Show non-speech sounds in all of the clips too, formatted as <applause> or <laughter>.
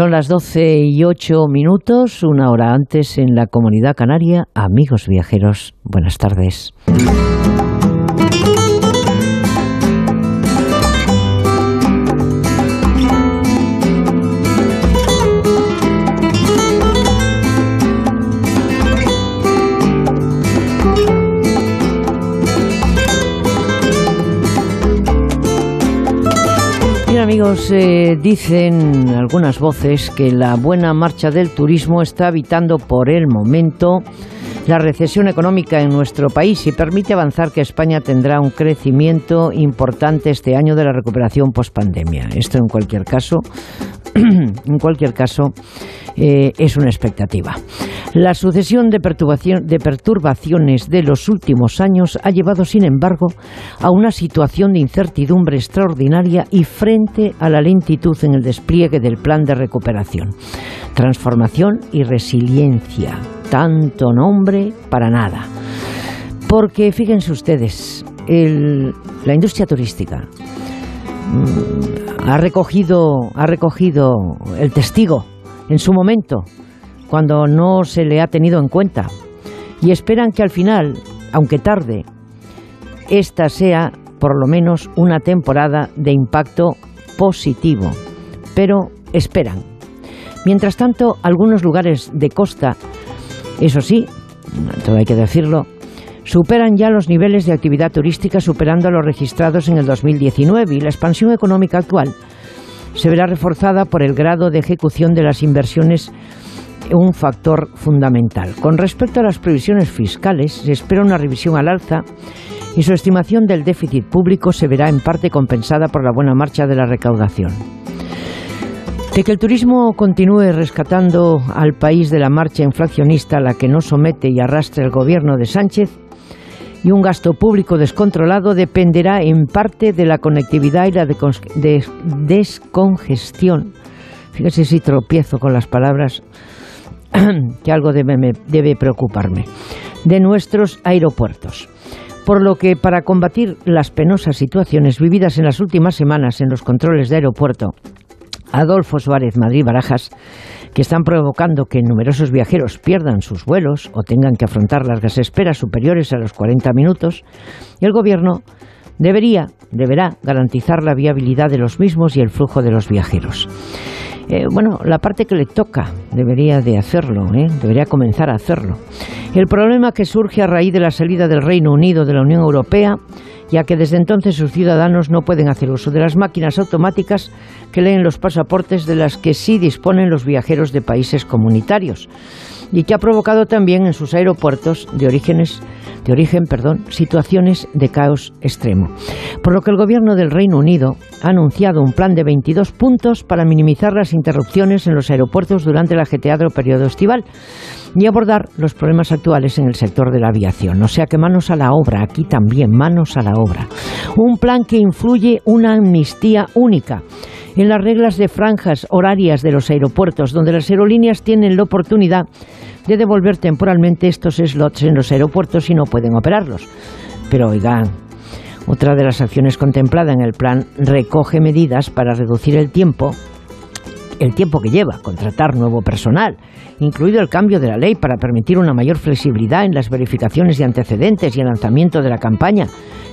Son las 12 y 8 minutos, una hora antes en la comunidad canaria. Amigos viajeros, buenas tardes. Amigos, eh, dicen algunas voces que la buena marcha del turismo está evitando por el momento la recesión económica en nuestro país y permite avanzar que España tendrá un crecimiento importante este año de la recuperación post-pandemia. Esto en cualquier caso, <clears throat> en cualquier caso, eh, es una expectativa. La sucesión de perturbaciones de los últimos años ha llevado, sin embargo, a una situación de incertidumbre extraordinaria y frente a la lentitud en el despliegue del plan de recuperación, transformación y resiliencia. Tanto nombre para nada. Porque fíjense ustedes, la industria turística mm, ha recogido, ha recogido el testigo en su momento, cuando no se le ha tenido en cuenta. Y esperan que al final, aunque tarde, esta sea por lo menos una temporada de impacto positivo. Pero esperan. Mientras tanto, algunos lugares de costa, eso sí, todo hay que decirlo, superan ya los niveles de actividad turística superando los registrados en el 2019 y la expansión económica actual se verá reforzada por el grado de ejecución de las inversiones un factor fundamental. Con respecto a las previsiones fiscales, se espera una revisión al alza y su estimación del déficit público se verá en parte compensada por la buena marcha de la recaudación. De que el turismo continúe rescatando al país de la marcha inflacionista a la que no somete y arrastra el gobierno de Sánchez y un gasto público descontrolado dependerá en parte de la conectividad y la descongestión. Fíjese si tropiezo con las palabras <clears throat> que algo debe, debe preocuparme, de nuestros aeropuertos. Por lo que para combatir las penosas situaciones vividas en las últimas semanas en los controles de aeropuerto, Adolfo Suárez Madrid Barajas, que están provocando que numerosos viajeros pierdan sus vuelos o tengan que afrontar largas esperas superiores a los 40 minutos, el Gobierno debería, deberá garantizar la viabilidad de los mismos y el flujo de los viajeros. Eh, bueno, la parte que le toca debería de hacerlo, ¿eh? debería comenzar a hacerlo. El problema que surge a raíz de la salida del Reino Unido de la Unión Europea, ya que desde entonces sus ciudadanos no pueden hacer uso de las máquinas automáticas que leen los pasaportes de las que sí disponen los viajeros de países comunitarios y que ha provocado también en sus aeropuertos de orígenes de origen, perdón, situaciones de caos extremo. Por lo que el gobierno del Reino Unido ha anunciado un plan de 22 puntos para minimizar las interrupciones en los aeropuertos durante el ajetreado periodo estival y abordar los problemas actuales en el sector de la aviación. O sea que manos a la obra, aquí también manos a la obra. Un plan que influye una amnistía única en las reglas de franjas horarias de los aeropuertos, donde las aerolíneas tienen la oportunidad de devolver temporalmente estos slots en los aeropuertos y no pueden operarlos. Pero oigan, otra de las acciones contemplada en el plan recoge medidas para reducir el tiempo el tiempo que lleva contratar nuevo personal, incluido el cambio de la ley para permitir una mayor flexibilidad en las verificaciones de antecedentes y el lanzamiento de la campaña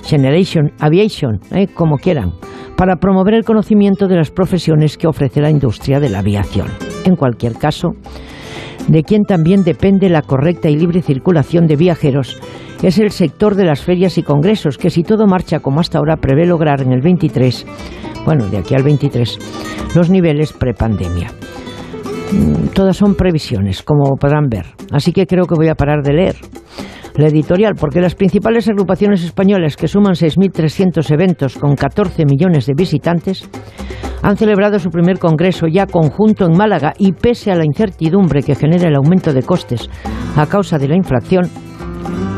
Generation Aviation, eh, como quieran, para promover el conocimiento de las profesiones que ofrece la industria de la aviación. En cualquier caso, de quien también depende la correcta y libre circulación de viajeros. Es el sector de las ferias y congresos, que si todo marcha como hasta ahora prevé lograr en el 23, bueno, de aquí al 23, los niveles prepandemia. Mm, Todas son previsiones, como podrán ver, así que creo que voy a parar de leer la editorial, porque las principales agrupaciones españolas, que suman 6.300 eventos con 14 millones de visitantes, han celebrado su primer congreso ya conjunto en Málaga y pese a la incertidumbre que genera el aumento de costes a causa de la inflación,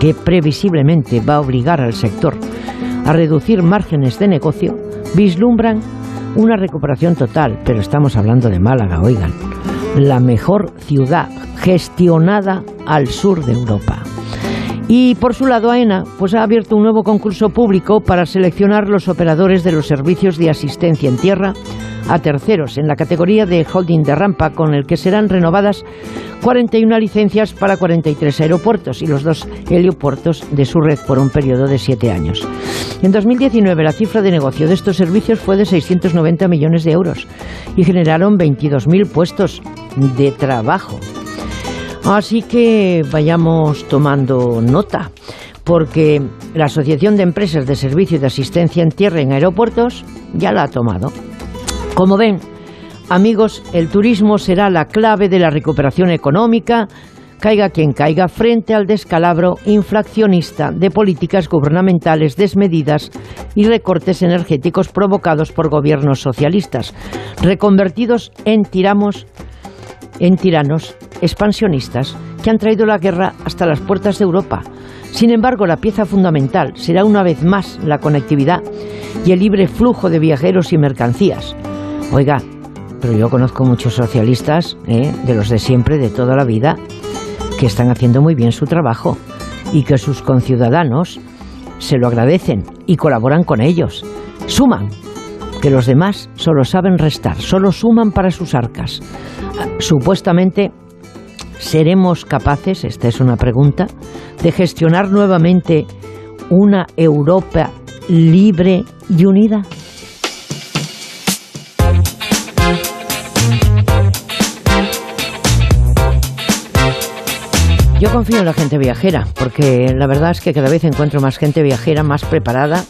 que previsiblemente va a obligar al sector a reducir márgenes de negocio, vislumbran una recuperación total, pero estamos hablando de Málaga, oigan, la mejor ciudad gestionada al sur de Europa. Y por su lado, AENA pues, ha abierto un nuevo concurso público para seleccionar los operadores de los servicios de asistencia en tierra a terceros en la categoría de holding de rampa, con el que serán renovadas 41 licencias para 43 aeropuertos y los dos heliopuertos de su red por un periodo de siete años. En 2019 la cifra de negocio de estos servicios fue de 690 millones de euros y generaron 22.000 puestos de trabajo. Así que vayamos tomando nota, porque la Asociación de Empresas de Servicios de Asistencia en Tierra en Aeropuertos ya la ha tomado. Como ven, amigos, el turismo será la clave de la recuperación económica, caiga quien caiga, frente al descalabro inflacionista de políticas gubernamentales desmedidas y recortes energéticos provocados por gobiernos socialistas, reconvertidos en tiramos, en tiranos expansionistas que han traído la guerra hasta las puertas de Europa. Sin embargo, la pieza fundamental será una vez más la conectividad y el libre flujo de viajeros y mercancías. Oiga, pero yo conozco muchos socialistas, ¿eh? de los de siempre, de toda la vida, que están haciendo muy bien su trabajo y que sus conciudadanos se lo agradecen y colaboran con ellos. Suman, que los demás solo saben restar, solo suman para sus arcas. Supuestamente ¿Seremos capaces, esta es una pregunta, de gestionar nuevamente una Europa libre y unida? Yo confío en la gente viajera, porque la verdad es que cada vez encuentro más gente viajera, más preparada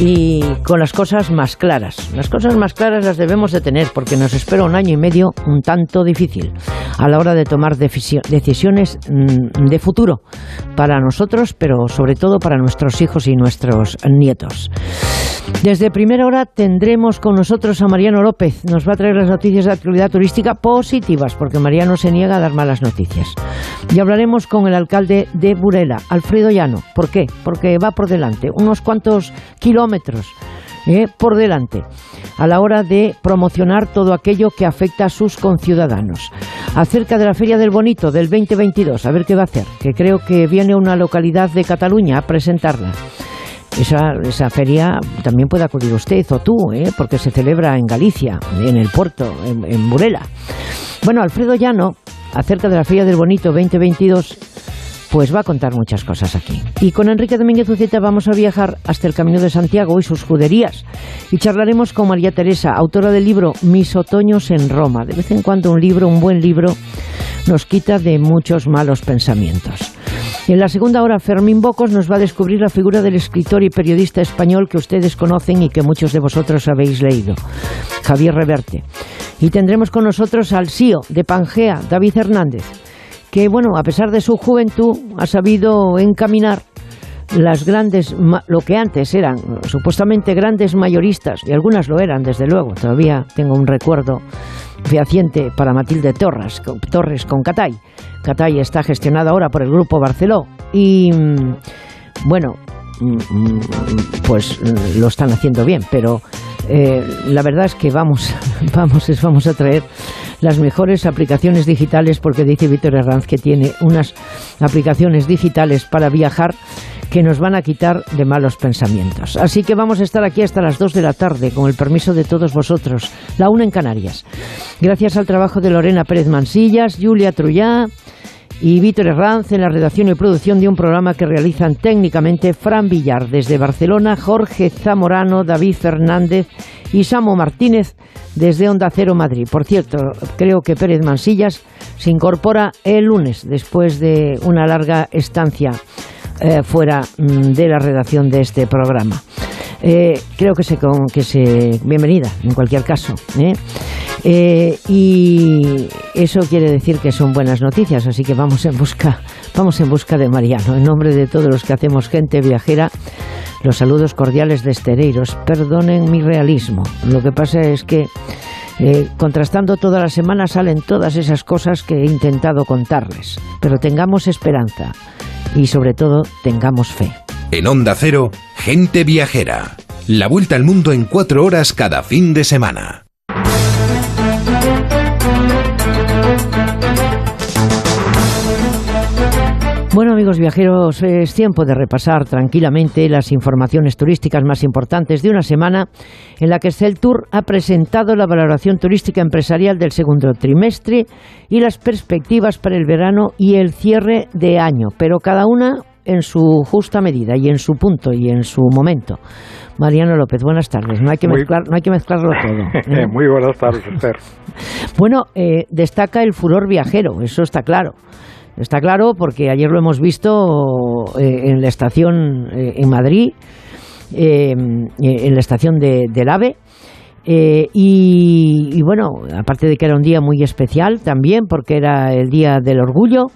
y con las cosas más claras. Las cosas más claras las debemos de tener porque nos espera un año y medio un tanto difícil a la hora de tomar decisiones mm, de futuro para nosotros, pero sobre todo para nuestros hijos y nuestros nietos. Desde primera hora tendremos con nosotros a Mariano López. Nos va a traer las noticias de actualidad turística positivas, porque Mariano se niega a dar malas noticias. Y hablaremos con el alcalde de Burela, Alfredo Llano. ¿Por qué? Porque va por delante, unos cuantos kilómetros eh, por delante a la hora de promocionar todo aquello que afecta a sus conciudadanos. Acerca de la Feria del Bonito del 2022, a ver qué va a hacer, que creo que viene una localidad de Cataluña a presentarla. Esa, esa, feria también puede acudir usted o tú, ¿eh? porque se celebra en Galicia, en el puerto, en, en Burela. Bueno, Alfredo Llano, acerca de la Feria del Bonito 2022, pues va a contar muchas cosas aquí. Y con Enrique Domínguez Uceta vamos a viajar hasta el Camino de Santiago y sus juderías. Y charlaremos con María Teresa, autora del libro Mis otoños en Roma. De vez en cuando un libro, un buen libro, nos quita de muchos malos pensamientos. En la segunda hora, Fermín Bocos nos va a descubrir la figura del escritor y periodista español que ustedes conocen y que muchos de vosotros habéis leído, Javier Reverte. Y tendremos con nosotros al CEO de Pangea, David Hernández que, bueno, a pesar de su juventud, ha sabido encaminar las grandes, lo que antes eran supuestamente grandes mayoristas, y algunas lo eran, desde luego, todavía tengo un recuerdo fehaciente para Matilde Torres, Torres con Catay. Catay está gestionada ahora por el Grupo Barceló y, mm, bueno, pues lo están haciendo bien, pero eh, la verdad es que vamos, <laughs> vamos, vamos a traer las mejores aplicaciones digitales, porque dice Víctor Herranz que tiene unas aplicaciones digitales para viajar que nos van a quitar de malos pensamientos. Así que vamos a estar aquí hasta las 2 de la tarde, con el permiso de todos vosotros, la una en Canarias. Gracias al trabajo de Lorena Pérez Mansillas, Julia Trullá y Víctor Herranz en la redacción y producción de un programa que realizan técnicamente Fran Villar desde Barcelona, Jorge Zamorano, David Fernández y Samo Martínez desde Onda Cero Madrid. Por cierto, creo que Pérez Mansillas se incorpora el lunes después de una larga estancia eh, fuera mm, de la redacción de este programa. Eh, creo que se, que se bienvenida en cualquier caso ¿eh? Eh, y eso quiere decir que son buenas noticias así que vamos en busca vamos en busca de Mariano. En nombre de todos los que hacemos gente viajera los saludos cordiales de Estereiros. Perdonen mi realismo. Lo que pasa es que contrastando toda la semana salen todas esas cosas que he intentado contarles. Pero tengamos esperanza y sobre todo tengamos fe en Onda Cero, Gente Viajera. La vuelta al mundo en cuatro horas cada fin de semana. Bueno amigos viajeros, es tiempo de repasar tranquilamente las informaciones turísticas más importantes de una semana en la que Celtour ha presentado la valoración turística empresarial del segundo trimestre y las perspectivas para el verano y el cierre de año, pero cada una en su justa medida y en su punto y en su momento. Mariano López, buenas tardes. No hay que, mezclar, no hay que mezclarlo todo. <laughs> ¿eh? Muy buenas tardes, Esther. <laughs> bueno, eh, destaca el furor viajero, eso está claro. Está claro porque ayer lo hemos visto eh, en la estación eh, en Madrid, eh, en la estación de, del AVE. Y, y, bueno, aparte de que era un día muy especial también, porque era el Día del Orgullo,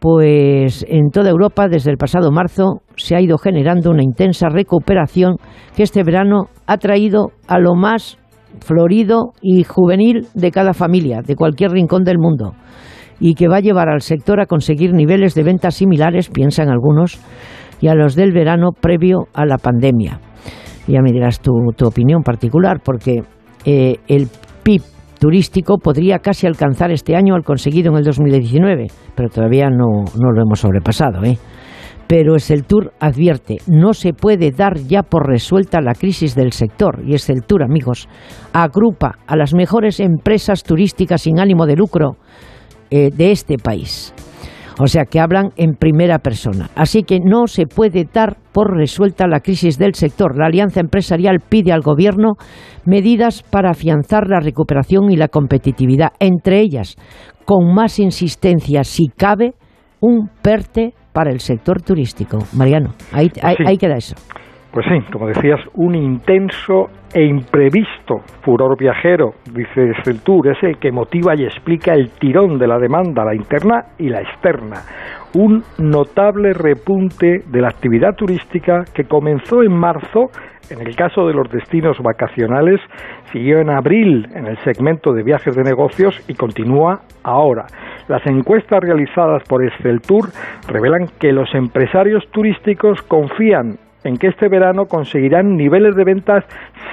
pues en toda Europa desde el pasado marzo se ha ido generando una intensa recuperación que este verano ha traído a lo más florido y juvenil de cada familia, de cualquier rincón del mundo y que va a llevar al sector a conseguir niveles de ventas similares, piensan algunos, y a los del verano previo a la pandemia. Ya me dirás tu, opinión particular, porque eh, el PIB turístico podría casi alcanzar este año al conseguido en el 2019, pero todavía no, no lo hemos sobrepasado. ¿eh? Pero Tour advierte, no se puede dar ya por resuelta la crisis del sector. Y Tour, amigos, agrupa a las mejores empresas turísticas sin ánimo de lucro eh, de este país. O sea, que hablan en primera persona. Así que no se puede dar por resuelta la crisis del sector. La Alianza Empresarial pide al Gobierno medidas para afianzar la recuperación y la competitividad, entre ellas, con más insistencia, si cabe, un PERTE para el sector turístico. Mariano, ahí, ahí queda eso. Pues sí, como decías, un intenso e imprevisto furor viajero, dice Celtur, es el que motiva y explica el tirón de la demanda, la interna y la externa. Un notable repunte de la actividad turística que comenzó en marzo, en el caso de los destinos vacacionales, siguió en abril en el segmento de viajes de negocios y continúa ahora. Las encuestas realizadas por Esceltur revelan que los empresarios turísticos confían en que este verano conseguirán niveles de ventas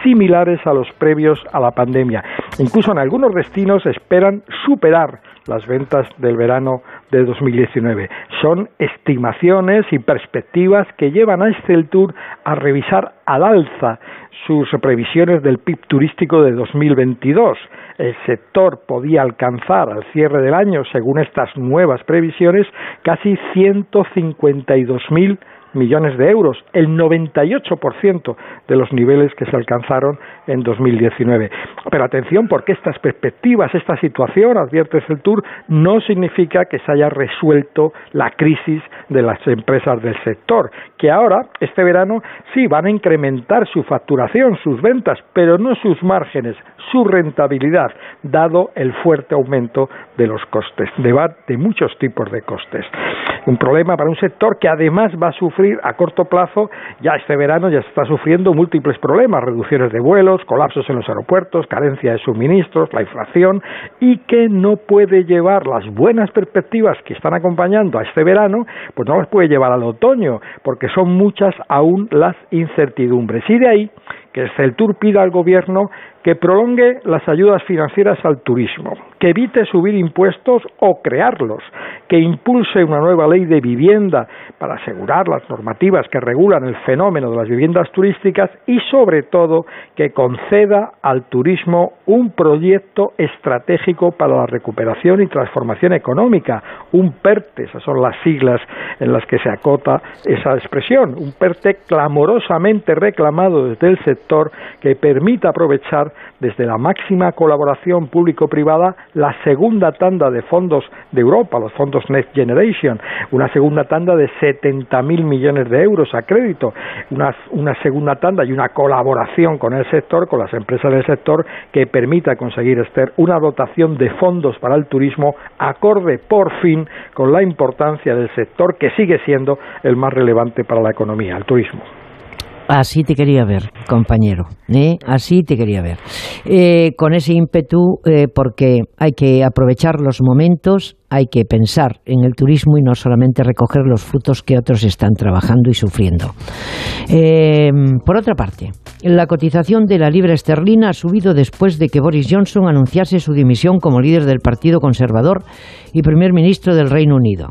similares a los previos a la pandemia. Incluso en algunos destinos esperan superar las ventas del verano de 2019. Son estimaciones y perspectivas que llevan a Tour a revisar al alza sus previsiones del PIB turístico de 2022. El sector podía alcanzar al cierre del año, según estas nuevas previsiones, casi 152.000 millones de euros, el 98% de los niveles que se alcanzaron en 2019. Pero atención, porque estas perspectivas, esta situación, advierte el Tour, no significa que se haya resuelto la crisis de las empresas del sector, que ahora, este verano, sí van a incrementar su facturación, sus ventas, pero no sus márgenes, su rentabilidad, dado el fuerte aumento de los costes, de, de muchos tipos de costes. Un problema para un sector que además va a sufrir a corto plazo, ya este verano ya está sufriendo múltiples problemas, reducciones de vuelos, colapsos en los aeropuertos, carencia de suministros, la inflación y que no puede llevar las buenas perspectivas que están acompañando a este verano, pues no las puede llevar al otoño, porque son muchas aún las incertidumbres. Y de ahí que el CELTUR pida al Gobierno que prolongue las ayudas financieras al turismo, que evite subir impuestos o crearlos, que impulse una nueva ley de vivienda para asegurar las normativas que regulan el fenómeno de las viviendas turísticas y, sobre todo, que conceda al turismo un proyecto estratégico para la recuperación y transformación económica, un PERTE, esas son las siglas en las que se acota esa expresión, un PERTE clamorosamente reclamado desde el sector que permita aprovechar desde la máxima colaboración público-privada la segunda tanda de fondos de Europa, los fondos Next Generation, una segunda tanda de 70.000 millones de euros a crédito, una, segunda tanda y una colaboración con el sector, con las empresas del sector, que permita conseguir, una dotación de fondos para el turismo acorde por fin con la importancia del sector que sigue siendo el más relevante para la economía, el turismo. Así te quería ver, compañero. ¿eh? Así te quería ver. Eh, con ese ímpetu, eh, porque hay que aprovechar los momentos, hay que pensar en el turismo y no solamente recoger los frutos que otros están trabajando y sufriendo. por otra parte, la cotización de la libra esterlina ha subido después de que Boris Johnson anunciase su dimisión como líder del Partido Conservador y primer ministro del Reino Unido.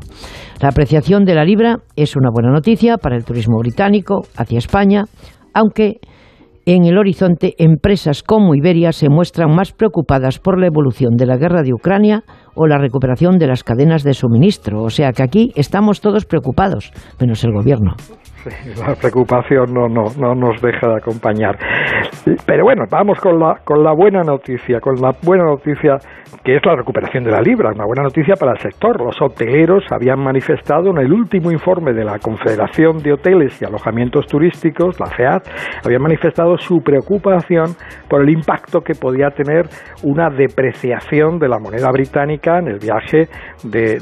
La apreciación de la libra es una buena noticia para el turismo británico hacia España, aunque en el horizonte empresas como Iberia se muestran más preocupadas por la evolución de la guerra de Ucrania o la recuperación de las cadenas de suministro. O sea que aquí estamos todos preocupados, menos el gobierno. <laughs> la preocupación no, no, no nos deja de acompañar. Pero bueno, vamos con la, con la buena noticia, con la buena noticia que es la recuperación de la libra, una buena noticia para el sector. Los hoteleros habían manifestado en el último informe de la Confederación de Hoteles y Alojamientos Turísticos, la FEAT, habían manifestado su preocupación por el impacto que podía tener una depreciación de la moneda británica en el viaje de,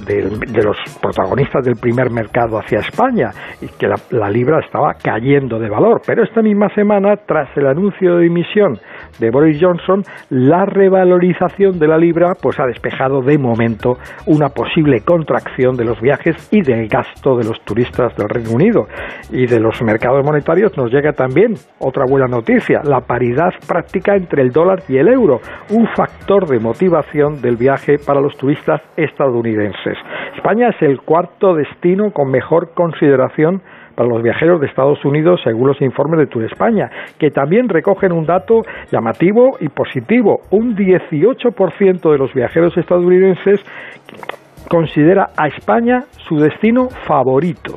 los protagonistas del primer mercado hacia España y que la, la libra estaba cayendo de valor. Pero esta misma semana, tras el anuncio de dimisión de Boris Johnson, la revalorización de la libra pues ha despejado de momento una posible contracción de los viajes y del gasto de los turistas del Reino Unido. Y de los mercados monetarios nos llega también otra buena noticia, la paridad práctica entre el dólar y el euro, un factor de motivación del viaje para los turistas estadounidenses. España es el cuarto destino con mejor consideración para los viajeros de Estados Unidos según los informes de Tour España, que también recogen un dato llamativo y positivo. Un 18% de los viajeros estadounidenses considera a España su destino favorito.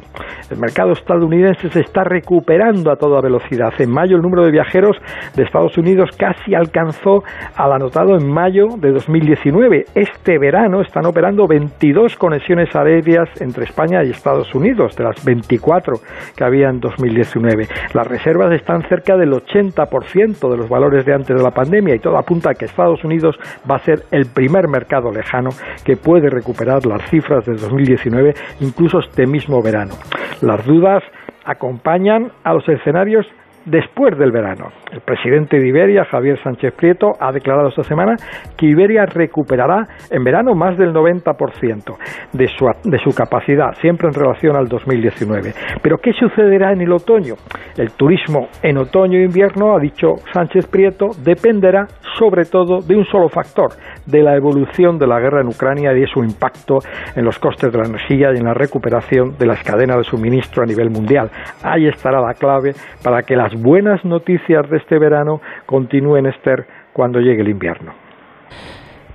El mercado estadounidense se está recuperando a toda velocidad. En mayo el número de viajeros de Estados Unidos casi alcanzó al anotado en mayo de 2019. Este verano están operando 22 conexiones aéreas entre España y Estados Unidos, de las 24 que había en 2019. Las reservas están cerca del 80% de los valores de antes de la pandemia y todo apunta a que Estados Unidos va a ser el primer mercado lejano que puede recuperar las cifras de 2019 incluso este mismo verano. Las dudas acompañan a los escenarios después del verano. El presidente de Iberia, Javier Sánchez Prieto, ha declarado esta semana que Iberia recuperará en verano más del 90% de su, de su capacidad, siempre en relación al 2019. Pero ¿qué sucederá en el otoño? El turismo en otoño e invierno, ha dicho Sánchez Prieto, dependerá sobre todo de un solo factor, de la evolución de la guerra en Ucrania y de su impacto en los costes de la energía y en la recuperación de las cadenas de suministro a nivel mundial. Ahí estará la clave para que las buenas noticias de este verano continúen, Esther, cuando llegue el invierno.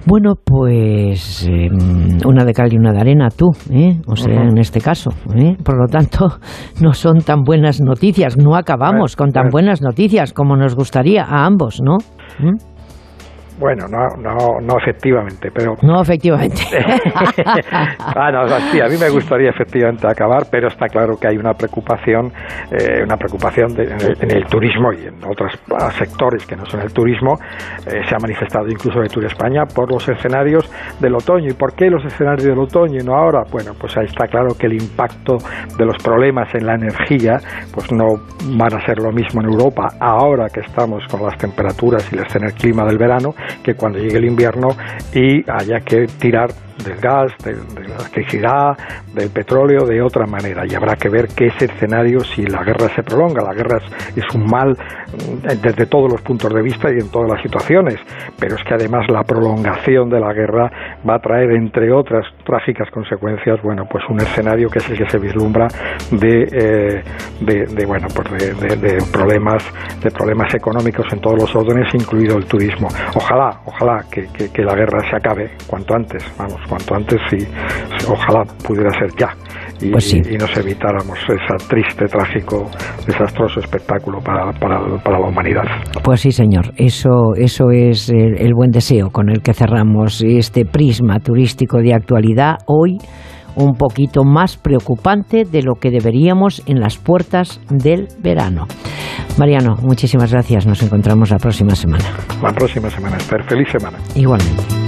Bueno, pues em, una de cal y una de arena, tú, ¿eh? o sea, en este caso. ¿eh? Por lo tanto, <laughs> no son tan buenas noticias, no acabamos con tan buenas noticias como nos gustaría a ambos, ¿no? ¿Mm? Bueno, no, no, no efectivamente, pero... No efectivamente. <laughs> ah, no, sí, a mí me gustaría efectivamente acabar, pero está claro que hay una preocupación, eh, una preocupación en, el, turismo y en otros sectores que no son el turismo, eh, se ha manifestado incluso de Tour España por los escenarios del otoño. ¿Y por qué los escenarios del otoño y no ahora? Bueno, pues ahí está claro que el impacto de los problemas en la energía, pues no van a ser lo mismo en Europa ahora que estamos con las temperaturas y el clima del verano, que cuando llegue el invierno y haya que tirar del gas, de, la electricidad, del petróleo de otra manera. Y habrá que ver qué es escenario si la guerra se prolonga. La guerra es, un mal mm, desde todos los puntos de vista y en todas las situaciones, pero es que además la prolongación de la guerra va a traer, entre otras trágicas consecuencias, bueno, pues un escenario que es el que se vislumbra de, eh, de, bueno, pues de, problemas, de problemas económicos en todos los órdenes, incluido el turismo. Ojalá, ojalá que, que la guerra se acabe cuanto antes, vamos cuanto antes y ojalá pudiera ser ya. Y, pues y, nos evitáramos ese triste, trágico, desastroso espectáculo para, para, para, la humanidad. Pues sí, señor, eso, eso es el, el buen deseo con el que cerramos este prisma turístico de actualidad hoy un poquito más preocupante de lo que deberíamos en las puertas del verano. Mariano, muchísimas gracias. Nos encontramos la próxima semana. La próxima semana, Esther. Feliz semana. Igualmente.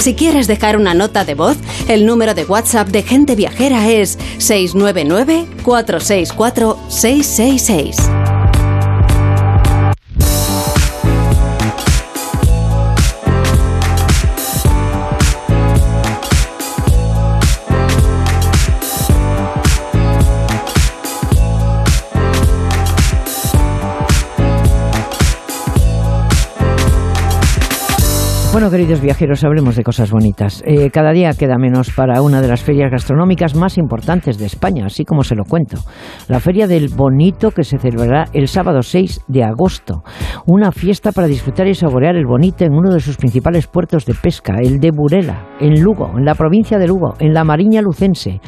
Si quieres dejar una nota de voz, el número de WhatsApp de Gente Viajera es 699 464 666. Bueno, queridos viajeros, hablemos de cosas bonitas. Eh, cada día queda menos para una de las ferias gastronómicas más importantes de España, así como se lo cuento. La Feria del Bonito que se celebrará el sábado 6 de agosto. Una fiesta para disfrutar y saborear el bonito en uno de sus principales puertos de pesca, el de Burela, en Lugo, en la provincia de Lugo, en la Mariña Lucense.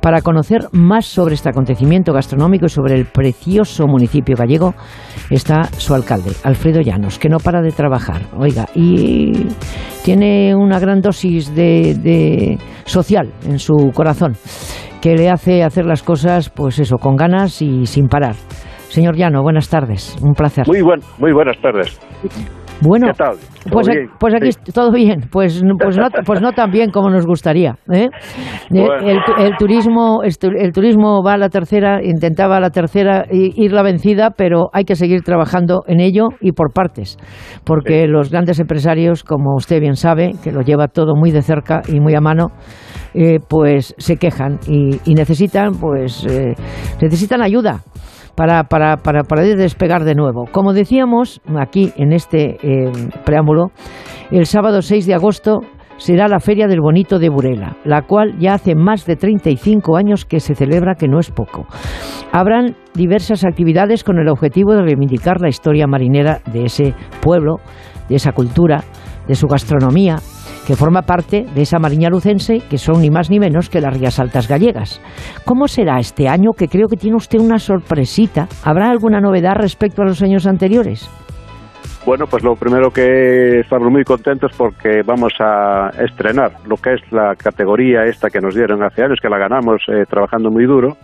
Para conocer más sobre este acontecimiento gastronómico y sobre el precioso municipio gallego, está su alcalde, Alfredo Llanos, que no para de trabajar. Oiga, y tiene una gran dosis de, social en su corazón que le hace hacer las cosas, pues eso, con ganas y sin parar. Señor Llano, buenas tardes, un placer. Muy, buen, muy buenas tardes. Bueno, Pues, pues, aquí todo bien, pues, pues, no, <laughs> pues no tan bien como nos gustaría. ¿eh? El, turismo, el turismo va a la tercera, intentaba a la tercera ir la vencida, pero hay que seguir trabajando en ello y por partes, porque los grandes empresarios, como usted bien sabe, que lo lleva todo muy de cerca y muy a mano, eh, pues se quejan y, necesitan, pues eh, necesitan ayuda para, para, para poder despegar de nuevo. Como decíamos aquí en este eh, preámbulo, el sábado 6 de agosto será la Feria del Bonito de Burela, la cual ya hace más de 35 años que se celebra, que no es poco. Habrán diversas actividades con el objetivo de reivindicar la historia marinera de ese pueblo, de esa cultura, de su gastronomía que forma parte de esa mariña lucense que son ni más ni menos que las Rías Altas gallegas. ¿Cómo será este año? Que creo que tiene usted una sorpresita. ¿Habrá alguna novedad respecto a los años anteriores? Bueno, pues lo primero que estamos muy contentos porque vamos a estrenar lo que es la categoría esta que nos dieron hace años, que la ganamos eh, trabajando muy duro,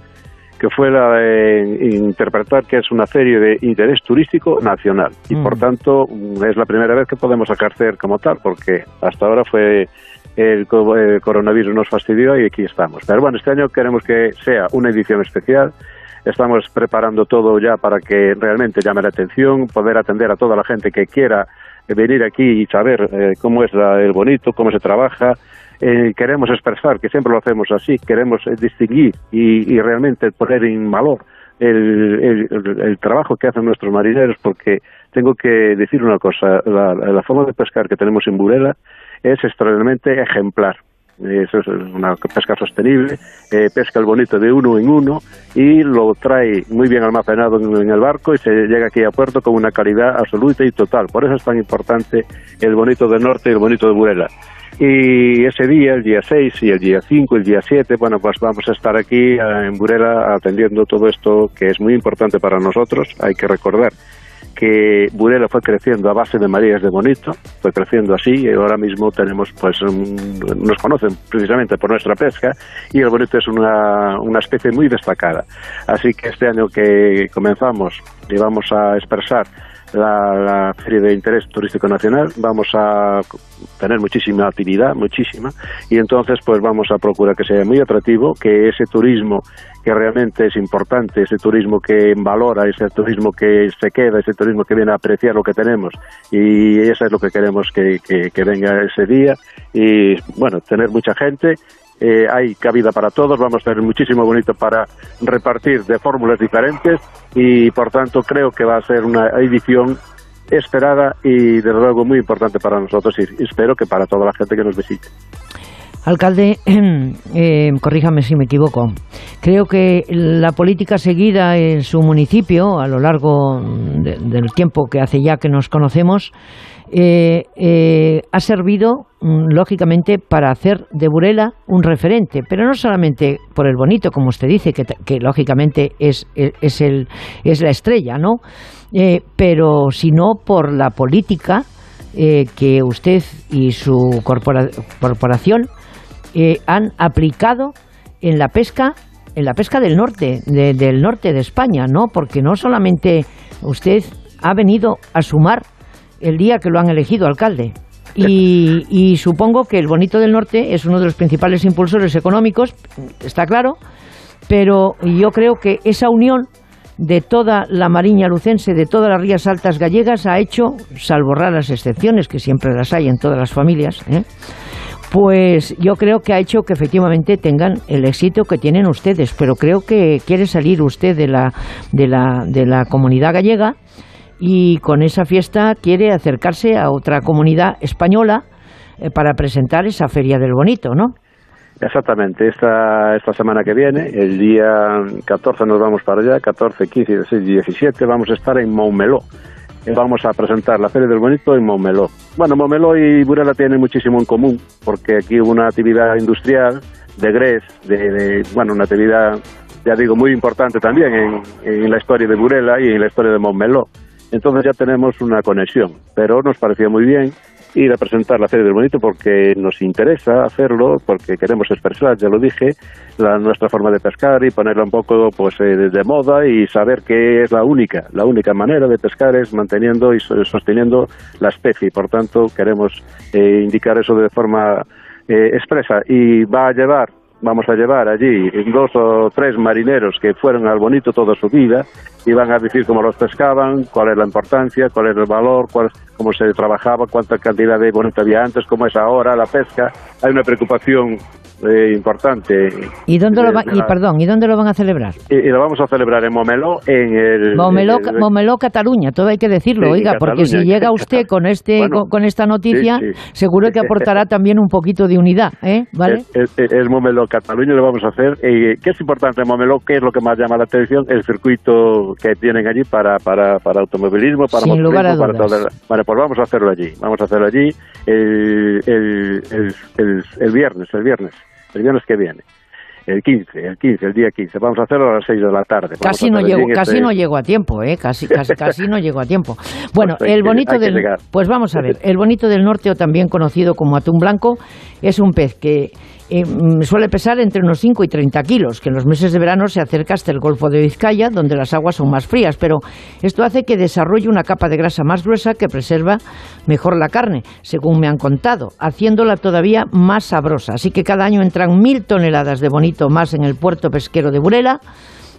que fue la de interpretar que es una serie de interés turístico nacional y por mm. tanto es la primera vez que podemos ejercer como tal porque hasta ahora fue el, coronavirus nos fastidió y aquí estamos. Pero bueno, este año queremos que sea una edición especial. Estamos preparando todo ya para que realmente llame la atención, poder atender a toda la gente que quiera venir aquí y saber eh, cómo es el bonito, cómo se trabaja, eh, queremos expresar, que siempre lo hacemos así, queremos eh, distinguir y, realmente poner en valor el, trabajo que hacen nuestros marineros, porque tengo que decir una cosa, la, forma de pescar que tenemos en Burela es extraordinariamente ejemplar. Es una pesca sostenible, eh, pesca el bonito de uno en uno y lo trae muy bien almacenado en, el barco y se llega aquí a puerto con una calidad absoluta y total. Por eso es tan importante el bonito del norte y el bonito de Burela. Y ese día, el día 6 y el día 5, el día 7, bueno, pues vamos a estar aquí eh, en Burela atendiendo todo esto que es muy importante para nosotros. Hay que recordar que Burela fue creciendo a base de Marías de Bonito, fue creciendo así y ahora mismo tenemos, pues, nos conocen precisamente por nuestra pesca y el Bonito es una, una especie muy destacada. Así que este año que comenzamos y vamos a expresar la, la, Feria de Interés Turístico Nacional, vamos a tener muchísima actividad, muchísima, y entonces pues vamos a procurar que sea muy atractivo, que ese turismo que realmente es importante, ese turismo que valora, ese turismo que se queda, ese turismo que viene a apreciar lo que tenemos, y eso es lo que queremos que, que venga ese día, y bueno, tener mucha gente eh, hay cabida para todos, vamos a tener muchísimo bonito para repartir de fórmulas diferentes y por tanto creo que va a ser una edición esperada y desde luego muy importante para nosotros y espero que para toda la gente que nos visite. Alcalde, <clears throat> eh, corríjame si me equivoco. Creo que la política seguida en su municipio a lo largo del tiempo que hace ya que nos conocemos eh, eh, ha servido, mm, lógicamente, para hacer de Burela un referente, pero no solamente por el bonito, como usted dice, que, lógicamente es, es, el, es la estrella, ¿no? Eh, pero sino por la política que usted y su corporación han aplicado en la pesca en la pesca del norte, del norte de España, ¿no? Porque no solamente usted ha venido a sumar el día que lo han elegido alcalde. Y, supongo que el Bonito del Norte es uno de los principales impulsores económicos, está claro, pero yo creo que esa unión de toda la Mariña Lucense, de todas las rías altas gallegas, ha hecho, salvo raras excepciones, que siempre las hay en todas las familias, ¿eh? pues yo creo que ha hecho que efectivamente tengan el éxito que tienen ustedes. Pero creo que quiere salir usted de la, de la, de la comunidad gallega y con esa fiesta quiere acercarse a otra comunidad española eh, para presentar esa Feria del Bonito, ¿no? Exactamente, esta, esta semana que viene, el día 14 nos vamos para allá, 14, 15, 16 y 17 vamos a estar en Montmeló. Eh, Vamos a presentar la Feria del Bonito en Montmeló. Bueno, Montmeló y Burela tienen muchísimo en común, porque aquí hubo una actividad industrial de Gres, de, bueno, una actividad, ya digo, muy importante también en, en la historia de Burela y en la historia de Montmeló. Entonces ya tenemos una conexión, pero nos parecía muy bien ir a presentar la Feria del Bonito porque nos interesa hacerlo, porque queremos expresar, ya lo dije, la, nuestra forma de pescar y ponerla un poco pues eh, de, moda y saber que es la única, la única manera de pescar es manteniendo y so- sosteniendo la especie. Por tanto, queremos eh, indicar eso de forma eh, expresa y va a llevar vamos a llevar allí dos o tres marineros que fueron al bonito toda su vida y van a decir cómo los pescaban, cuál es la importancia, cuál es el valor, cuál, cómo se trabajaba, cuánta cantidad de bonito había antes, cómo es ahora la pesca. Hay una preocupación eh, importante. ¿Y dónde lo va- de y perdón, ¿y dónde lo van a celebrar? y, y lo vamos a celebrar en Momeló, en el... Momeló, el- Momeló, Cataluña, todo hay que decirlo, Sí, oiga, porque si llega <laughs> usted con este Bueno, con, con esta noticia, sí, sí. seguro que <laughs> aportará también un poquito de unidad, ¿eh? ¿Vale? Es, es- es Momeló, Cataluña, lo vamos a hacer. Eh, ¿Qué es importante en Momeló? ¿Qué es lo que más llama la atención? El circuito que tienen allí para, para, para automovilismo, para Sin lugar a motociclismo, para dudas. todo. el- Vale, pues vamos a hacerlo allí. Vamos a hacerlo allí el, el, el, el- el viernes, el viernes, el viernes que viene. El 15, el 15, el día 15. Vamos a hacerlo a las 6 de la tarde. Casi no llego, en casi este- no llego a tiempo, ¿eh? Casi, casi, <laughs> casi no llego a tiempo. Bueno, Pues el bonito que del, pues vamos a ver, <laughs> el bonito del norte o también conocido como atún blanco es un pez que eh, mm, suele pesar entre unos 5 y 30 kilos, que en los meses de verano se acerca hasta el Golfo de Vizcaya, donde las aguas son más frías, pero esto hace que desarrolle una capa de grasa más gruesa que preserva mejor la carne, según me han contado, haciéndola todavía más sabrosa. Así que cada año entran mil toneladas de bonito más en el puerto pesquero de Burela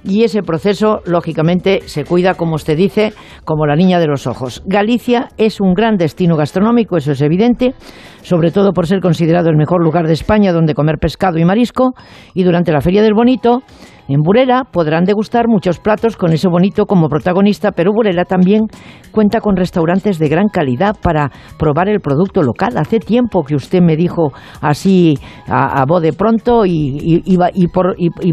y ese proceso, lógicamente, se cuida, como usted dice, como la niña de los ojos. Galicia es un gran destino gastronómico, eso es evidente, sobre todo por ser considerado el mejor lugar de España donde comer pescado y marisco, y durante la Feria del Bonito, en Burela podrán degustar muchos platos con ese bonito como protagonista, pero Burela también cuenta con restaurantes de gran calidad para probar el producto local. Hace tiempo que usted me dijo así a, voz de pronto y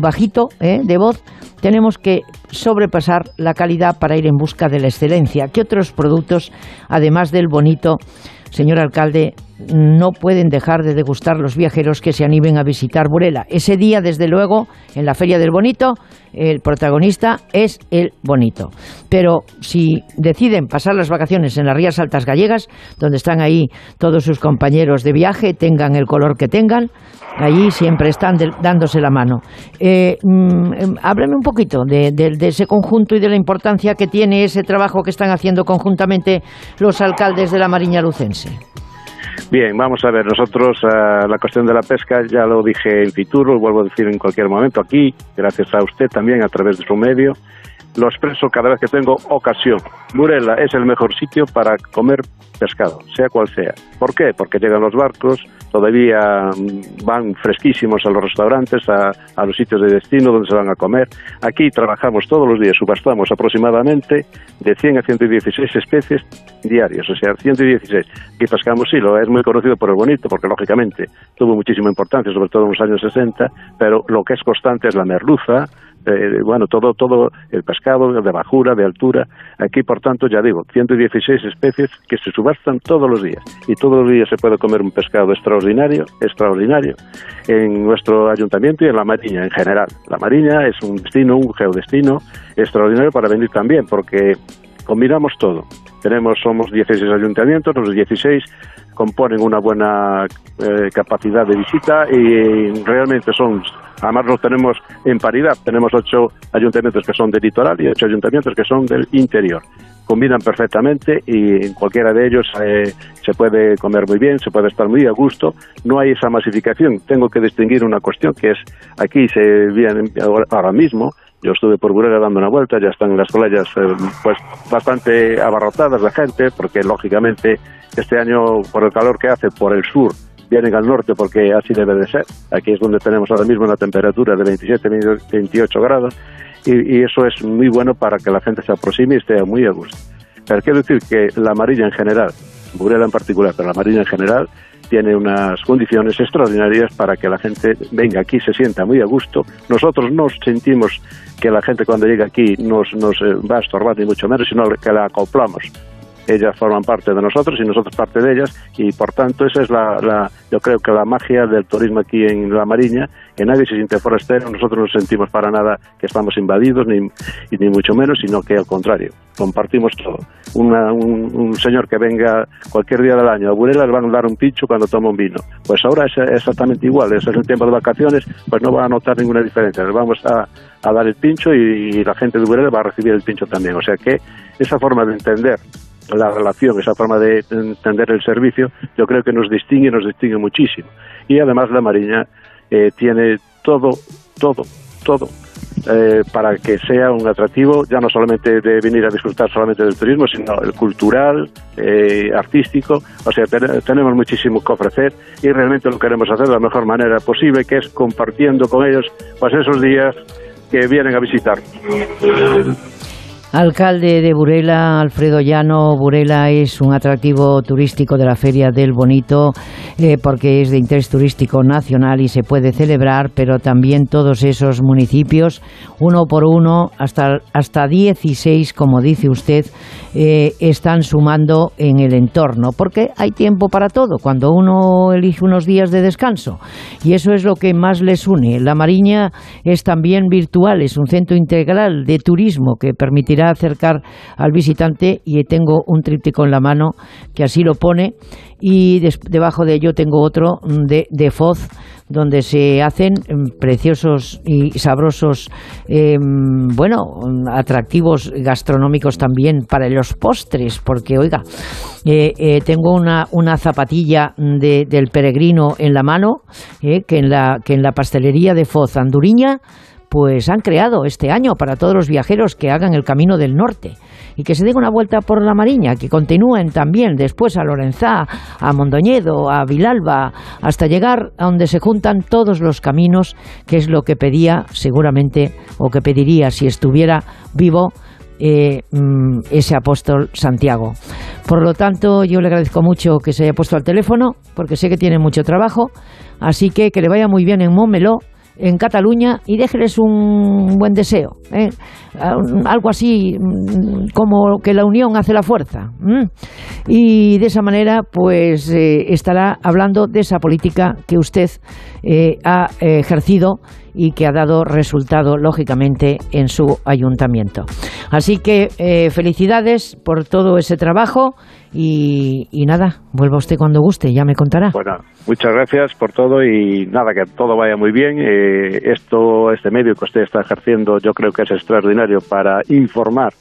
bajito ¿eh? de voz, tenemos que sobrepasar la calidad para ir en busca de la excelencia. ¿Qué otros productos, además del bonito, señor alcalde, no pueden dejar de degustar los viajeros que se animen a visitar Burela? Ese día, desde luego, en la Feria del Bonito, el protagonista es el bonito. Pero si deciden pasar las vacaciones en las Rías Altas Gallegas, donde están ahí todos sus compañeros de viaje, tengan el color que tengan, allí siempre están dándose la mano. Eh, mm, em, háblame un poquito de, de- de ese conjunto y de la importancia que tiene ese trabajo que están haciendo conjuntamente los alcaldes de la Mariña Lucense. Bien, vamos a ver, nosotros eh, la cuestión de la pesca ya lo dije en Fitur, lo vuelvo a decir en cualquier momento aquí, gracias a usted también a través de su medio. Lo expreso cada vez que tengo ocasión. Burela es el mejor sitio para comer pescado, sea cual sea. ¿Por qué? Porque llegan los barcos, todavía mm, van fresquísimos a los restaurantes, a, a los sitios de destino donde se van a comer. Aquí trabajamos todos los días, subastamos aproximadamente de 100 a 116 especies diarios, o sea, 116. Aquí pescamos hilo, es muy conocido por el bonito, porque lógicamente tuvo muchísima importancia, sobre todo en los años 60, pero lo que es constante es la merluza, eh, bueno, todo, todo el pescado de bajura, de altura. Aquí, por tanto, ya digo, 116 especies que se subastan todos los días. Y todos los días se puede comer un pescado extraordinario, extraordinario, en nuestro ayuntamiento y en la Mariña en general. La Mariña es un destino, un geodestino extraordinario para venir también, porque combinamos todo. Tenemos, somos 16 ayuntamientos, los 16 componen una buena eh, capacidad de visita y realmente son, además los tenemos en paridad, tenemos ocho ayuntamientos que son del litoral y ocho ayuntamientos que son del interior. Combinan perfectamente y en cualquiera de ellos eh, se puede comer muy bien, se puede estar muy a gusto. No hay esa masificación. Tengo que distinguir una cuestión que es aquí se viene ahora- ahora mismo yo estuve por Burela dando una vuelta, ya están las playas eh, pues bastante abarrotadas de gente, porque lógicamente este año por el calor que hace por el sur vienen al norte porque así debe de ser. Aquí es donde tenemos ahora mismo una temperatura de 27, 28 grados y, y eso es muy bueno para que la gente se aproxime y esté muy a gusto. Pero quiero decir que la amarilla en general, Burela en particular, pero la amarilla en general, tiene unas condiciones extraordinarias para que la gente venga aquí, se sienta muy a gusto. Nosotros no sentimos que la gente cuando llega aquí nos, nos eh, va a estorbar, ni mucho menos, sino que la acoplamos ellas forman parte de nosotros y nosotros parte de ellas y por tanto esa es la, la, yo creo que la magia del turismo aquí en La Mariña que nadie se siente forastero nosotros no sentimos para nada que estamos invadidos ni, ni mucho menos sino que al contrario compartimos todo. Una, un, un, señor que venga cualquier día del año a Burela le van a dar un pincho cuando toma un vino. Pues ahora es exactamente igual es el tiempo de vacaciones pues no va a notar ninguna diferencia. Les vamos a, a dar el pincho y, y la gente de Burela va a recibir el pincho también. O sea que esa forma de entender la relación, esa forma de entender el servicio, yo creo que nos distingue, nos distingue muchísimo. Y además la Mariña eh, tiene todo, todo, todo eh, para que sea un atractivo, ya no solamente de venir a disfrutar solamente del turismo, sino el cultural, eh, artístico. O sea, tenemos muchísimo que ofrecer y realmente lo queremos hacer de la mejor manera posible, que es compartiendo con ellos pues esos días que vienen a visitar. Alcalde de Burela, Alfredo Llano. Burela es un atractivo turístico de la Feria del Bonito eh, porque es de interés turístico nacional y se puede celebrar, pero también todos esos municipios, uno por uno, hasta, hasta 16, como dice usted, eh, están sumando en el entorno, porque hay tiempo para todo, cuando uno elige unos días de descanso. Y eso es lo que más les une. La Mariña es también virtual, es un centro integral de turismo que permitirá acercar al visitante y tengo un tríptico en la mano que así lo pone. Y debajo de ello tengo otro de, de Foz donde se hacen mm, preciosos y sabrosos, em, bueno, atractivos gastronómicos también para los postres, porque oiga, eh, eh, tengo una, una zapatilla del peregrino en la mano, eh, que, en la, que en la pastelería de Foz Anduriña pues han creado este año para todos los viajeros que hagan el camino del norte y que se den una vuelta por la Mariña, que continúen también después a Lorenzá, a Mondoñedo, a Vilalba, hasta llegar a donde se juntan todos los caminos, que es lo que pedía seguramente o que pediría si estuviera vivo eh, mm, ese apóstol Santiago. Por lo tanto, yo le agradezco mucho que se haya puesto al teléfono, porque sé que tiene mucho trabajo, así que que le vaya muy bien en Montmeló en Cataluña y déjeles un buen deseo. ¿Eh? Algo así mm, como que la unión hace la fuerza. Y de esa manera, pues eh, estará hablando de esa política que usted eh, ha ejercido y que ha dado resultado, lógicamente, en su ayuntamiento. Así que felicidades por todo ese trabajo y, nada, vuelva usted cuando guste, ya me contará. Bueno, muchas gracias por todo y nada, que todo vaya muy bien. Esto, este medio que usted está ejerciendo, yo creo que es extraordinario para informar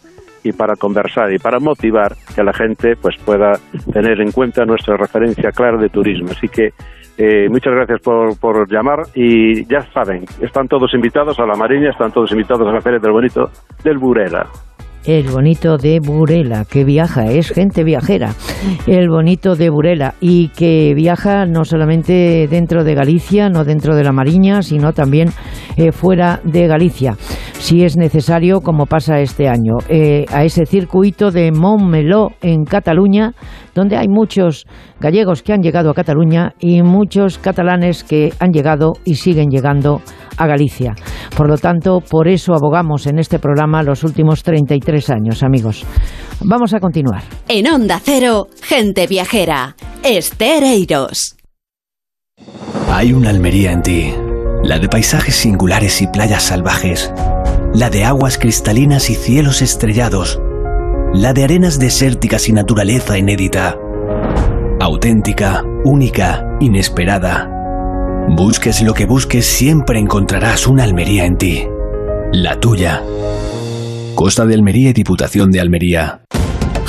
y para conversar y para motivar que la gente pues pueda tener en cuenta nuestra referencia clara de turismo. Así que eh, muchas gracias por, por llamar y ya saben, están todos invitados a la Mariña, están todos invitados a la Feria del Bonito del Burela el bonito de Burela, que viaja, es gente viajera, el bonito de Burela, y que viaja no solamente dentro de Galicia, no dentro de la Mariña, sino también eh, fuera de Galicia, si es necesario, como pasa este año, eh, a ese circuito de Montmeló en Cataluña, donde hay muchos gallegos que han llegado a Cataluña y muchos catalanes que han llegado y siguen llegando a Galicia. Por lo tanto, por eso abogamos en este programa los últimos 33 años, amigos. Vamos a continuar. En Onda Cero, gente viajera, Estereiros. Hay una Almería en ti, la de paisajes singulares y playas salvajes, la de aguas cristalinas y cielos estrellados, la de arenas desérticas y naturaleza inédita. Auténtica, única, inesperada. Busques lo que busques, siempre encontrarás una Almería en ti. La tuya. Costa de Almería y Diputación de Almería.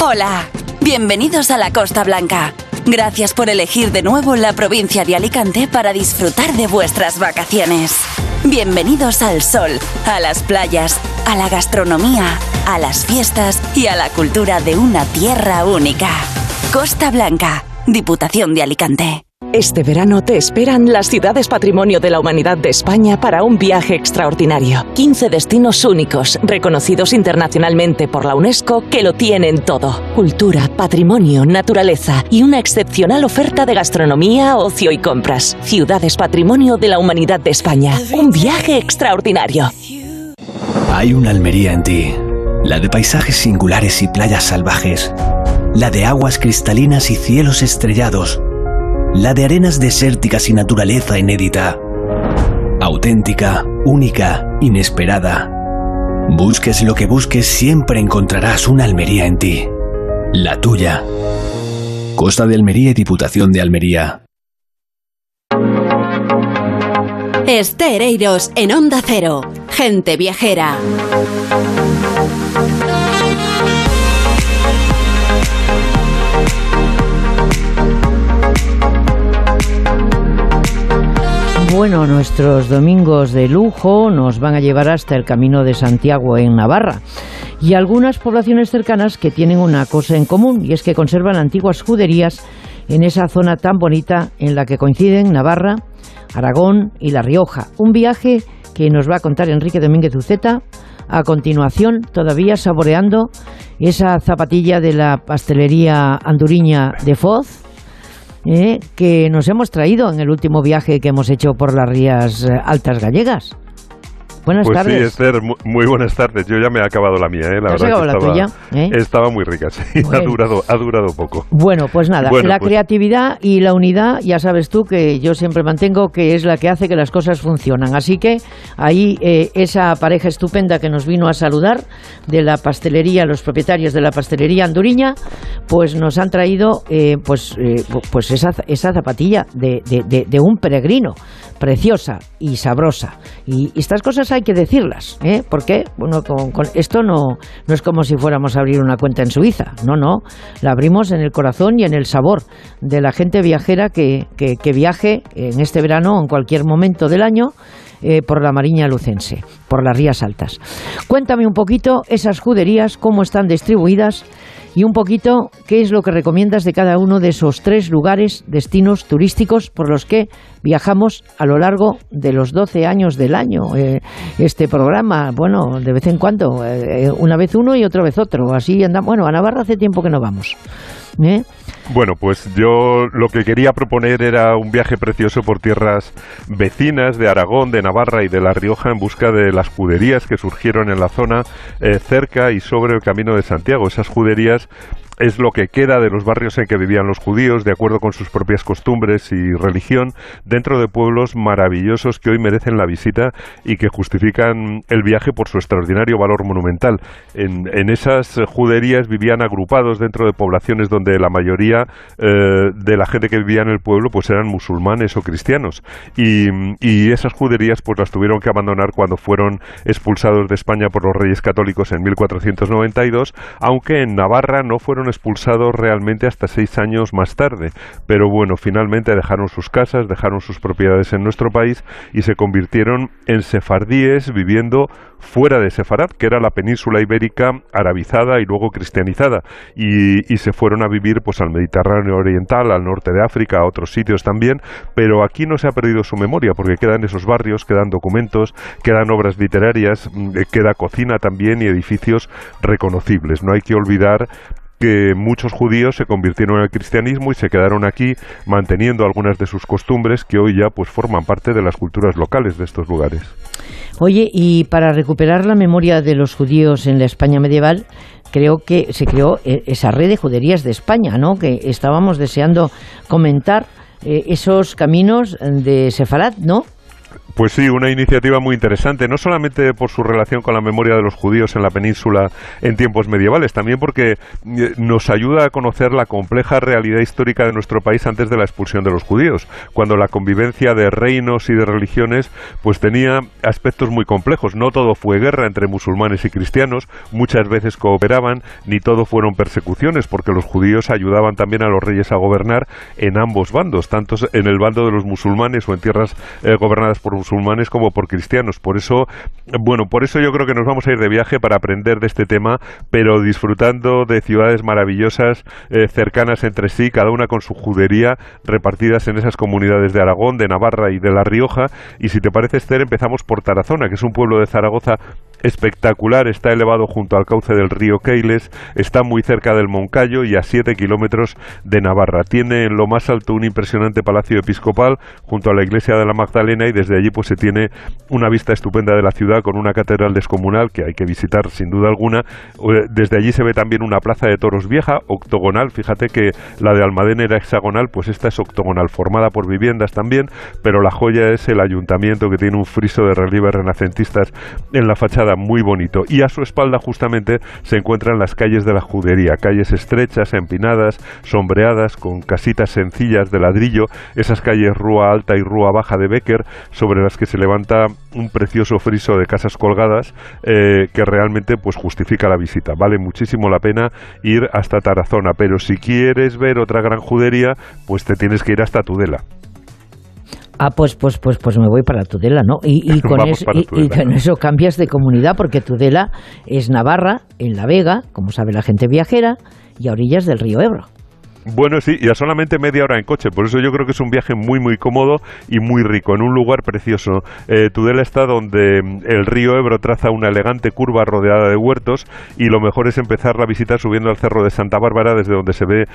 Hola, bienvenidos a la Costa Blanca. Gracias por elegir de nuevo la provincia de Alicante para disfrutar de vuestras vacaciones. Bienvenidos al sol, a las playas, a la gastronomía, a las fiestas y a la cultura de una tierra única. Costa Blanca, Diputación de Alicante. Este verano te esperan las ciudades patrimonio de la humanidad de España para un viaje extraordinario. 15 destinos únicos, reconocidos internacionalmente por la UNESCO, que lo tienen todo. Cultura, patrimonio, naturaleza y una excepcional oferta de gastronomía, ocio y compras. Ciudades patrimonio de la humanidad de España. Un viaje extraordinario. Hay una Almería en ti. La de paisajes singulares y playas salvajes. La de aguas cristalinas y cielos estrellados la de arenas desérticas y naturaleza inédita. Auténtica, única, inesperada. Busques lo que busques, siempre encontrarás una Almería en ti. La tuya. Costa de Almería y Diputación de Almería. Estereiros en Onda Cero. Gente viajera. Bueno, nuestros domingos de lujo nos van a llevar hasta el Camino de Santiago en Navarra y algunas poblaciones cercanas que tienen una cosa en común y es que conservan antiguas juderías en esa zona tan bonita en la que coinciden Navarra, Aragón y La Rioja. Un viaje que nos va a contar Enrique Domínguez Uceta a continuación, todavía saboreando esa zapatilla de la pastelería anduriña de Foz ¿eh? que nos hemos traído en el último viaje que hemos hecho por las rías eh, altas gallegas. Buenas pues tardes. sí, Esther, muy, buenas tardes. Yo ya me he acabado la mía, ¿eh? La verdad que la estaba, tuya, ¿eh? estaba muy rica, sí. <laughs> Ha, durado, ha durado poco. Bueno, pues nada, Bueno, la pues- creatividad y la unidad, ya sabes tú que yo siempre mantengo que es la que hace que las cosas funcionan. Así que ahí eh, esa pareja estupenda que nos vino a saludar de la pastelería, los propietarios de la pastelería anduriña, pues nos han traído eh, pues, pues esa, esa zapatilla de, de- de- de un peregrino, preciosa y sabrosa. Y, y estas cosas hay que decirlas, ¿eh? porque bueno, con, con- esto no, no es como si fuéramos a abrir una cuenta en Suiza, no, no, la abrimos en el corazón y en el sabor de la gente viajera que, que, viaje en este verano o en cualquier momento del año eh, por la Mariña Lucense, por las Rías Altas. Cuéntame un poquito esas juderías, cómo están distribuidas y un poquito qué es lo que recomiendas de cada uno de esos tres lugares, destinos turísticos por los que viajamos a lo largo de los 12 años del año. Eh, este programa, bueno, de vez en cuando, eh, una vez uno y otra vez otro. Así andamos. Bueno, a Navarra hace tiempo que no vamos. ¿eh? Bueno, pues yo lo que quería proponer era un viaje precioso por tierras vecinas de Aragón, de Navarra y de La Rioja en busca de las juderías que surgieron en la zona eh, cerca y sobre el Camino de Santiago. Esas juderías es lo que queda de los barrios en que vivían los judíos, de acuerdo con sus propias costumbres y religión, dentro de pueblos maravillosos que hoy merecen la visita y que justifican el viaje por su extraordinario valor monumental. En, en esas juderías vivían agrupados dentro de poblaciones donde la mayoría eh, de la gente que vivía en el pueblo pues eran musulmanes o cristianos y, y esas juderías pues las tuvieron que abandonar cuando fueron expulsados de España por los reyes católicos en 1492, aunque en Navarra no fueron expulsados realmente hasta seis años más tarde. Pero bueno, finalmente dejaron sus casas, dejaron sus propiedades en nuestro país y se convirtieron en sefardíes viviendo fuera de Sefarad, que era la península ibérica arabizada y luego cristianizada, y, y se fueron a vivir pues al Mediterráneo oriental, al norte de África, a otros sitios también, pero aquí no se ha perdido su memoria, porque quedan esos barrios, quedan documentos, quedan obras literarias, mm, eh, queda cocina también y edificios reconocibles. No hay que olvidar que muchos judíos se convirtieron al cristianismo y se quedaron aquí manteniendo algunas de sus costumbres que hoy ya pues forman parte de las culturas locales de estos lugares. Oye, y para recuperar la memoria de los judíos en la España medieval, creo que se creó eh, esa red de juderías de España, ¿no? Que estábamos deseando comentar eh, esos caminos de Sefarad, ¿no? Pues sí, una iniciativa muy interesante, no solamente por su relación con la memoria de los judíos en la península en tiempos medievales, también porque eh, nos ayuda a conocer la compleja realidad histórica de nuestro país antes de la expulsión de los judíos, cuando la convivencia de reinos y de religiones pues tenía aspectos muy complejos. No todo fue guerra entre musulmanes y cristianos, muchas veces cooperaban, ni todo fueron persecuciones, porque los judíos ayudaban también a los reyes a gobernar en ambos bandos, tanto en el bando de los musulmanes o en tierras eh, gobernadas por musulmanes como por cristianos. Por eso, bueno, por eso yo creo que nos vamos a ir de viaje para aprender de este tema, pero disfrutando de ciudades maravillosas, eh, cercanas entre sí, cada una con su judería, repartidas en esas comunidades de Aragón, de Navarra y de La Rioja. Y si te parece, Esther, empezamos por Tarazona, que es un pueblo de Zaragoza espectacular, está elevado junto al cauce del río Keiles, está muy cerca del Moncayo y a 7 kilómetros de Navarra. Tiene en lo más alto un impresionante palacio episcopal junto a la iglesia de la Magdalena y desde allí pues se tiene una vista estupenda de la ciudad con una catedral descomunal que hay que visitar sin duda alguna. Eh, desde allí se ve también una plaza de toros vieja, octogonal, fíjate que la de Almadén era hexagonal, pues esta es octogonal, formada por viviendas también, pero la joya es el ayuntamiento que tiene un friso de relieves renacentistas en la fachada muy bonito. Y a su espalda justamente se encuentran las calles de la judería, calles estrechas, empinadas, sombreadas, con casitas sencillas de ladrillo, esas calles Rúa Alta y Rúa Baja de Becker, sobre las que se levanta un precioso friso de casas colgadas eh, que realmente pues justifica la visita. Vale muchísimo la pena ir hasta Tarazona, pero si quieres ver otra gran judería, pues te tienes que ir hasta Tudela. Ah, pues, pues, pues, pues me voy para Tudela, ¿no? Y, <laughs> con, y, con eso cambias de comunidad, porque Tudela es Navarra, en La Vega, como sabe la gente viajera, y a orillas del río Ebro. Bueno, sí, y a solamente media hora en coche, por eso yo creo que es un viaje muy, muy cómodo y muy rico, en un lugar precioso. Eh, Tudela está donde mm, el río Ebro traza una elegante curva rodeada de huertos y lo mejor es empezar la visita subiendo al cerro de Santa Bárbara, desde donde se ve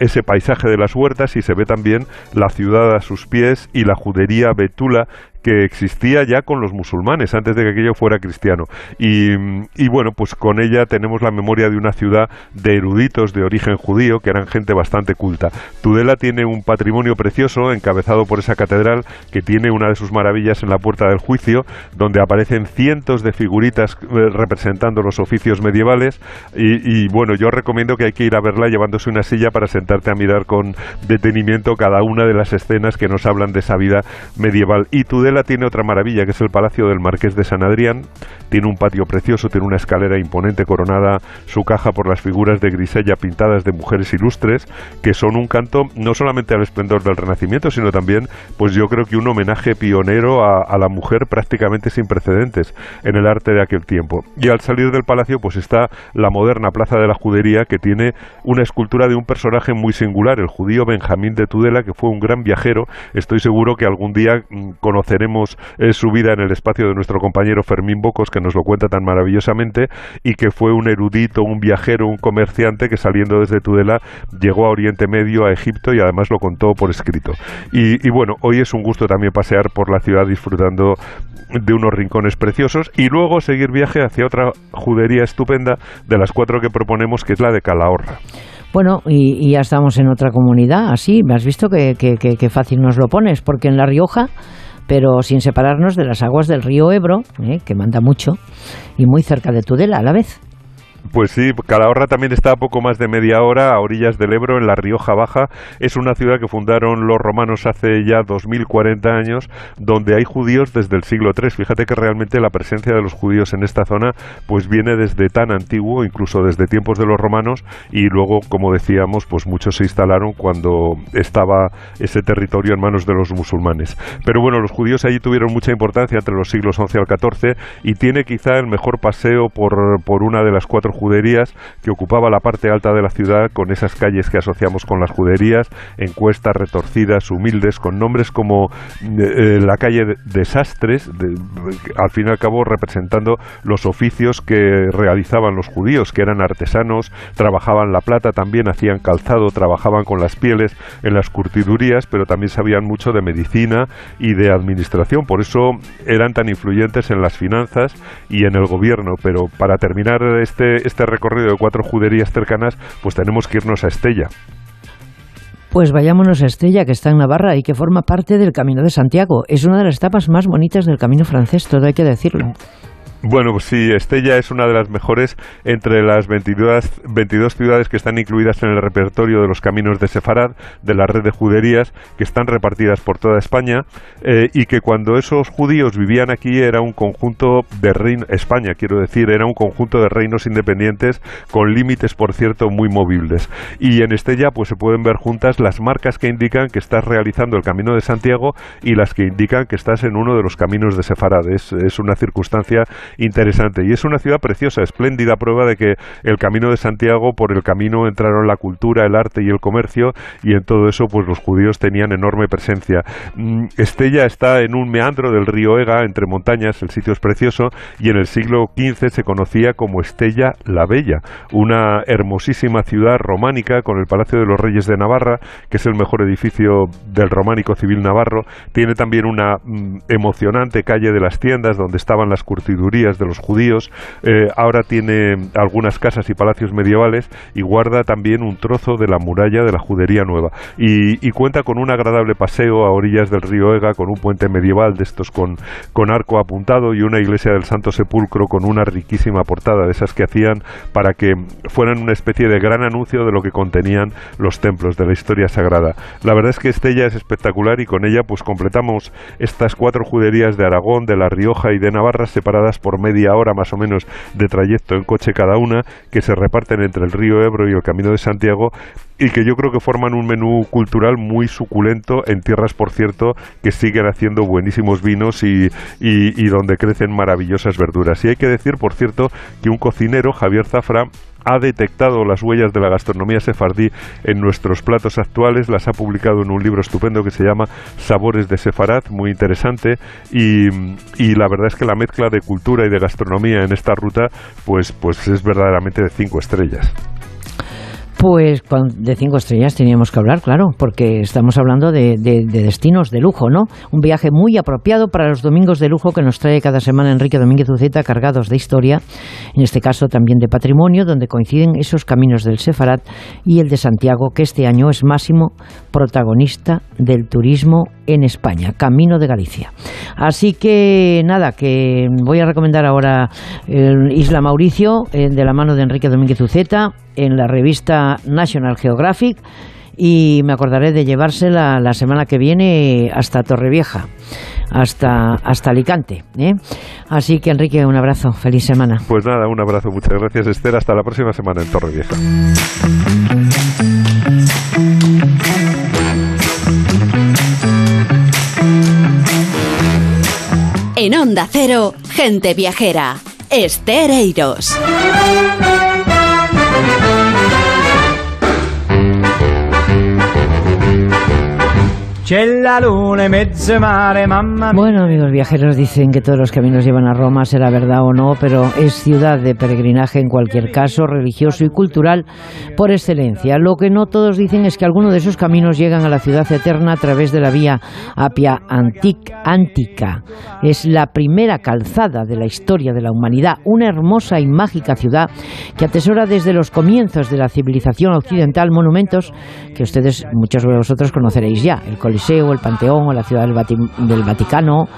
ese paisaje de las huertas y se ve también la ciudad a sus pies y la judería Betula que existía ya con los musulmanes antes de que aquello fuera cristiano. Y, bueno, pues con ella tenemos la memoria de una ciudad de eruditos de origen judío que eran gente bastante culta. Tudela tiene un patrimonio precioso encabezado por esa catedral que tiene una de sus maravillas en la puerta del juicio, donde aparecen cientos de figuritas eh, representando los oficios medievales. Y, y bueno, yo recomiendo que hay que ir a verla llevándose una silla para sentarte a mirar con detenimiento cada una de las escenas que nos hablan de esa vida medieval. Y Tudela tiene otra maravilla, que es el Palacio del Marqués de San Adrián. Tiene un patio precioso, tiene una escalera imponente coronada su caja por las figuras de grisella pintadas de mujeres ilustres, que son un canto no solamente al esplendor del Renacimiento, sino también, pues yo creo que un homenaje pionero a, a la mujer prácticamente sin precedentes en el arte de aquel tiempo. Y al salir del palacio, pues está la moderna Plaza de la Judería, que tiene una escultura de un personaje muy singular, el judío Benjamín de Tudela, que fue un gran viajero. Estoy seguro que algún día mm, conoceremos eh, su vida en el espacio de nuestro compañero Fermín Bocos, que nos lo cuenta tan maravillosamente, y que fue un erudito, un viajero, un comerciante que saliendo desde Tudela llegó a Oriente Medio, a Egipto, y además lo contó por escrito. Y, bueno, hoy es un gusto también pasear por la ciudad disfrutando de unos rincones preciosos y luego seguir viaje hacia otra judería estupenda de las cuatro que proponemos, que es la de Calahorra. Bueno, y, ya estamos en otra comunidad, así, me has visto que, que fácil nos lo pones, porque en La Rioja pero sin separarnos de las aguas del río Ebro, ¿eh? que manda mucho, y muy cerca de Tudela a la vez. Pues sí, Calahorra también está a poco más de media hora a orillas del Ebro, en la Rioja Baja. Es una ciudad que fundaron los romanos hace ya 2040 años, donde hay judíos desde el siglo III. Fíjate que realmente la presencia de los judíos en esta zona pues viene desde tan antiguo, incluso desde tiempos de los romanos, y luego, como decíamos, pues muchos se instalaron cuando estaba ese territorio en manos de los musulmanes. Pero bueno, los judíos allí tuvieron mucha importancia entre los siglos XI al XIV y tiene quizá el mejor paseo por, por una de las cuatro juderías que ocupaba la parte alta de la ciudad con esas calles que asociamos con las juderías, encuestas retorcidas, humildes, con nombres como eh, eh, la calle de Desastres, al fin y al cabo representando los oficios que realizaban los judíos, que eran artesanos, trabajaban la plata, también hacían calzado, trabajaban con las pieles en las curtidurías, pero también sabían mucho de medicina y de administración, por eso eran tan influyentes en las finanzas y en el gobierno. Pero para terminar este este recorrido de cuatro juderías cercanas, pues tenemos que irnos a Estella. Pues vayámonos a Estella, que está en Navarra y que forma parte del Camino de Santiago. Es una de las etapas más bonitas del Camino francés, todo hay que decirlo. Bueno, pues sí, Estella es una de las mejores entre las 22, 22 ciudades que están incluidas en el repertorio de los caminos de Sefarad, de la red de juderías, que están repartidas por toda España, eh, y que cuando esos judíos vivían aquí era un conjunto de reinos, España quiero decir, era un conjunto de reinos independientes con límites, por cierto, muy movibles. Y en Estella pues se pueden ver juntas las marcas que indican que estás realizando el Camino de Santiago y las que indican que estás en uno de los caminos de Sefarad. Es, es una circunstancia interesante. Y es una ciudad preciosa, espléndida prueba de que el Camino de Santiago, por el camino entraron la cultura, el arte y el comercio, y en todo eso pues los judíos tenían enorme presencia. Mm, Estella está en un meandro del río Ega, entre montañas, el sitio es precioso, y en el siglo XV se conocía como Estella la Bella, una hermosísima ciudad románica con el Palacio de los Reyes de Navarra, que es el mejor edificio del románico civil navarro. Tiene también una mm, emocionante calle de las tiendas donde estaban las curtidurías de los judíos. Eh, ahora tiene algunas casas y palacios medievales y guarda también un trozo de la muralla de la judería nueva. Y, y cuenta con un agradable paseo a orillas del río Ega con un puente medieval de estos con, con arco apuntado y una iglesia del Santo Sepulcro con una riquísima portada de esas que hacían para que fueran una especie de gran anuncio de lo que contenían los templos de la historia sagrada. La verdad es que Estella es espectacular y con ella pues completamos estas cuatro juderías de Aragón, de La Rioja y de Navarra separadas por media hora más o menos de trayecto en coche cada una que se reparten entre el río Ebro y el Camino de Santiago y que yo creo que forman un menú cultural muy suculento en tierras, por cierto, que siguen haciendo buenísimos vinos y, y, y donde crecen maravillosas verduras. Y hay que decir, por cierto, que un cocinero, Javier Zafra, ha detectado las huellas de la gastronomía sefardí en nuestros platos actuales, las ha publicado en un libro estupendo que se llama Sabores de Sefarad, muy interesante, y, y la verdad es que la mezcla de cultura y de gastronomía en esta ruta pues, pues es verdaderamente de cinco estrellas. Pues de cinco estrellas teníamos que hablar, claro, porque estamos hablando de, de, de, destinos de lujo, ¿no? Un viaje muy apropiado para los domingos de lujo que nos trae cada semana Enrique Domínguez Uceta, cargados de historia, en este caso también de patrimonio, donde coinciden esos caminos del Sefarat y el de Santiago, que este año es máximo protagonista del turismo en España, Camino de Galicia. Así que nada, que voy a recomendar ahora el Isla Mauricio, eh, de la mano de Enrique Domínguez Uceta, en la revista National Geographic y me acordaré de llevársela la semana que viene hasta Torrevieja, hasta, hasta Alicante. ¿eh? Así que Enrique, un abrazo, feliz semana. Pues nada, un abrazo, muchas gracias Esther, hasta la próxima semana en Torrevieja. En Onda Cero, gente viajera, Esther Eiros. Bueno, amigos viajeros, dicen que todos los caminos llevan a Roma, será verdad o no, pero es ciudad de peregrinaje en cualquier caso, religioso y cultural por excelencia. Lo que no todos dicen es que algunos de esos caminos llegan a la ciudad eterna a través de la vía Apia Antic Antica. Es la primera calzada de la historia de la humanidad, una hermosa y mágica ciudad que atesora desde los comienzos de la civilización occidental monumentos que ustedes, muchos de vosotros conoceréis ya, el Coliseo, el Panteón o la ciudad del, del Vaticano,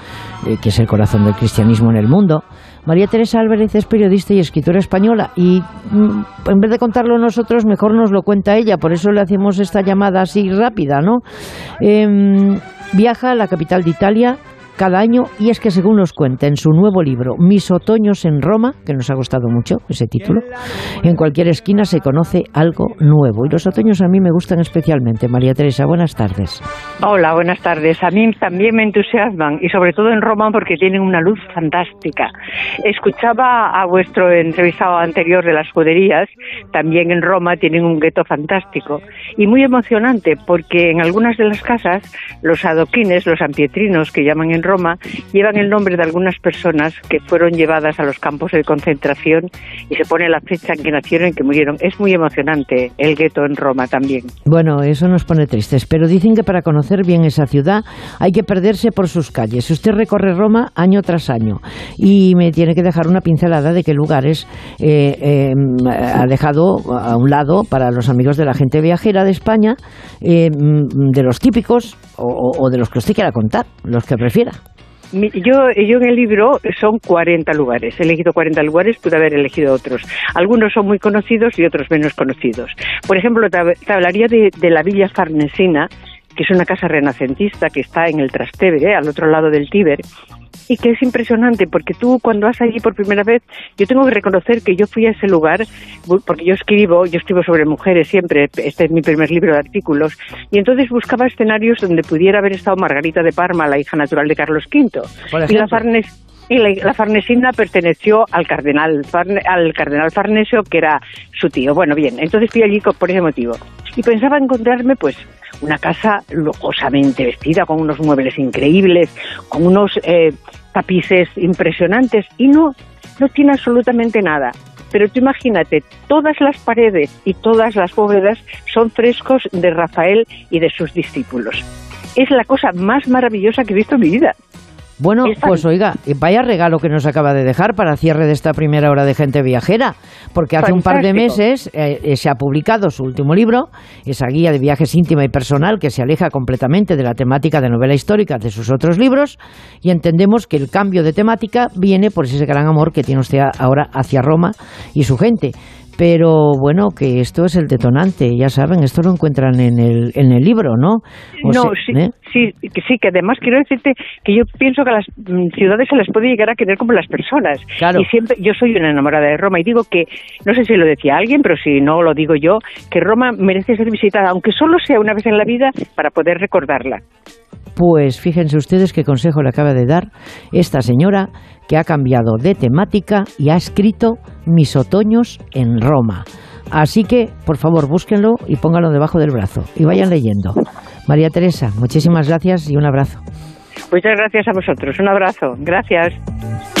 eh, que es el corazón del cristianismo en el mundo. María Teresa Álvarez es periodista y escritora española y mm, en vez de contarlo nosotros, mejor nos lo cuenta ella, por eso le hacemos esta llamada así rápida, ¿no? Eh, viaja a la capital de Italia cada año y es que según nos cuenta en su nuevo libro Mis otoños en Roma, que nos ha gustado mucho ese título, en cualquier esquina se conoce algo nuevo y los otoños a mí me gustan especialmente. María Teresa, buenas tardes. Hola, buenas tardes. A mí también me entusiasman y sobre todo en Roma porque tienen una luz fantástica. Escuchaba a vuestro entrevistado anterior de las juderías, también en Roma tienen un gueto fantástico y muy emocionante porque en algunas de las casas los adoquines, los ampietrinos que llaman en Roma, llevan el nombre de algunas personas que fueron llevadas a los campos de concentración y se pone la fecha en que nacieron y que murieron. Es muy emocionante el gueto en Roma también. Bueno, eso nos pone tristes, pero dicen que para conocer bien esa ciudad hay que perderse por sus calles. Usted recorre Roma año tras año y me tiene que dejar una pincelada de qué lugares eh, eh, ha dejado a un lado para los amigos de la gente viajera de España, eh, de los típicos o, o de los que usted quiera contar, los que prefiera. Yo, yo en el libro son 40 lugares. He elegido 40 lugares, pude haber elegido otros. Algunos son muy conocidos y otros menos conocidos. Por ejemplo, te hablaría de, de la Villa Farnesina, que es una casa renacentista que está en el Trastevere, al otro lado del Tíber, y que es impresionante porque tú cuando vas allí por primera vez, yo tengo que reconocer que yo fui a ese lugar porque yo escribo, yo escribo sobre mujeres siempre, este es mi primer libro de artículos, y entonces buscaba escenarios donde pudiera haber estado Margarita de Parma, la hija natural de Carlos V. Y la. Farnes y la, la Farnesina perteneció al cardenal Farne- al cardenal Farnesio, que era su tío. Bueno, bien, entonces fui allí por ese motivo. Y pensaba encontrarme, pues, una casa lujosamente vestida, con unos muebles increíbles, con unos eh, tapices impresionantes, y no, no tiene absolutamente nada. Pero tú imagínate, todas las paredes y todas las bóvedas son frescos de Rafael y de sus discípulos. Es la cosa más maravillosa que he visto en mi vida. Bueno, Es pues oiga, eh, vaya regalo que nos acaba de dejar para cierre de esta primera hora de gente viajera, porque hace un par de meses eh, eh, se ha publicado su último libro, esa guía de viajes íntima y personal que se aleja completamente de la temática de novela histórica de sus otros libros, y entendemos que el cambio de temática viene por ese gran amor que tiene usted ahora hacia Roma y su gente. Pero bueno, que esto es el detonante, ya saben, esto lo encuentran en el, en el libro, ¿no? O no, sea, sí, ¿eh? sí, que sí, que además quiero decirte que yo pienso que a las mm, ciudades se las puede llegar a querer como las personas. Claro. Y siempre, yo soy una enamorada de Roma y digo que, no sé si lo decía alguien, pero si no lo digo yo, que Roma merece ser visitada, aunque solo sea una vez en la vida, para poder recordarla. Pues fíjense ustedes qué consejo le acaba de dar esta señora que ha cambiado de temática y ha escrito Mis otoños en Roma. Así que, por favor, búsquenlo y pónganlo debajo del brazo y vayan leyendo. María Teresa, muchísimas gracias y un abrazo. Muchas gracias a vosotros. Un abrazo. Gracias.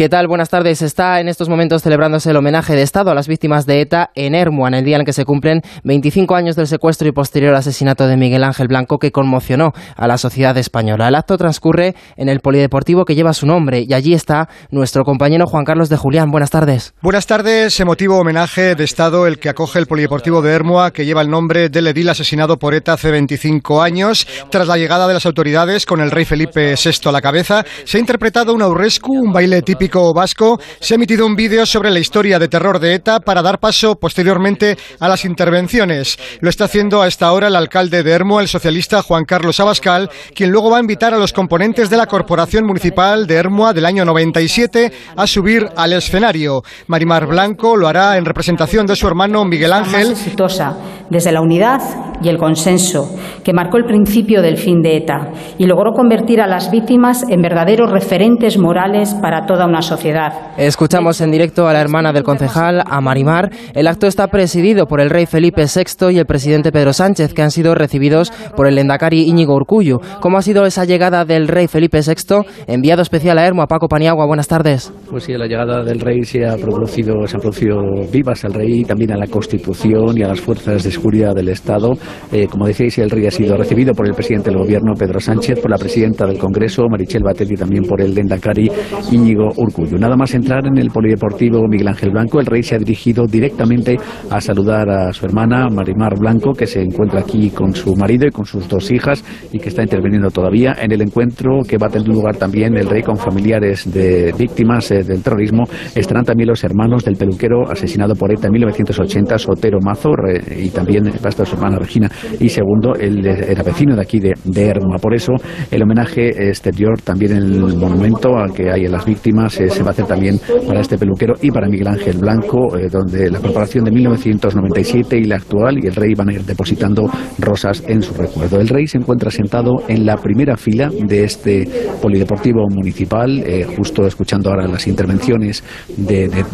¿Qué tal? Buenas tardes. Está en estos momentos celebrándose el homenaje de Estado a las víctimas de ETA en Ermua, en el día en que se cumplen 25 años del secuestro y posterior asesinato de Miguel Ángel Blanco, que conmocionó a la sociedad española. El acto transcurre en el polideportivo que lleva su nombre y allí está nuestro compañero Juan Carlos de Julián. Buenas tardes. Buenas tardes. Emotivo homenaje de Estado el que acoge el Polideportivo de Ermua, que lleva el nombre del edil asesinado por ETA hace 25 años. Tras la llegada de las autoridades con el rey Felipe VI a la cabeza, se ha interpretado un aurrescu, un baile típico vasco. Se ha emitido un vídeo sobre la historia de terror de ETA para dar paso posteriormente a las intervenciones. Lo está haciendo a esta hora el alcalde de Ermua, el socialista Juan Carlos Abascal, quien luego va a invitar a los componentes de la Corporación Municipal de Ermua del año 97 a subir al escenario. Marimar Blanco lo hará en representación de su hermano Miguel Ángel. exitosa desde la unidad y el consenso que marcó el principio del fin de ETA y logró convertir a las víctimas en verdaderos referentes morales para toda una sociedad. Escuchamos en directo a la hermana del concejal, a Marimar. El acto está presidido por el rey Felipe VI y el presidente Pedro Sánchez, que han sido recibidos por el endacari Íñigo Urcullu. ¿Cómo ha sido esa llegada del rey Felipe VI? Enviado especial a Ermo, a Paco Paniagua. Buenas tardes. Pues sí, la llegada del rey se ha producido, se han producido vivas al rey y también a la Constitución y a las fuerzas de seguridad del Estado. Eh, como decíais, el rey ha sido recibido por el presidente del Gobierno, Pedro Sánchez, por la presidenta del Congreso, Marichel Batet, y también por el Dendacari Íñigo Urcullu. Nada más entrar en el polideportivo Miguel Ángel Blanco, el rey se ha dirigido directamente a saludar a su hermana, Marimar Blanco, que se encuentra aquí con su marido y con sus dos hijas y que está interviniendo todavía en el encuentro que va a tener lugar también el rey con familiares de víctimas eh, del terrorismo. Estarán también los hermanos del peluquero asesinado por ETA en 1980, Sotero Mazo, re- y también va a estar su hermana Regina. Y segundo, él era vecino de aquí de, de Ermua. Por eso, el homenaje exterior, también en el monumento al que hay en las víctimas, eh, se va a hacer también para este peluquero y para Miguel Ángel Blanco, eh, donde la corporación de 1997 y la actual y el rey van a ir depositando rosas en su recuerdo. El rey se encuentra sentado en la primera fila de este polideportivo municipal, eh, justo escuchando ahora las intervenciones de, de,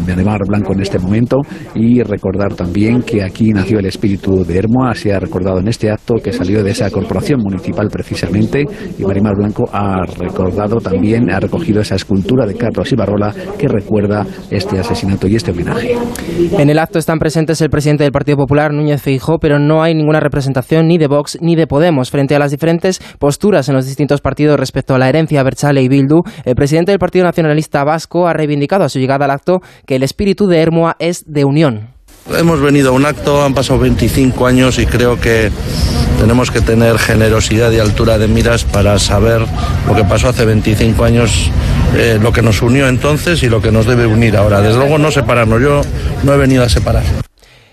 Blanco en este momento y recordar también que aquí nació el espíritu de Hermoa se ha recordado en este acto que salió de esa corporación municipal precisamente y Marimar Blanco ha recordado también, ha recogido esa escultura de Carlos Ibarrola que recuerda este asesinato y este homenaje. En el acto están presentes el presidente del Partido Popular, Núñez Feijó, pero no hay ninguna representación ni de Vox ni de Podemos. Frente a las diferentes posturas en los distintos partidos respecto a la herencia Berchale y Bildu, el presidente del Partido Nacionalista Vasco ha reivindicado a su llegada al acto que el espíritu de Hermoa es de unión. Hemos venido a un acto, han pasado 25 años y creo que tenemos que tener generosidad y altura de miras para saber lo que pasó hace 25 años, eh, lo que nos unió entonces y lo que nos debe unir ahora. Desde luego no separarnos, yo no he venido a separar.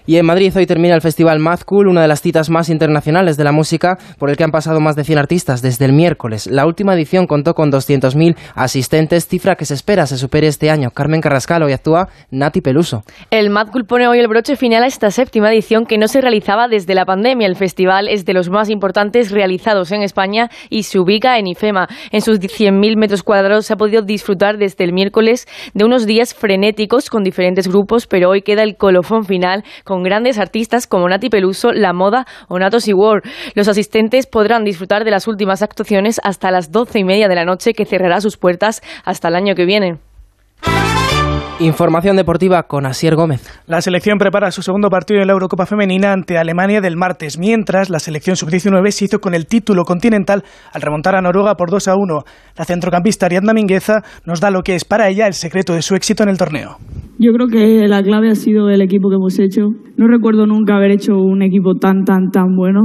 Y en Madrid hoy termina el festival Mad Cool, una de las citas más internacionales de la música, por el que han pasado más de 100 artistas desde el miércoles. La última edición contó con 200.000 asistentes, cifra que se espera se supere este año. Carmen Carrascal, hoy actúa Nati Peluso. El Mad Cool pone hoy el broche final a esta séptima edición que no se realizaba desde la pandemia. El festival es de los más importantes realizados en España y se ubica en IFEMA. En sus 100.000 metros cuadrados se ha podido disfrutar desde el miércoles de unos días frenéticos con diferentes grupos, pero hoy queda el colofón final grandes artistas como Nati Peluso, La Moda o Nato War. Los asistentes podrán disfrutar de las últimas actuaciones hasta las doce y media de la noche, que cerrará sus puertas hasta el año que viene. Información deportiva con Asier Gómez. La selección prepara su segundo partido en la Eurocopa Femenina ante Alemania del martes, mientras la selección sub-19 se hizo con el título continental al remontar a Noruega por 2 a 1. La centrocampista Ariadna Mingueza nos da lo que es para ella el secreto de su éxito en el torneo. Yo creo que la clave ha sido el equipo que hemos hecho. No recuerdo nunca haber hecho un equipo tan, tan, tan bueno.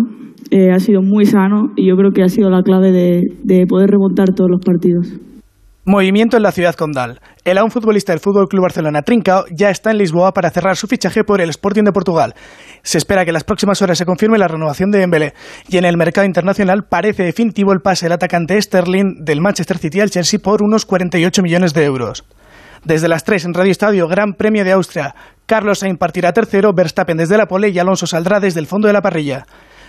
Eh, ha sido muy sano y yo creo que ha sido la clave de, de poder remontar todos los partidos. Movimiento en la ciudad condal. El aún futbolista del Fútbol Club Barcelona Trincao ya está en Lisboa para cerrar su fichaje por el Sporting de Portugal. Se espera que en las próximas horas se confirme la renovación de Dembélé y en el mercado internacional parece definitivo el pase del atacante Sterling del Manchester City al Chelsea por unos 48 millones de euros. Desde las 3 en Radio Estadio, Gran Premio de Austria. Carlos Sainz partirá tercero, Verstappen desde la pole y Alonso saldrá desde el fondo de la parrilla.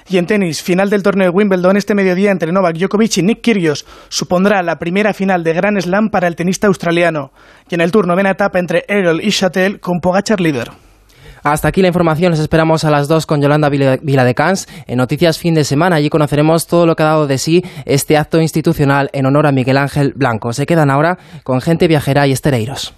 Y en tenis, final del torneo de Wimbledon este mediodía entre Novak Djokovic y Nick Kyrgios supondrá la primera final de Grand Slam para el tenista australiano. Y en el turno novena etapa entre Errol y Chatel con Pogachar líder. Hasta aquí la información. Les esperamos a las 2 con Yolanda Viladecans en Noticias Fin de Semana. Allí conoceremos todo lo que ha dado de sí este acto institucional en honor a Miguel Ángel Blanco. Se quedan ahora con gente viajera y estereiros.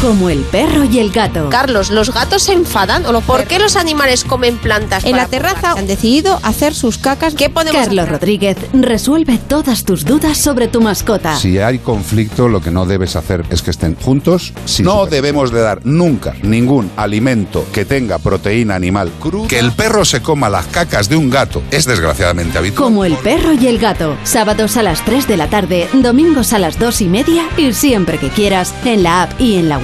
Como el perro y el gato. Carlos, ¿los gatos se enfadan o lo, por qué los animales comen plantas? En la terraza han decidido hacer sus cacas. ¿Qué podemos Carlos Rodríguez resuelve todas tus dudas sobre tu mascota. Si hay conflicto, lo que no debes hacer es que estén juntos. no debemos de dar nunca ningún alimento que tenga proteína animal cruda. Que el perro se coma las cacas de un gato es desgraciadamente habitual. Como el perro y el gato. Sábados a las 3 de la tarde, domingos a las 2 y media y siempre que quieras en la app y en la web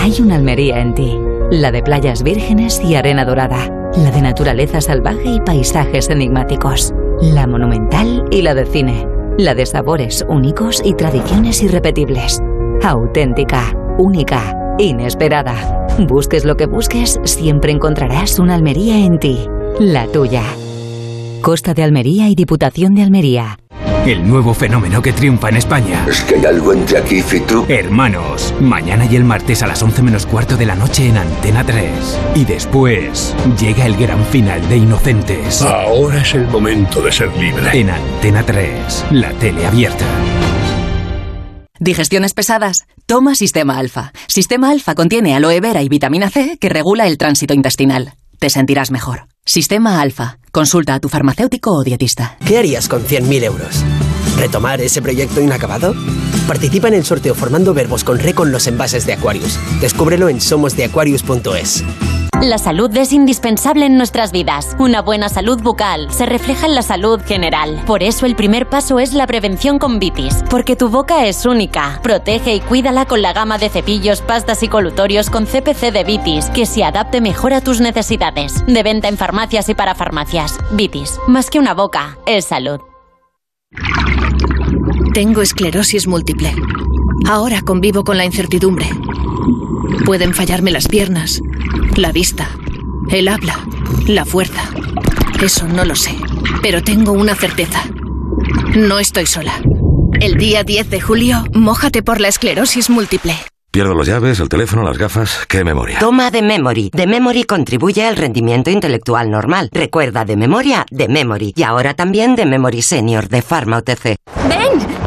Hay una Almería en ti, la de playas vírgenes y arena dorada, la de naturaleza salvaje y paisajes enigmáticos, la monumental y la de cine, la de sabores únicos y tradiciones irrepetibles, auténtica, única, inesperada. Busques lo que busques, siempre encontrarás una Almería en ti, la tuya. Costa de Almería y Diputación de Almería. El nuevo fenómeno que triunfa en España. Es que hay algo entre aquí y tú. Hermanos, mañana y el martes a las 11 menos cuarto de la noche en Antena 3. Y después llega el gran final de Inocentes. Ahora es el momento de ser libre. En Antena 3, la tele abierta. Digestiones pesadas. Toma Sistema Alfa. Sistema Alfa contiene aloe vera y vitamina C que regula el tránsito intestinal. Te sentirás mejor. Sistema Alfa. Consulta a tu farmacéutico o dietista. ¿Qué harías con 100.000 euros? ¿Retomar ese proyecto inacabado? Participa en el sorteo formando verbos con re con los envases de Aquarius. Descúbrelo en somosdeaquarius.es. La salud es indispensable en nuestras vidas. Una buena salud bucal se refleja en la salud general. Por eso el primer paso es la prevención con Vitis, porque tu boca es única. Protege y cuídala con la gama de cepillos, pastas y colutorios con CPC de Vitis, que se adapte mejor a tus necesidades. De venta en farmacias y para farmacias. Vitis, más que una boca, es salud. Tengo esclerosis múltiple. Ahora convivo con la incertidumbre. Pueden fallarme las piernas, la vista, el habla, la fuerza. Eso no lo sé, pero tengo una certeza. No estoy sola. El día 10 de julio, mójate por la esclerosis múltiple. Pierdo las llaves, el teléfono, las gafas. ¿Qué memoria? Toma de Memory. De Memory contribuye al rendimiento intelectual normal. Recuerda de memoria, de Memory. Y ahora también de Memory Senior de Pharma OTC. ¡Ven!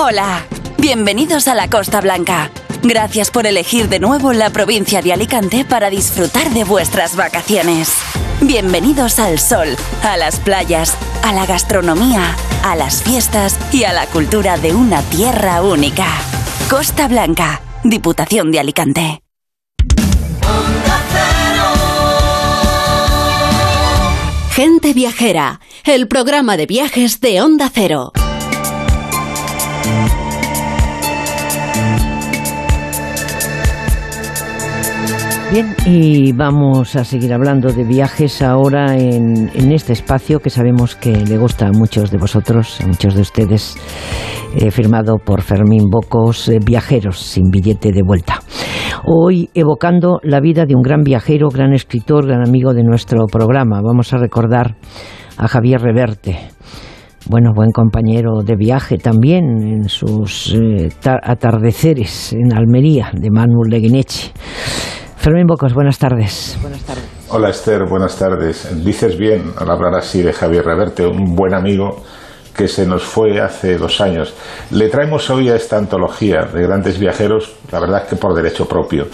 Hola, bienvenidos a la Costa Blanca. Gracias por elegir de nuevo la provincia de Alicante para disfrutar de vuestras vacaciones. Bienvenidos al sol, a las playas, a la gastronomía, a las fiestas y a la cultura de una tierra única. Costa Blanca, Diputación de Alicante. Gente Viajera, el programa de viajes de Onda Cero. Bien, y vamos a seguir hablando de viajes ahora en, este espacio que sabemos que le gusta a muchos de vosotros, a muchos de ustedes, eh, firmado por Fermín Bocos, eh, Viajeros sin billete de vuelta. Hoy evocando la vida de un gran viajero, gran escritor, gran amigo de nuestro programa. Vamos a recordar a Javier Reverte bueno, buen compañero de viaje también en sus eh, atardeceres en Almería, de Manuel Leguineche. Fermín Bocos, buenas tardes. Buenas tardes. Hola Esther, buenas tardes. Dices bien al hablar así de Javier Reverte, un buen amigo que se nos fue hace dos años. Le traemos hoy a esta antología de grandes viajeros, la verdad es que por derecho propio.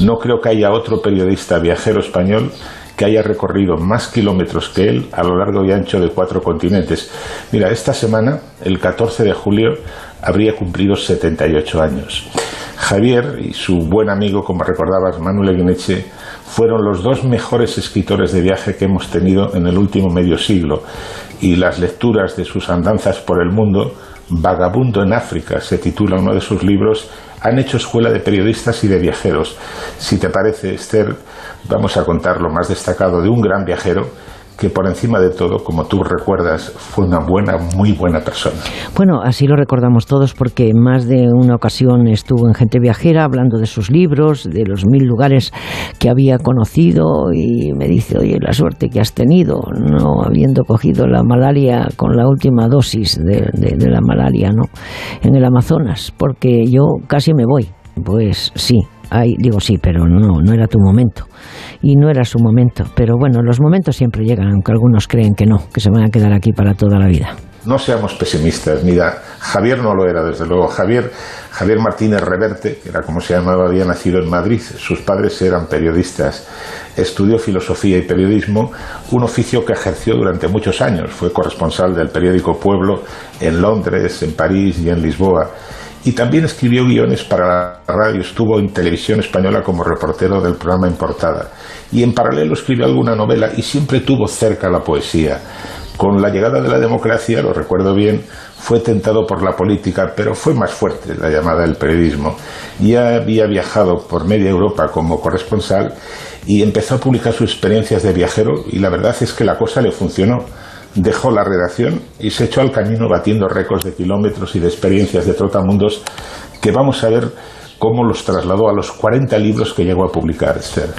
No creo que haya otro periodista viajero español que haya recorrido más kilómetros que él a lo largo y ancho de cuatro continentes. Mira, esta semana, el 14 de julio, habría cumplido 78 años. Javier y su buen amigo, como recordabas, Manuel Eguineche, fueron los dos mejores escritores de viaje que hemos tenido en el último medio siglo y las lecturas de sus andanzas por el mundo, Vagabundo en África se titula uno de sus libros, han hecho escuela de periodistas y de viajeros. Si te parece, Esther, vamos a contar lo más destacado de un gran viajero que por encima de todo, como tú recuerdas, fue una buena, muy buena persona. Bueno, así lo recordamos todos porque más de una ocasión estuvo en Gente Viajera hablando de sus libros, de los mil lugares que había conocido y me dice, oye, la suerte que has tenido, no habiendo cogido la malaria con la última dosis de, de la malaria, ¿no? En el Amazonas, porque yo casi me voy. Pues sí, digo sí, pero no, no era tu momento. Y no era su momento. Pero bueno, los momentos siempre llegan, aunque algunos creen que no, que se van a quedar aquí para toda la vida. No seamos pesimistas. Mira, Javier no lo era, desde luego. Javier, Javier Martínez Reverte, que era como se llamaba, había nacido en Madrid. Sus padres eran periodistas. Estudió filosofía y periodismo, un oficio que ejerció durante muchos años. Fue corresponsal del periódico Pueblo en Londres, en París y en Lisboa y también escribió guiones para la radio, estuvo en televisión española como reportero del programa Importada y en paralelo escribió alguna novela y siempre tuvo cerca la poesía. Con la llegada de la democracia, lo recuerdo bien, fue tentado por la política, pero fue más fuerte la llamada del periodismo. Ya había viajado por media Europa como corresponsal y empezó a publicar sus experiencias de viajero y la verdad es que la cosa le funcionó dejó la redacción y se echó al camino batiendo récords de kilómetros y de experiencias de trotamundos que vamos a ver cómo los trasladó a los 40 libros que llegó a publicar Esther.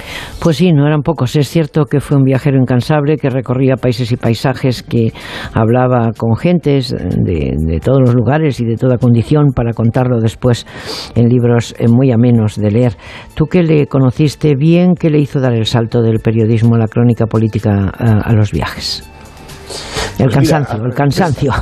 Pues sí, no eran pocos. Es cierto que fue un viajero incansable que recorría países y paisajes, que hablaba con gentes de, todos los lugares y de toda condición para contarlo después en libros eh, muy amenos de leer. Tú que le conociste bien, ¿qué le hizo dar el salto del periodismo a la crónica política a los viajes? El pues cansancio, el cansancio,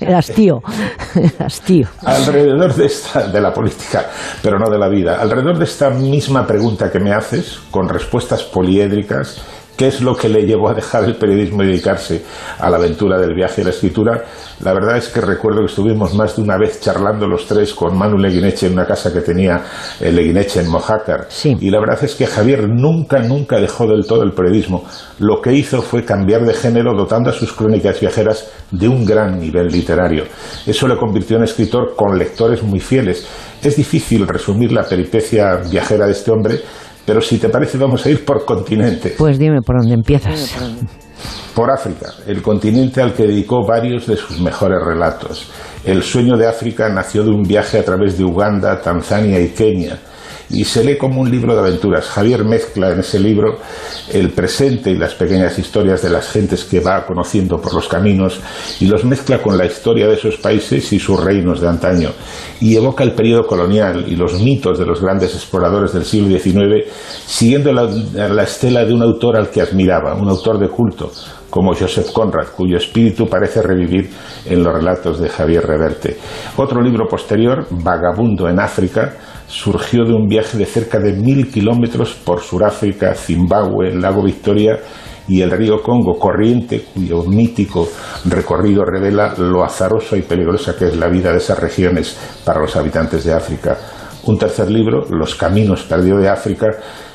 el <laughs> hastío, <laughs> el hastío. Alrededor de esta, de la política, pero no de la vida, alrededor de esta misma pregunta que me haces, con respuestas poliédricas, qué es lo que le llevó a dejar el periodismo y dedicarse a la aventura del viaje y la escritura, la verdad es que recuerdo que estuvimos más de una vez charlando los tres con Manu Leguineche en una casa que tenía el Leguineche en Mojácar. Y la verdad es que Javier nunca, nunca dejó del todo el periodismo. Lo que hizo fue cambiar de género dotando a sus crónicas viajeras de un gran nivel literario. Eso le convirtió en escritor con lectores muy fieles. Es difícil resumir la peripecia viajera de este hombre, pero si te parece, vamos a ir por continente. Pues dime por dónde empiezas. Por África, el continente al que dedicó varios de sus mejores relatos. El sueño de África nació de un viaje a través de Uganda, Tanzania y Kenia y se lee como un libro de aventuras. Javier mezcla en ese libro el presente y las pequeñas historias de las gentes que va conociendo por los caminos y los mezcla con la historia de esos países y sus reinos de antaño y evoca el periodo colonial y los mitos de los grandes exploradores del siglo XIX siguiendo la, la estela de un autor al que admiraba, un autor de culto como Joseph Conrad, cuyo espíritu parece revivir en los relatos de Javier Reverte. Otro libro posterior, Vagabundo en África, surgió de un viaje de cerca de mil kilómetros por Suráfrica, Zimbabue, el lago Victoria y el río Congo, corriente cuyo mítico recorrido revela lo azarosa y peligrosa que es la vida de esas regiones para los habitantes de África. Un tercer libro, Los Caminos Perdidos de África,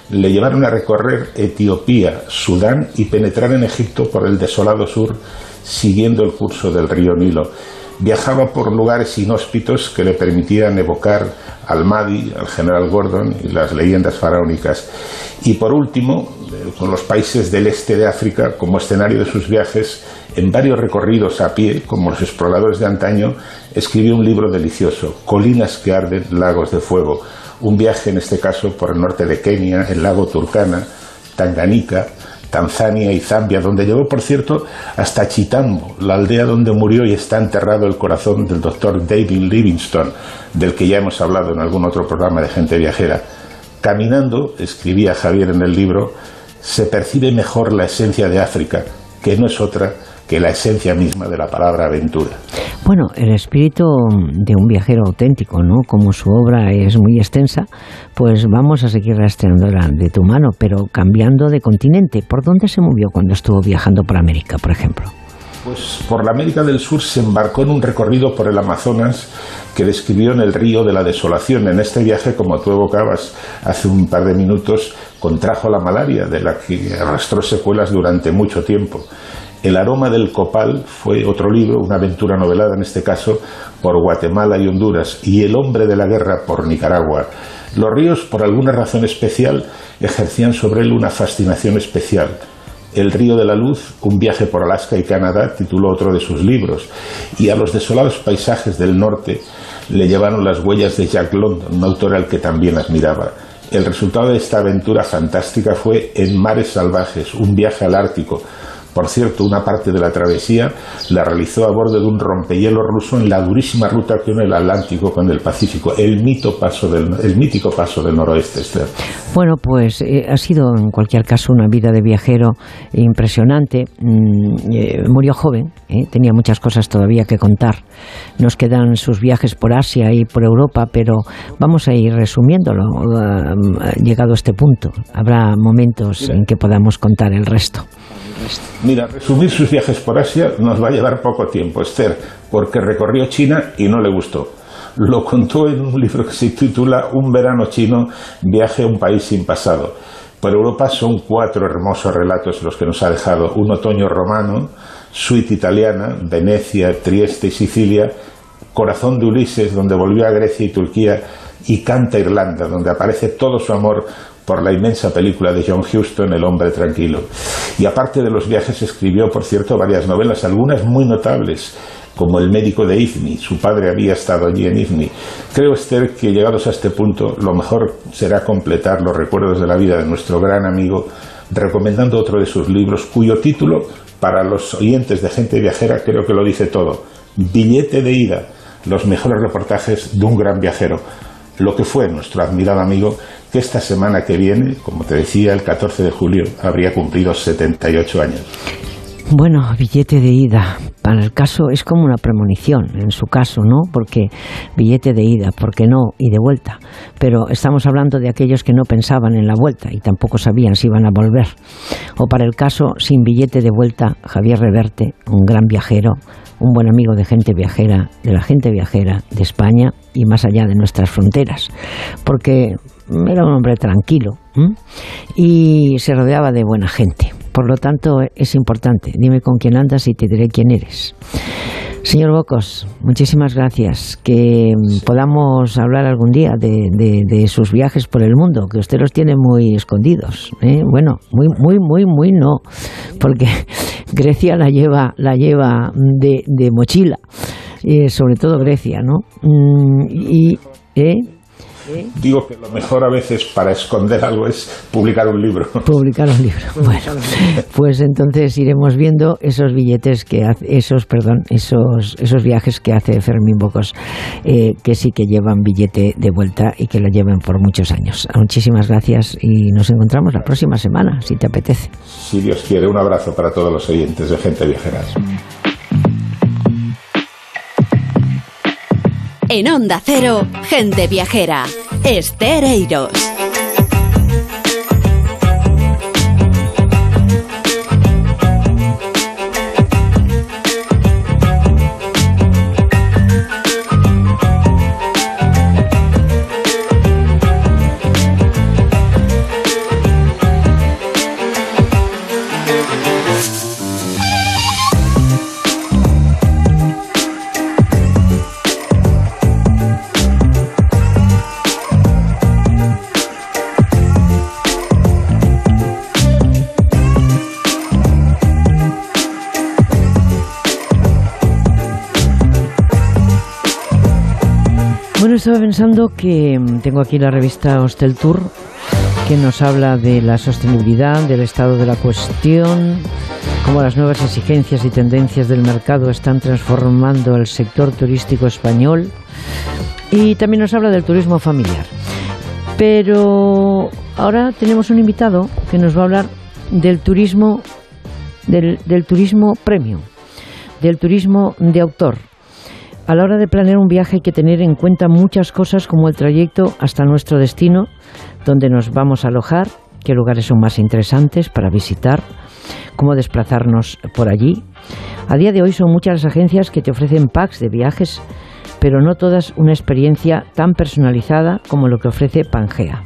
le llevaron a recorrer Etiopía, Sudán y penetrar en Egipto por el desolado sur, siguiendo el curso del río Nilo. Viajaba por lugares inhóspitos que le permitían evocar al Mahdi, al general Gordon y las leyendas faraónicas. Y por último, con los países del este de África como escenario de sus viajes, en varios recorridos a pie, como los exploradores de antaño, escribió un libro delicioso, Colinas que arden, lagos de fuego, un viaje en este caso por el norte de Kenia, el lago Turkana, Tanganica, Tanzania y Zambia, donde llegó, por cierto, hasta Chitambo, la aldea donde murió y está enterrado el corazón del doctor David Livingstone, del que ya hemos hablado en algún otro programa de gente viajera. Caminando, escribía Javier en el libro, se percibe mejor la esencia de África, que no es otra que la esencia misma de la palabra aventura. Bueno, el espíritu de un viajero auténtico, ¿no? Como su obra es muy extensa, pues vamos a seguir rastreándola de tu mano, pero cambiando de continente. ¿Por dónde se movió cuando estuvo viajando por América, por ejemplo? Pues por la América del Sur se embarcó en un recorrido por el Amazonas que describió en el río de la desolación. En este viaje, como tú evocabas hace un par de minutos, contrajo la malaria, de la que arrastró secuelas durante mucho tiempo. El aroma del copal fue otro libro, una aventura novelada en este caso, por Guatemala y Honduras, y El hombre de la guerra por Nicaragua. Los ríos, por alguna razón especial, ejercían sobre él una fascinación especial. El río de la luz, un viaje por Alaska y Canadá, tituló otro de sus libros, y a los desolados paisajes del norte le llevaron las huellas de Jack London, un autor al que también admiraba. El resultado de esta aventura fantástica fue En mares salvajes, un viaje al Ártico, por cierto, una parte de la travesía la realizó a bordo de un rompehielo ruso en la durísima ruta que une el Atlántico con el Pacífico, el, mito del, el mítico paso del noroeste. Bueno, pues eh, ha sido en cualquier caso una vida de viajero impresionante. Mm, eh, murió joven, eh, tenía muchas cosas todavía que contar. Nos quedan sus viajes por Asia y por Europa, pero vamos a ir resumiéndolo. llegado a este punto, habrá momentos en que podamos contar el resto. Mira, resumir sus viajes por Asia nos va a llevar poco tiempo, Esther, porque recorrió China y no le gustó. Lo contó en un libro que se titula Un verano chino, viaje a un país sin pasado. Por Europa son cuatro hermosos relatos los que nos ha dejado. Un otoño romano, suite italiana, Venecia, Trieste y Sicilia, Corazón de Ulises, donde volvió a Grecia y Turquía, y Canta Irlanda, donde aparece todo su amor por la inmensa película de John Huston, El hombre tranquilo. Y aparte de los viajes escribió, por cierto, varias novelas, algunas muy notables, como el médico de Ifni. Su padre había estado allí en Ifni. Creo, Esther, que llegados a este punto, lo mejor será completar los recuerdos de la vida de nuestro gran amigo, recomendando otro de sus libros, cuyo título, para los oyentes de gente viajera, creo que lo dice todo. Billete de ida, los mejores reportajes de un gran viajero. Lo que fue nuestro admirado amigo, que esta semana que viene, como te decía, el 14 de julio, habría cumplido 78 años. Bueno, billete de ida. Para el caso es como una premonición, en su caso, ¿no? Porque billete de ida, porque no? Y de vuelta. Pero estamos hablando de aquellos que no pensaban en la vuelta y tampoco sabían si iban a volver. O para el caso, sin billete de vuelta, Javier Reverte, un gran viajero, un buen amigo de gente viajera, de la gente viajera de España y más allá de nuestras fronteras. Porque era un hombre tranquilo y se rodeaba de buena gente. Por lo tanto, es importante. Dime con quién andas y te diré quién eres. Señor Bocos, muchísimas gracias. Que podamos hablar algún día de, sus viajes por el mundo, que usted los tiene muy escondidos. ¿eh? Bueno, muy, muy, muy, muy no, porque <laughs> Grecia la lleva, la lleva de, mochila, eh, sobre todo Grecia, ¿no? Mm, y, ¿eh? Digo que lo mejor a veces para esconder algo es publicar un libro. <laughs> Publicar un libro. <laughs> Bueno, pues entonces iremos viendo esos billetes que hace, esos, perdón, esos, esos viajes que hace Fermín Bocos, eh, que sí que llevan billete de vuelta y que lo lleven por muchos años. Muchísimas gracias y nos encontramos la próxima semana, si te apetece. Si Dios quiere, un abrazo para todos los oyentes de Gente Viajera. En Onda Cero, gente viajera. Estereiros. Estaba pensando que mm, tengo aquí la revista Hostel Tour que nos habla de la sostenibilidad, del estado de la cuestión, cómo las nuevas exigencias y tendencias del mercado están transformando el sector turístico español y también nos habla del turismo familiar. Pero ahora tenemos un invitado que nos va a hablar del turismo del, del turismo premium, del turismo de autor a la hora de planear un viaje hay que tener en cuenta muchas cosas como el trayecto hasta nuestro destino, donde nos vamos a alojar, qué lugares son más interesantes para visitar, cómo desplazarnos por allí. A día de hoy son muchas las agencias que te ofrecen packs de viajes, pero no todas una experiencia tan personalizada como lo que ofrece Pangea.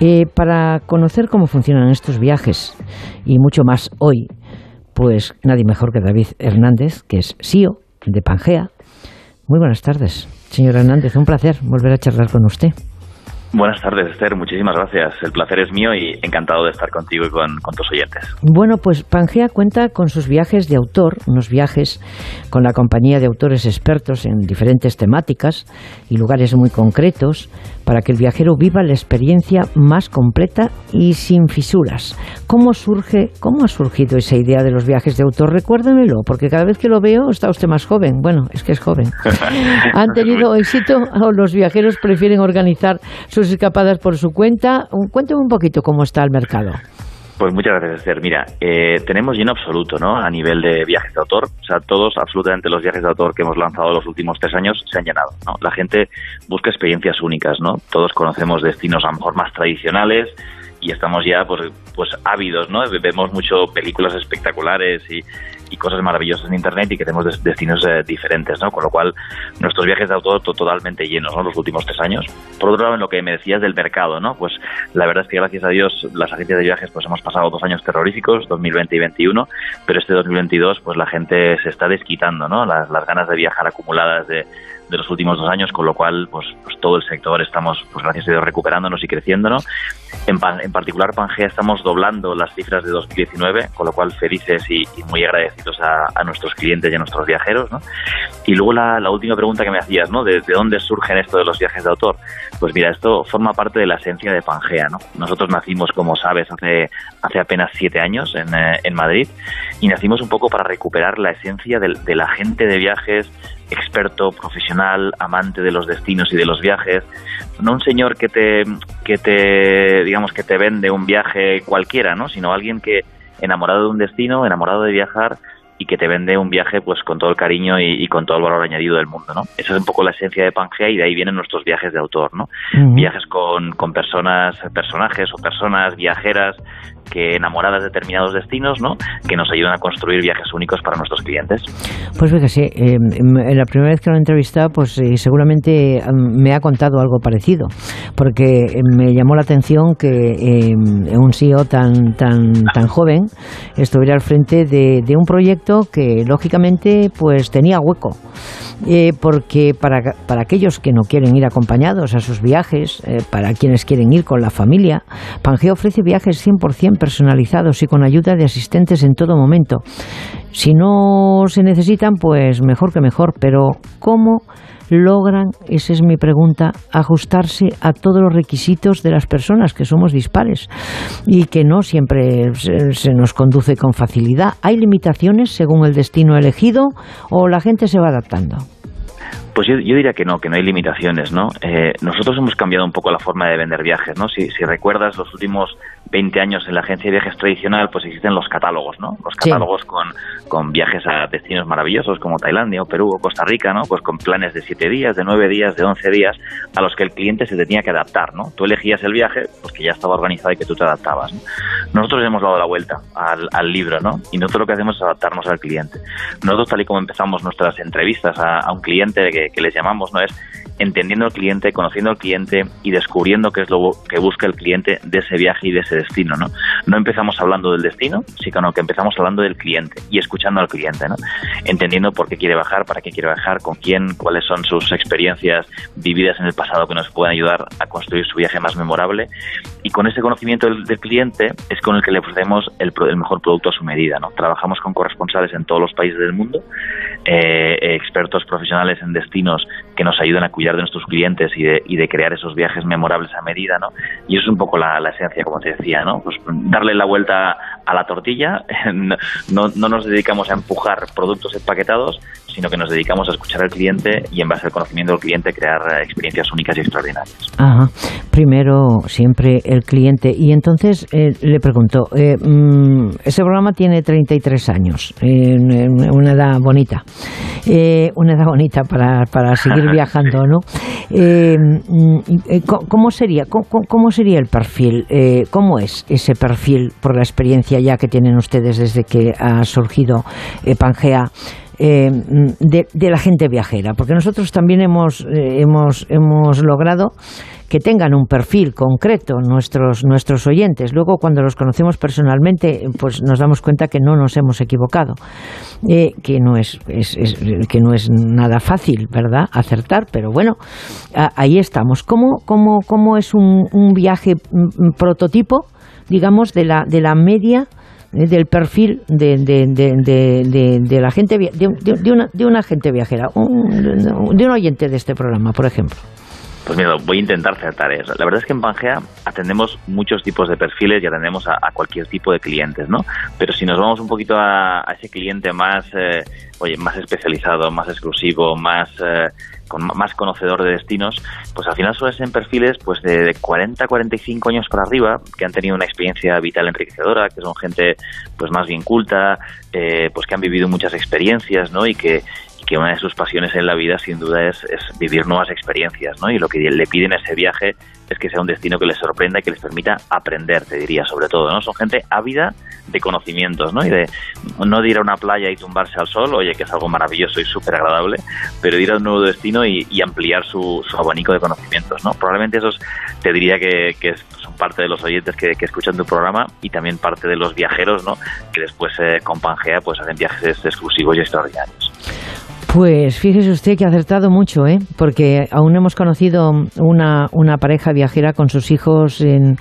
Eh, para conocer cómo funcionan estos viajes y mucho más hoy, pues nadie mejor que David Hernández, que es CEO de Pangea, muy buenas tardes, señor Hernández. Un placer volver a charlar con usted. Buenas tardes, Esther. Muchísimas gracias. El placer es mío y encantado de estar contigo y con, tus oyentes. Bueno, pues Pangea cuenta con sus viajes de autor, unos viajes con la compañía de autores expertos en diferentes temáticas y lugares muy concretos para que el viajero viva la experiencia más completa y sin fisuras. ¿Cómo surge, cómo ha surgido esa idea de los viajes de autor? Recuérdemelo, porque cada vez que lo veo está usted más joven. Bueno, es que es joven. <laughs> ¿Han tenido éxito o los viajeros prefieren organizar sus escapadas por su cuenta? Cuénteme un poquito cómo está el mercado. Pues muchas gracias, Esther. Mira, eh, tenemos lleno absoluto, ¿no? A nivel de viajes de autor. O sea, todos, absolutamente los viajes de autor que hemos lanzado los últimos tres años se han llenado, ¿no? La gente busca experiencias únicas, ¿no? Todos conocemos destinos a lo mejor más tradicionales y estamos ya, pues, pues ávidos, ¿no? Vemos mucho películas espectaculares y, y cosas maravillosas en Internet y que tenemos destinos eh, diferentes, ¿no? Con lo cual, nuestros viajes de autor totalmente llenos, ¿no? Los últimos tres años. Por otro lado, en lo que me decías del mercado, ¿no? Pues la verdad es que gracias a Dios las agencias de viajes pues hemos pasado dos años terroríficos, 2020 y 2021, pero este 2022 pues la gente se está desquitando, ¿no? Las, las ganas de viajar acumuladas de de los últimos dos años, con lo cual pues, pues todo el sector estamos, pues gracias a Dios, recuperándonos y creciéndonos. En, en particular, Pangea estamos doblando las cifras de 2019, con lo cual felices y, muy agradecidos a, nuestros clientes y a nuestros viajeros. ¿no? Y luego la, última pregunta que me hacías, ¿no? ¿De, dónde surgen esto de los viajes de autor? Pues mira, esto forma parte de la esencia de Pangea. ¿no? Nosotros nacimos, como sabes, hace, hace apenas siete años en, eh, en Madrid y nacimos un poco para recuperar la esencia del, del agente de viajes experto, profesional, amante de los destinos y de los viajes, no un señor que te, que te, digamos, que te vende un viaje cualquiera, ¿no? Sino alguien que, enamorado de un destino, enamorado de viajar, y que te vende un viaje pues con todo el cariño y, con todo el valor añadido del mundo, ¿no? Esa es un poco la esencia de Pangea y de ahí vienen nuestros viajes de autor, ¿no? Viajes con, con personas, personajes o personas viajeras que enamoradas de determinados destinos, ¿no? que nos ayudan a construir viajes únicos para nuestros clientes. Pues fíjese, eh, la primera vez que lo he entrevistado, pues eh, seguramente me ha contado algo parecido, porque eh, me llamó la atención que eh, un CEO tan, tan, tan joven estuviera al frente de, de un proyecto que lógicamente pues tenía hueco. porque para, para aquellos que no quieren ir acompañados a sus viajes, para quienes quieren ir con la familia, Pangea ofrece viajes 100% personalizados y con ayuda de asistentes en todo momento. Si no se necesitan, pues mejor que mejor, pero ¿cómo logran, esa es mi pregunta, ajustarse a todos los requisitos de las personas que somos dispares y que no siempre se, nos conduce con facilidad? ¿Hay limitaciones según el destino elegido o la gente se va adaptando? Pues yo, diría que no, que no hay limitaciones, ¿no? Eh, nosotros hemos cambiado un poco la forma de vender viajes, ¿no? Si, si recuerdas los últimos 20 años en la agencia de viajes tradicional, pues existen los catálogos, ¿no? Los catálogos con, con viajes a destinos maravillosos como Tailandia o Perú o Costa Rica, ¿no? Pues con planes de 7 días, de 9 días, de 11 días, a los que el cliente se tenía que adaptar, ¿no? Tú elegías el viaje, pues que ya estaba organizado y que tú te adaptabas, ¿no? Nosotros hemos dado la vuelta al, al, libro, ¿no? Y nosotros lo que hacemos es adaptarnos al cliente. Nosotros, tal y como empezamos nuestras entrevistas a, a un cliente que, que les llamamos, ¿no? Es entendiendo al cliente, conociendo al cliente y descubriendo qué es lo que busca el cliente de ese viaje y de ese destino, ¿no? No empezamos hablando del destino, sino que empezamos hablando del cliente y escuchando al cliente, ¿no? Entendiendo por qué quiere bajar, para qué quiere bajar, con quién, cuáles son sus experiencias vividas en el pasado que nos pueden ayudar a construir su viaje más memorable y con ese conocimiento del, cliente es con el que le ofrecemos el, mejor producto a su medida, ¿no? Trabajamos con corresponsales en todos los países del mundo, eh, expertos profesionales en destinos que nos ayudan a cuidar de nuestros clientes y de, y de crear esos viajes memorables a medida, ¿no? Y eso es un poco la, esencia, como te decía, ¿no? Pues darle la vuelta a la tortilla, <laughs> no, no nos dedicamos a empujar productos empaquetados, sino que nos dedicamos a escuchar al cliente y en base al conocimiento del cliente crear experiencias únicas y extraordinarias. Ajá. Primero, siempre el cliente. Y entonces eh, le pregunto, eh, mm, ese programa tiene 33 años, una edad bonita, eh, una edad bonita para, para seguir viajando, ¿no? Mm, ¿Cómo sería, cómo, sería el perfil? ¿Cómo es ese perfil por la experiencia ya que tienen ustedes desde que ha surgido Pangea? Eh, de, la gente viajera, porque nosotros también hemos, eh, hemos, hemos logrado que tengan un perfil concreto nuestros, nuestros oyentes. Luego, cuando los conocemos personalmente, pues nos damos cuenta que no nos hemos equivocado, eh, que, no es, que no es nada fácil, ¿verdad?, acertar, pero bueno, ahí estamos. ¿Cómo, cómo, cómo es un, un viaje mm, mm, prototipo, digamos, de la, de la media del perfil de, de, de, de la gente, de, una, de una gente viajera, de un oyente de este programa, por ejemplo. Pues mira, voy a intentar acertar eso. La verdad es que en Pangea atendemos muchos tipos de perfiles y atendemos a, cualquier tipo de clientes, ¿no? Pero si nos vamos un poquito a, ese cliente más, eh, oye, más especializado, más exclusivo, más eh, con más conocedor de destinos, pues al final suelen ser perfiles pues de 40 45 años para arriba, que han tenido una experiencia vital enriquecedora, que son gente pues más bien culta, eh, pues que han vivido muchas experiencias, ¿no? Y que, que una de sus pasiones en la vida sin duda es, vivir nuevas experiencias, ¿no? Y lo que le piden ese viaje es que sea un destino que les sorprenda y que les permita aprender, te diría, sobre todo, ¿no? Son gente ávida de conocimientos, ¿no? Y de no de ir a una playa y tumbarse al sol, oye, que es algo maravilloso y súper agradable, pero ir a un nuevo destino y, ampliar su, abanico de conocimientos, ¿no? Probablemente esos te diría que, son parte de los oyentes que, escuchan tu programa y también parte de los viajeros, ¿no? Que después eh, con Pangea pues hacen viajes exclusivos y extraordinarios. Pues fíjese usted que ha acertado mucho, ¿eh? porque aún hemos conocido una, una pareja viajera con sus hijos, en,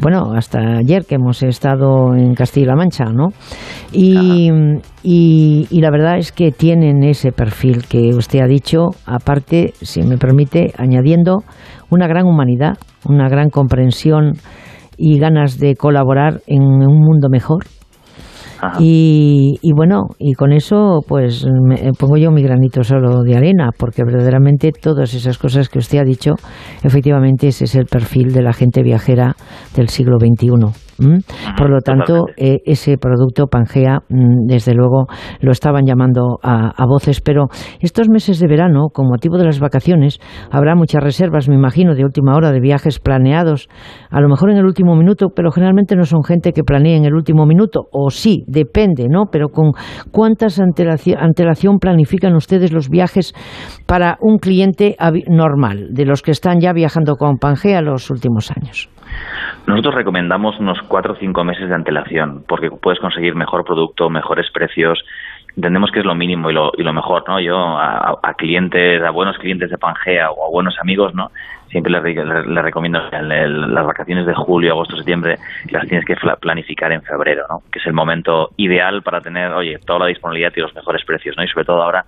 bueno, hasta ayer que hemos estado en Castilla-La Mancha, ¿no? Y, y, la verdad es que tienen ese perfil que usted ha dicho, aparte, si me permite, añadiendo una gran humanidad, una gran comprensión y ganas de colaborar en un mundo mejor y, y, bueno, y con eso pues me pongo yo mi granito solo de arena, porque verdaderamente todas esas cosas que usted ha dicho, efectivamente ese es el perfil de la gente viajera del siglo XXI. Por lo tanto, eh, ese producto Pangea, mm, desde luego, lo estaban llamando a, voces, pero estos meses de verano, con motivo de las vacaciones, habrá muchas reservas, me imagino, de última hora, de viajes planeados, a lo mejor en el último minuto, pero generalmente no son gente que planee en el último minuto, o sí, depende, ¿no? Pero con cuántas antelación, antelación planifican ustedes los viajes para un cliente normal, de los que están ya viajando con Pangea los últimos años. Nosotros recomendamos unos cuatro o cinco meses de antelación, porque puedes conseguir mejor producto, mejores precios. Entendemos que es lo mínimo y lo, y lo mejor, ¿no? Yo a, clientes, a buenos clientes de Pangea o a buenos amigos, ¿no? Siempre les, recomiendo las vacaciones de julio, agosto, septiembre las tienes que planificar en febrero, ¿no? Que es el momento ideal para tener, oye, toda la disponibilidad y los mejores precios, ¿no? Y sobre todo ahora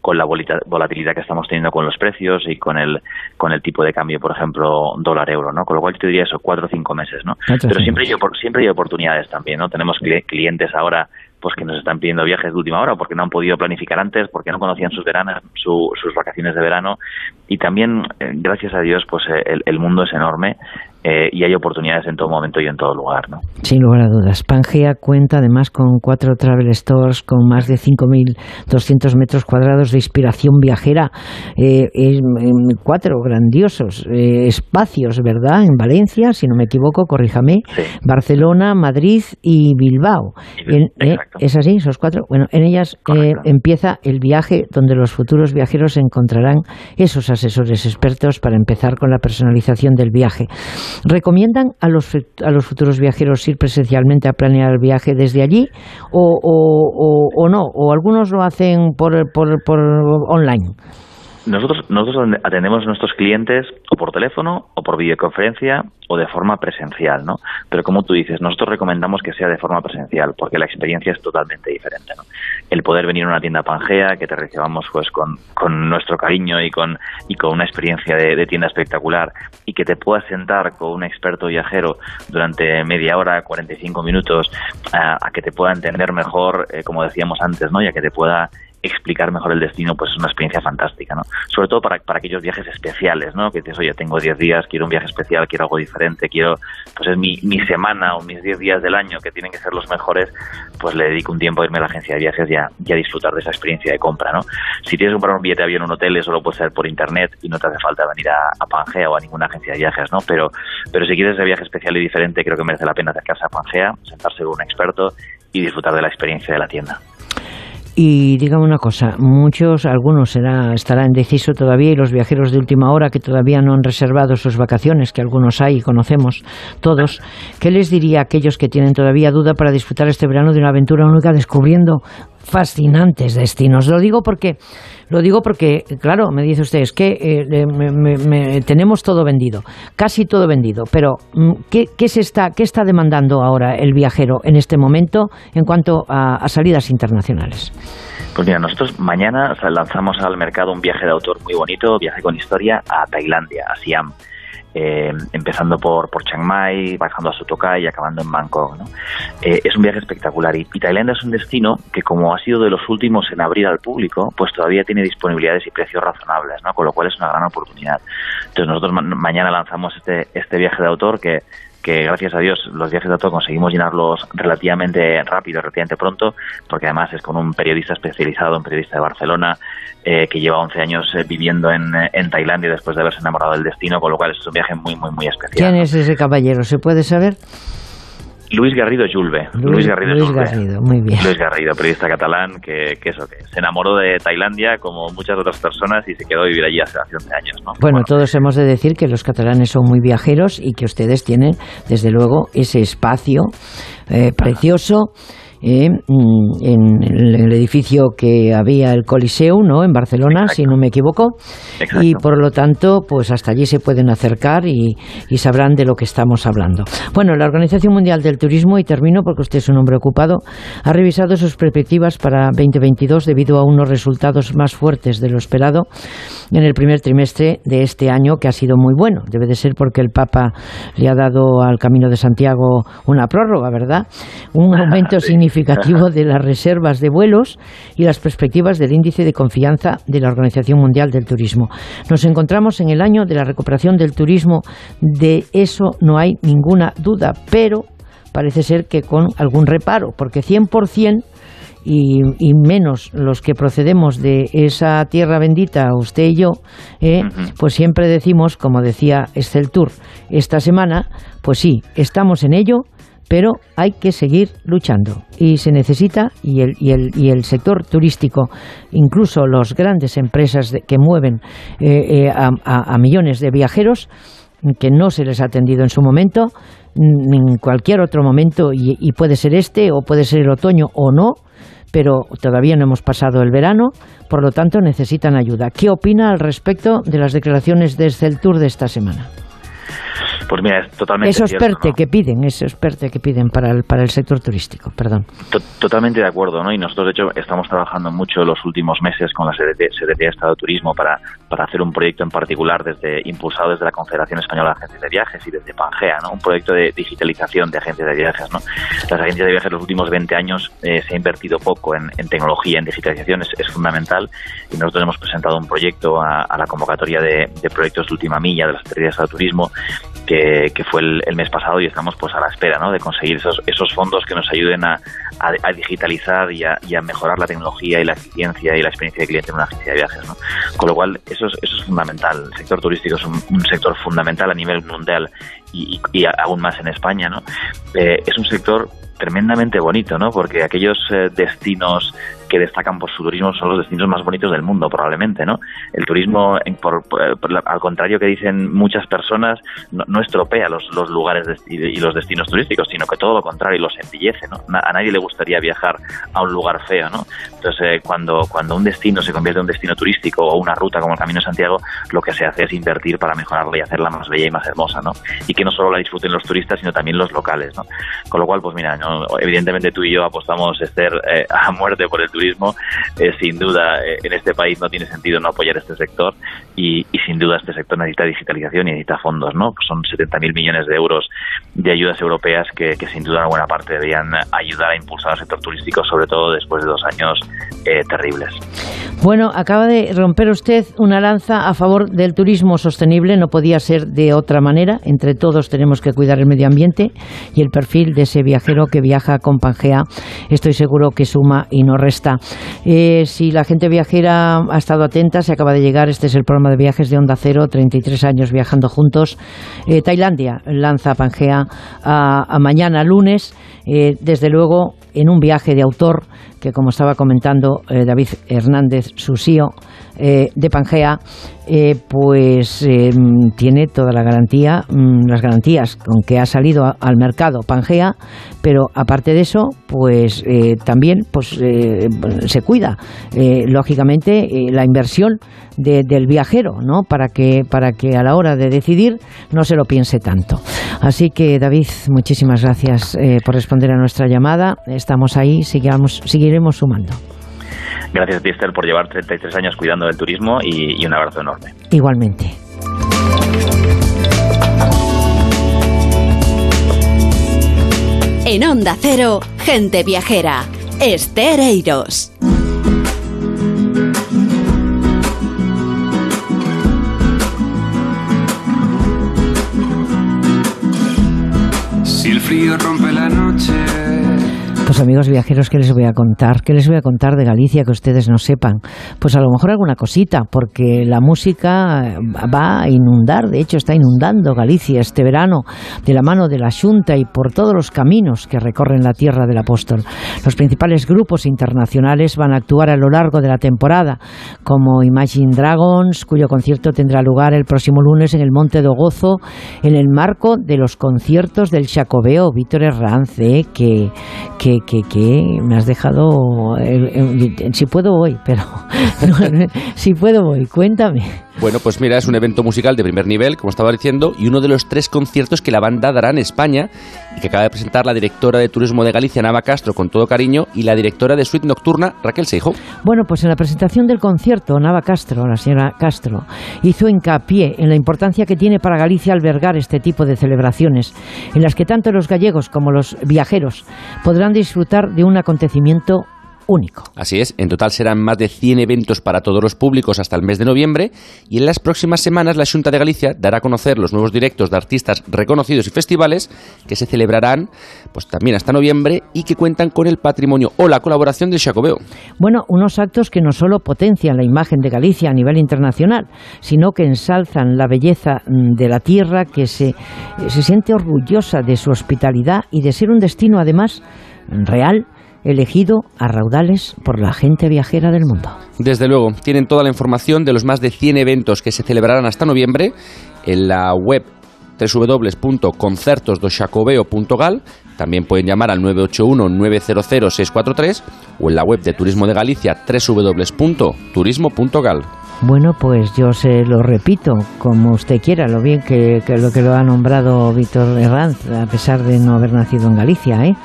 con la volatilidad que estamos teniendo con los precios y con el con el tipo de cambio, por ejemplo, dólar euro, ¿no? Con lo cual yo te diría eso, cuatro o cinco meses, ¿no? Pero siempre hay, siempre hay oportunidades también, ¿no? Tenemos clientes ahora pues que nos están pidiendo viajes de última hora porque no han podido planificar antes, porque no conocían sus veranas, sus vacaciones de verano y también, eh, gracias a Dios, pues eh, el, mundo es enorme eh, y hay oportunidades en todo momento y en todo lugar, ¿no? Sin lugar a dudas. Pangea cuenta además con cuatro travel stores con más de 5.200 metros cuadrados de inspiración viajera, cuatro grandiosos espacios, ¿verdad? En Valencia, si no me equivoco, corríjame, Barcelona, Madrid y Bilbao. ¿Es así, esos cuatro? Bueno, en ellas eh, empieza el viaje donde los futuros viajeros encontrarán esos asesores expertos para empezar con la personalización del viaje. ¿Recomiendan a los, a los futuros viajeros ir presencialmente a planear el viaje desde allí o, o, no? ¿O algunos lo hacen por, por, por online? Nosotros, nosotros atendemos a nuestros clientes o por teléfono o por videoconferencia o de forma presencial, ¿no? Pero como tú dices, nosotros recomendamos que sea de forma presencial porque la experiencia es totalmente diferente, ¿no? El poder venir a una tienda Pangea, que te recibamos pues con, con nuestro cariño y con, y con una experiencia de, tienda espectacular y que te puedas sentar con un experto viajero durante media hora, 45 minutos, a, a que te pueda entender mejor, eh, como decíamos antes, ¿no? Y a que te pueda explicar mejor el destino, pues es una experiencia fantástica, ¿no? Sobre todo para, para aquellos viajes especiales, ¿no? Que dices, oye, tengo 10 días, quiero un viaje especial, quiero algo diferente, quiero, pues es mi, mi semana o mis 10 días del año que tienen que ser los mejores, pues le dedico un tiempo a irme a la agencia de viajes y a, disfrutar de esa experiencia de compra, ¿no? Si tienes que comprar un billete de avión en un hotel, eso lo puedes hacer por internet y no te hace falta venir a, a Pangea o a ninguna agencia de viajes, ¿no? Pero, pero si quieres ese viaje especial y diferente, creo que merece la pena acercarse a Pangea, sentarse con un experto y disfrutar de la experiencia de la tienda. Y dígame una cosa, muchos, algunos será, estarán indeciso todavía y los viajeros de última hora que todavía no han reservado sus vacaciones, que algunos hay y conocemos todos, ¿qué les diría a aquellos que tienen todavía duda para disfrutar este verano de una aventura única descubriendo fascinantes destinos? Lo digo porque lo digo porque, claro, me dice usted, es que eh, tenemos todo vendido, casi todo vendido, pero mm, ¿qué, se está, ¿qué está demandando ahora el viajero en este momento en cuanto a, salidas internacionales? Pues mira, nosotros mañana lanzamos al mercado un viaje de autor muy bonito, viaje con historia a Tailandia, a Siam eh, empezando por, por Chiang Mai, bajando a Sutokai y acabando en Bangkok. ¿no? Eh, es un viaje espectacular y, Tailandia es un destino que como ha sido de los últimos en abrir al público, pues todavía tiene disponibilidades y precios razonables, ¿no? con lo cual es una gran oportunidad. Entonces nosotros mañana lanzamos este, este viaje de autor que que gracias a Dios los viajes de autor conseguimos llenarlos relativamente rápido, relativamente pronto, porque además es con un periodista especializado, un periodista de Barcelona, eh, que lleva 11 años eh, viviendo en, en, Tailandia después de haberse enamorado del destino, con lo cual es un viaje muy, muy, muy especial. ¿Quién es ese caballero? ¿Se puede saber? Luis Garrido Julve. Luis, Garrido, Luis Garrido, muy bien. Luis Garrido, periodista catalán que, eso, que se enamoró de Tailandia como muchas otras personas y se quedó a vivir allí hace, hace 11 años. ¿no? Bueno, todos hemos de decir que los catalanes son muy viajeros y que ustedes tienen, desde luego, ese espacio eh, precioso eh, mm, en el edificio que había el Coliseo, ¿no? En Barcelona, si no me equivoco. Y por lo tanto, pues hasta allí se pueden acercar y, y, sabrán de lo que estamos hablando. Bueno, la Organización Mundial del Turismo, y termino porque usted es un hombre ocupado, ha revisado sus perspectivas para 2022 debido a unos resultados más fuertes de lo esperado en el primer trimestre de este año, que ha sido muy bueno. Debe de ser porque el Papa le ha dado al Camino de Santiago una prórroga, ¿verdad? Un aumento <laughs> significativo <laughs> de las reservas de vuelos y las perspectivas del índice de confianza de la Organización Mundial del Turismo. Nos encontramos en el año de la recuperación del turismo, de eso no hay ninguna duda, pero parece ser que con algún reparo, porque 100% y, y, menos los que procedemos de esa tierra bendita, usted y yo, eh, pues siempre decimos, como decía Estel Tour esta semana, pues sí, estamos en ello, pero hay que seguir luchando y se necesita y el, y el, y el sector turístico, incluso las grandes empresas que mueven eh, eh, a, millones de viajeros que no se les ha atendido en su momento, en cualquier otro momento y puede ser este o puede ser el otoño o no, pero todavía no hemos pasado el verano, por lo tanto necesitan ayuda. ¿Qué opina al respecto de las declaraciones de Tour de esta semana? Pues mira, es totalmente Esos PERTE que piden, esos PERTE que piden para el, para el sector turístico, perdón. totalmente de acuerdo, ¿no? Y nosotros, de hecho, estamos trabajando mucho los últimos meses con la Secretaría de Estado de Turismo para, para hacer un proyecto en particular desde impulsado desde la Confederación Española de Agencias de Viajes y desde Pangea, ¿no? Un proyecto de digitalización de agencias de viajes, ¿no? Las agencias de viajes los últimos 20 años eh, se ha invertido poco en, tecnología, en digitalización, es, fundamental y nosotros hemos presentado un proyecto a, la convocatoria de, proyectos de última milla de la Secretaría de Estado de Turismo que, fue el, mes pasado y estamos pues a la espera ¿no? de conseguir esos, esos fondos que nos ayuden a, a, digitalizar y a, mejorar la tecnología y la eficiencia y la experiencia de cliente en una agencia de viajes. ¿no? Con lo cual, eso es, eso es fundamental. El sector turístico es un, sector fundamental a nivel mundial y, aún más en España. ¿no? Eh, es un sector tremendamente bonito, ¿no? Porque aquellos eh, destinos que destacan por su turismo son los destinos más bonitos del mundo, probablemente, ¿no? El turismo, por, al contrario que dicen muchas personas, no, estropea los, los lugares y los destinos turísticos, sino que todo lo contrario, los embellece, ¿no? A nadie le gustaría viajar a un lugar feo, ¿no? Entonces, eh, cuando, cuando un destino se convierte en un destino turístico o una ruta como el Camino de Santiago, lo que se hace es invertir para mejorarla y hacerla más bella y más hermosa, ¿no? Y que no solo la disfruten los turistas, sino también los locales, ¿no? Con lo cual, pues mira, evidentemente tú y yo apostamos, eh, a muerte por el turismo turismo, eh, sin duda eh, en este país no tiene sentido no apoyar este sector y, sin duda este sector necesita digitalización y necesita fondos, ¿no? Son 70.000 millones de euros de ayudas europeas que, sin duda en buena parte deberían ayudar a impulsar al sector turístico, sobre todo después de dos años eh, terribles. Bueno, acaba de romper usted una lanza a favor del turismo sostenible, no podía ser de otra manera. Entre todos tenemos que cuidar el medio ambiente y el perfil de ese viajero que viaja con Pangea, estoy seguro que suma y no resta. Eh, si la gente viajera ha estado atenta, se acaba de llegar, este es el programa de viajes de Onda Cero, 33 años viajando juntos. Eh, Tailandia lanza Pangea a, mañana lunes, eh, desde luego en un viaje de autor que, como estaba comentando David Hernández, su CEO de Pangea, eh, pues eh, tiene toda la garantía, mm, las garantías con que ha salido al mercado Pangea, pero aparte de eso, pues eh, también pues se cuida lógicamente la inversión del viajero, ¿no? Para que para que a la hora de decidir no se lo piense tanto. Así que David, muchísimas gracias por responder a nuestra llamada. Estamos ahí, sigamos, seguiremos sumando. Gracias a ti, Esther, por llevar 33 años cuidando del turismo y, y un abrazo enorme. Igualmente. En Onda Cero, gente viajera. Esther Eiros. Si el frío rompe la amigos viajeros, ¿qué les voy a contar? ¿Qué les voy a contar de Galicia que ustedes no sepan? Pues a lo mejor alguna cosita, porque la música va a inundar, de hecho está inundando Galicia este verano, de la mano de la Junta y por todos los caminos que recorren la tierra del apóstol. Los principales grupos internacionales van a actuar a lo largo de la temporada, como Imagine Dragons, cuyo concierto tendrá lugar el próximo lunes en el Monte do Gozo, en el marco de los conciertos del Chacobeo Víctor Herranz, que, que que, que me has dejado... si puedo voy, pero... <laughs> si puedo voy, cuéntame. Bueno, pues mira, es un evento musical de primer nivel, como estaba diciendo, y uno de los tres conciertos que la banda dará en España y que acaba de presentar la directora de Turismo de Galicia, Nava Castro, con todo cariño, y la directora de Suite Nocturna, Raquel Seijo. Bueno, pues en la presentación del concierto, Nava Castro, la señora Castro, hizo hincapié en la importancia que tiene para Galicia albergar este tipo de celebraciones, en las que tanto los gallegos como los viajeros podrán disfrutar de un acontecimiento único. Así es, en total serán más de 100 eventos para todos los públicos hasta el mes de noviembre y en las próximas semanas la Junta de Galicia dará a conocer los nuevos directos de artistas reconocidos y festivales que se celebrarán pues también hasta noviembre y que cuentan con el patrimonio o la colaboración del Xacobeo. Bueno, unos actos que no solo potencian la imagen de Galicia a nivel internacional, sino que ensalzan la belleza mm, de la tierra que se, se siente orgullosa de su hospitalidad y de ser un destino además real elegido a raudales por la gente viajera del mundo. Desde luego, tienen toda la información de los más de 100 eventos que se celebrarán hasta noviembre en la web www.concertosdoxacobeo.gal también pueden llamar al 981-900-643 o en la web de Turismo de Galicia www.turismo.gal. Bueno, pues yo se lo repito, como usted quiera, lo bien que, lo que lo ha nombrado Víctor Herranz, a pesar de no haber nacido en Galicia. ¿eh?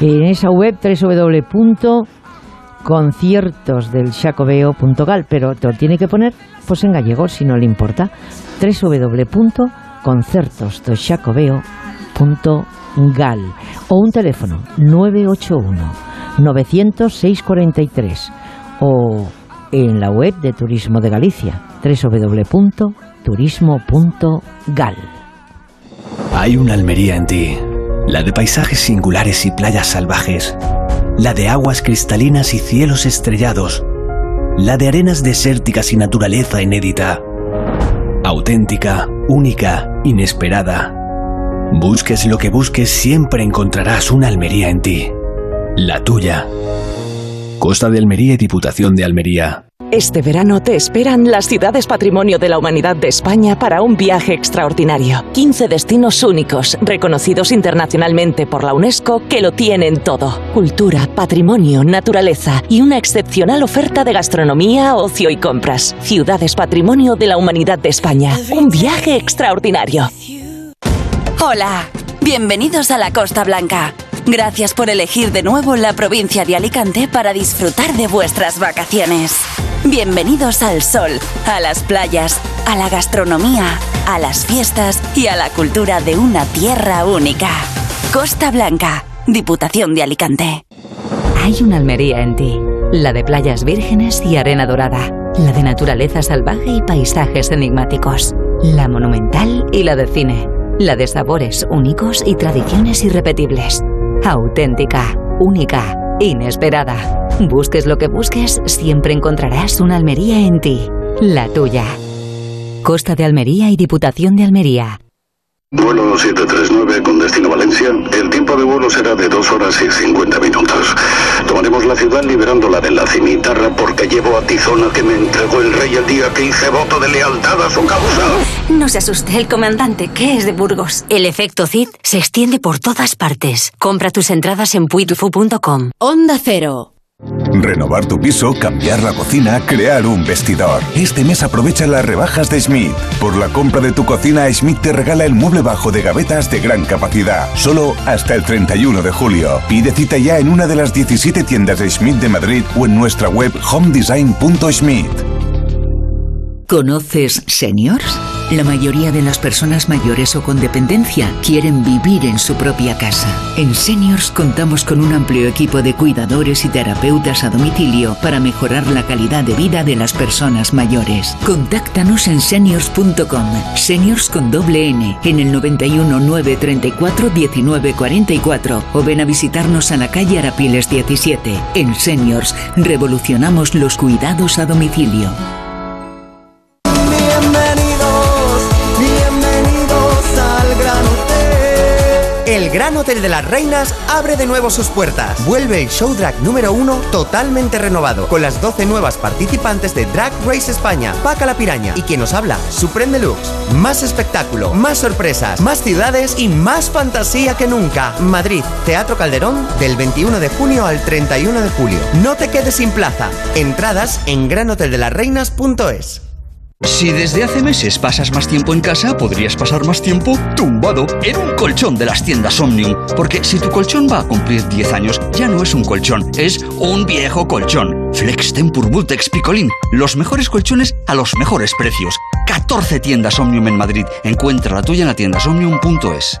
En esa web www.conciertosdelchacobeo.gal, pero te lo tiene que poner pues en gallego si no le importa. www.concertosdelchacobeo.gal o un teléfono 981 900 643 o en la web de Turismo de Galicia, www.turismo.gal. Hay una Almería en ti, la de paisajes singulares y playas salvajes, la de aguas cristalinas y cielos estrellados, la de arenas desérticas y naturaleza inédita, auténtica, única, inesperada. Busques lo que busques, siempre encontrarás una Almería en ti, la tuya. Costa de Almería y Diputación de Almería. Este verano te esperan las ciudades patrimonio de la humanidad de España para un viaje extraordinario. 15 destinos únicos, reconocidos internacionalmente por la UNESCO, que lo tienen todo. Cultura, patrimonio, naturaleza y una excepcional oferta de gastronomía, ocio y compras. Ciudades patrimonio de la humanidad de España. Un viaje extraordinario. Hola, bienvenidos a la Costa Blanca. Gracias por elegir de nuevo la provincia de Alicante para disfrutar de vuestras vacaciones. Bienvenidos al sol, a las playas, a la gastronomía, a las fiestas y a la cultura de una tierra única. Costa Blanca, Diputación de Alicante. Hay una Almería en ti, la de playas vírgenes y arena dorada, la de naturaleza salvaje y paisajes enigmáticos, la monumental y la de cine, la de sabores únicos y tradiciones irrepetibles auténtica, única, inesperada. Busques lo que busques, siempre encontrarás una Almería en ti, la tuya. Costa de Almería y Diputación de Almería. Vuelo 739 con destino Valencia. El tiempo de vuelo será de 2 horas y 50 minutos. Tomaremos la ciudad liberándola de la cimitarra porque llevo a Tizona que me entregó el rey el día que hice voto de lealtad a su causa. No se asuste, el comandante, que es de Burgos. El efecto Cid se extiende por todas partes. Compra tus entradas en puitufu.com. Onda Cero. Renovar tu piso, cambiar la cocina, crear un vestidor. Este mes aprovecha las rebajas de Schmidt. Por la compra de tu cocina, Schmidt te regala el mueble bajo de gavetas de gran capacidad. Solo hasta el 31 de julio. Pide cita ya en una de las 17 tiendas de Schmidt de Madrid o en nuestra web homedesign.schmidt. ¿Conoces Seniors? La mayoría de las personas mayores o con dependencia quieren vivir en su propia casa. En Seniors contamos con un amplio equipo de cuidadores y terapeutas a domicilio para mejorar la calidad de vida de las personas mayores. Contáctanos en seniors.com, seniors con doble N, en el 91 934 1944 o ven a visitarnos a la calle Arapiles 17. En Seniors revolucionamos los cuidados a domicilio. Gran Hotel de las Reinas abre de nuevo sus puertas. Vuelve el show drag número uno totalmente renovado, con las 12 nuevas participantes de Drag Race España, Paca la Piraña y quien nos habla, Supreme Deluxe. Más espectáculo, más sorpresas, más ciudades y más fantasía que nunca. Madrid, Teatro Calderón, del 21 de junio al 31 de julio. No te quedes sin plaza. Entradas en granhoteldelasreinas.es. Si desde hace meses pasas más tiempo en casa, podrías pasar más tiempo tumbado en un colchón de las tiendas Omnium. Porque si tu colchón va a cumplir 10 años, ya no es un colchón, es un viejo colchón. Flex Tempur Vultex Picolín. Los mejores colchones a los mejores precios. 14 tiendas Omnium en Madrid. Encuentra la tuya en la tiendasomnium.es.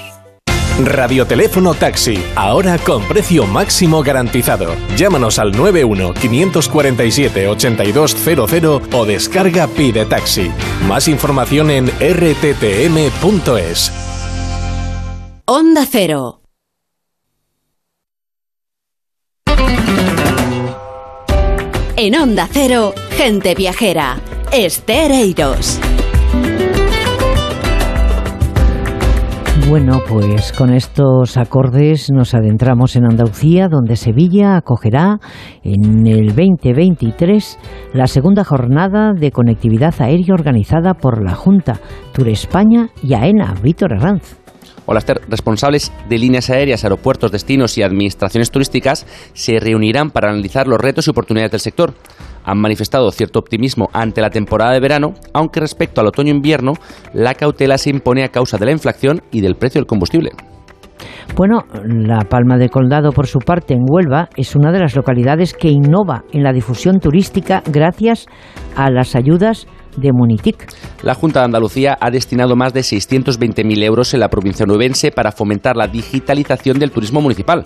Radioteléfono Taxi, ahora con precio máximo garantizado. Llámanos al 91 547 8200 o descarga Pide Taxi. Más información en rttm.es. Onda Cero. En Onda Cero, gente viajera. Estereiros. Bueno, pues con estos acordes nos adentramos en Andalucía, donde Sevilla acogerá en el 2023 la segunda jornada de conectividad aérea organizada por la Junta, Tour España y AENA, Víctor Herranz. Hola Esther, responsables de líneas aéreas, aeropuertos, destinos y administraciones turísticas se reunirán para analizar los retos y oportunidades del sector han manifestado cierto optimismo ante la temporada de verano, aunque respecto al otoño-invierno, la cautela se impone a causa de la inflación y del precio del combustible. Bueno, La Palma de Condado, por su parte, en Huelva, es una de las localidades que innova en la difusión turística gracias a las ayudas de Munitic. La Junta de Andalucía ha destinado más de 620.000 euros en la provincia nuevense para fomentar la digitalización del turismo municipal.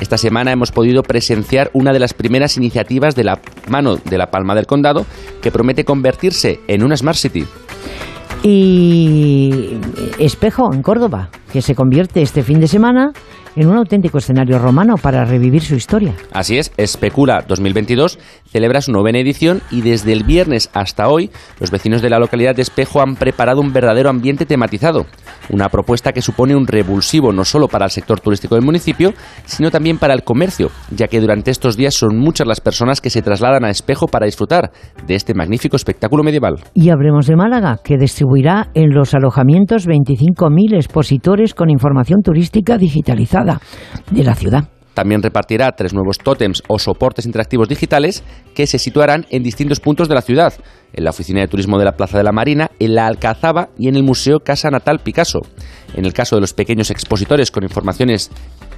Esta semana hemos podido presenciar una de las primeras iniciativas de la mano de la Palma del Condado que promete convertirse en una Smart City. Y Espejo, en Córdoba, que se convierte este fin de semana en un auténtico escenario romano para revivir su historia. Así es, Especula 2022 celebra su novena edición y desde el viernes hasta hoy los vecinos de la localidad de Espejo han preparado un verdadero ambiente tematizado, una propuesta que supone un revulsivo no solo para el sector turístico del municipio, sino también para el comercio, ya que durante estos días son muchas las personas que se trasladan a Espejo para disfrutar de este magnífico espectáculo medieval. Y habremos de Málaga, que distribuirá en los alojamientos 25.000 expositores con información turística digitalizada de la ciudad. También repartirá tres nuevos tótems o soportes interactivos digitales que se situarán en distintos puntos de la ciudad, en la Oficina de Turismo de la Plaza de la Marina, en la Alcazaba y en el Museo Casa Natal Picasso. En el caso de los pequeños expositores con informaciones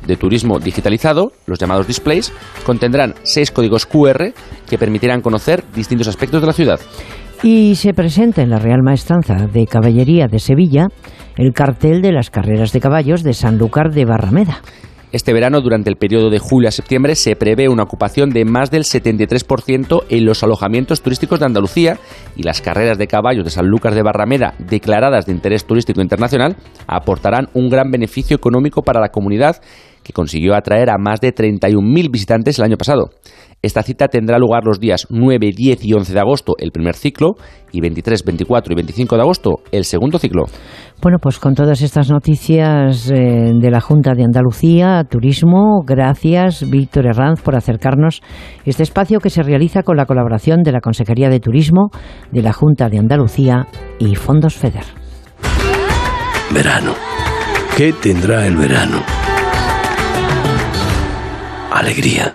de turismo digitalizado, los llamados displays, contendrán seis códigos QR que permitirán conocer distintos aspectos de la ciudad. Y se presenta en la Real Maestranza de Caballería de Sevilla el cartel de las carreras de caballos de Sanlúcar de Barrameda. Este verano, durante el periodo de julio a septiembre, se prevé una ocupación de más del 73% en los alojamientos turísticos de Andalucía y las carreras de caballos de Sanlúcar de Barrameda, declaradas de interés turístico internacional, aportarán un gran beneficio económico para la comunidad que consiguió atraer a más de 31.000 visitantes el año pasado. Esta cita tendrá lugar los días 9, 10 y 11 de agosto, el primer ciclo, y 23, 24 y 25 de agosto, el segundo ciclo. Bueno, pues con todas estas noticias eh, de la Junta de Andalucía, Turismo, gracias Víctor Herranz por acercarnos este espacio que se realiza con la colaboración de la Consejería de Turismo, de la Junta de Andalucía y Fondos FEDER. Verano. ¿Qué tendrá el verano? Alegría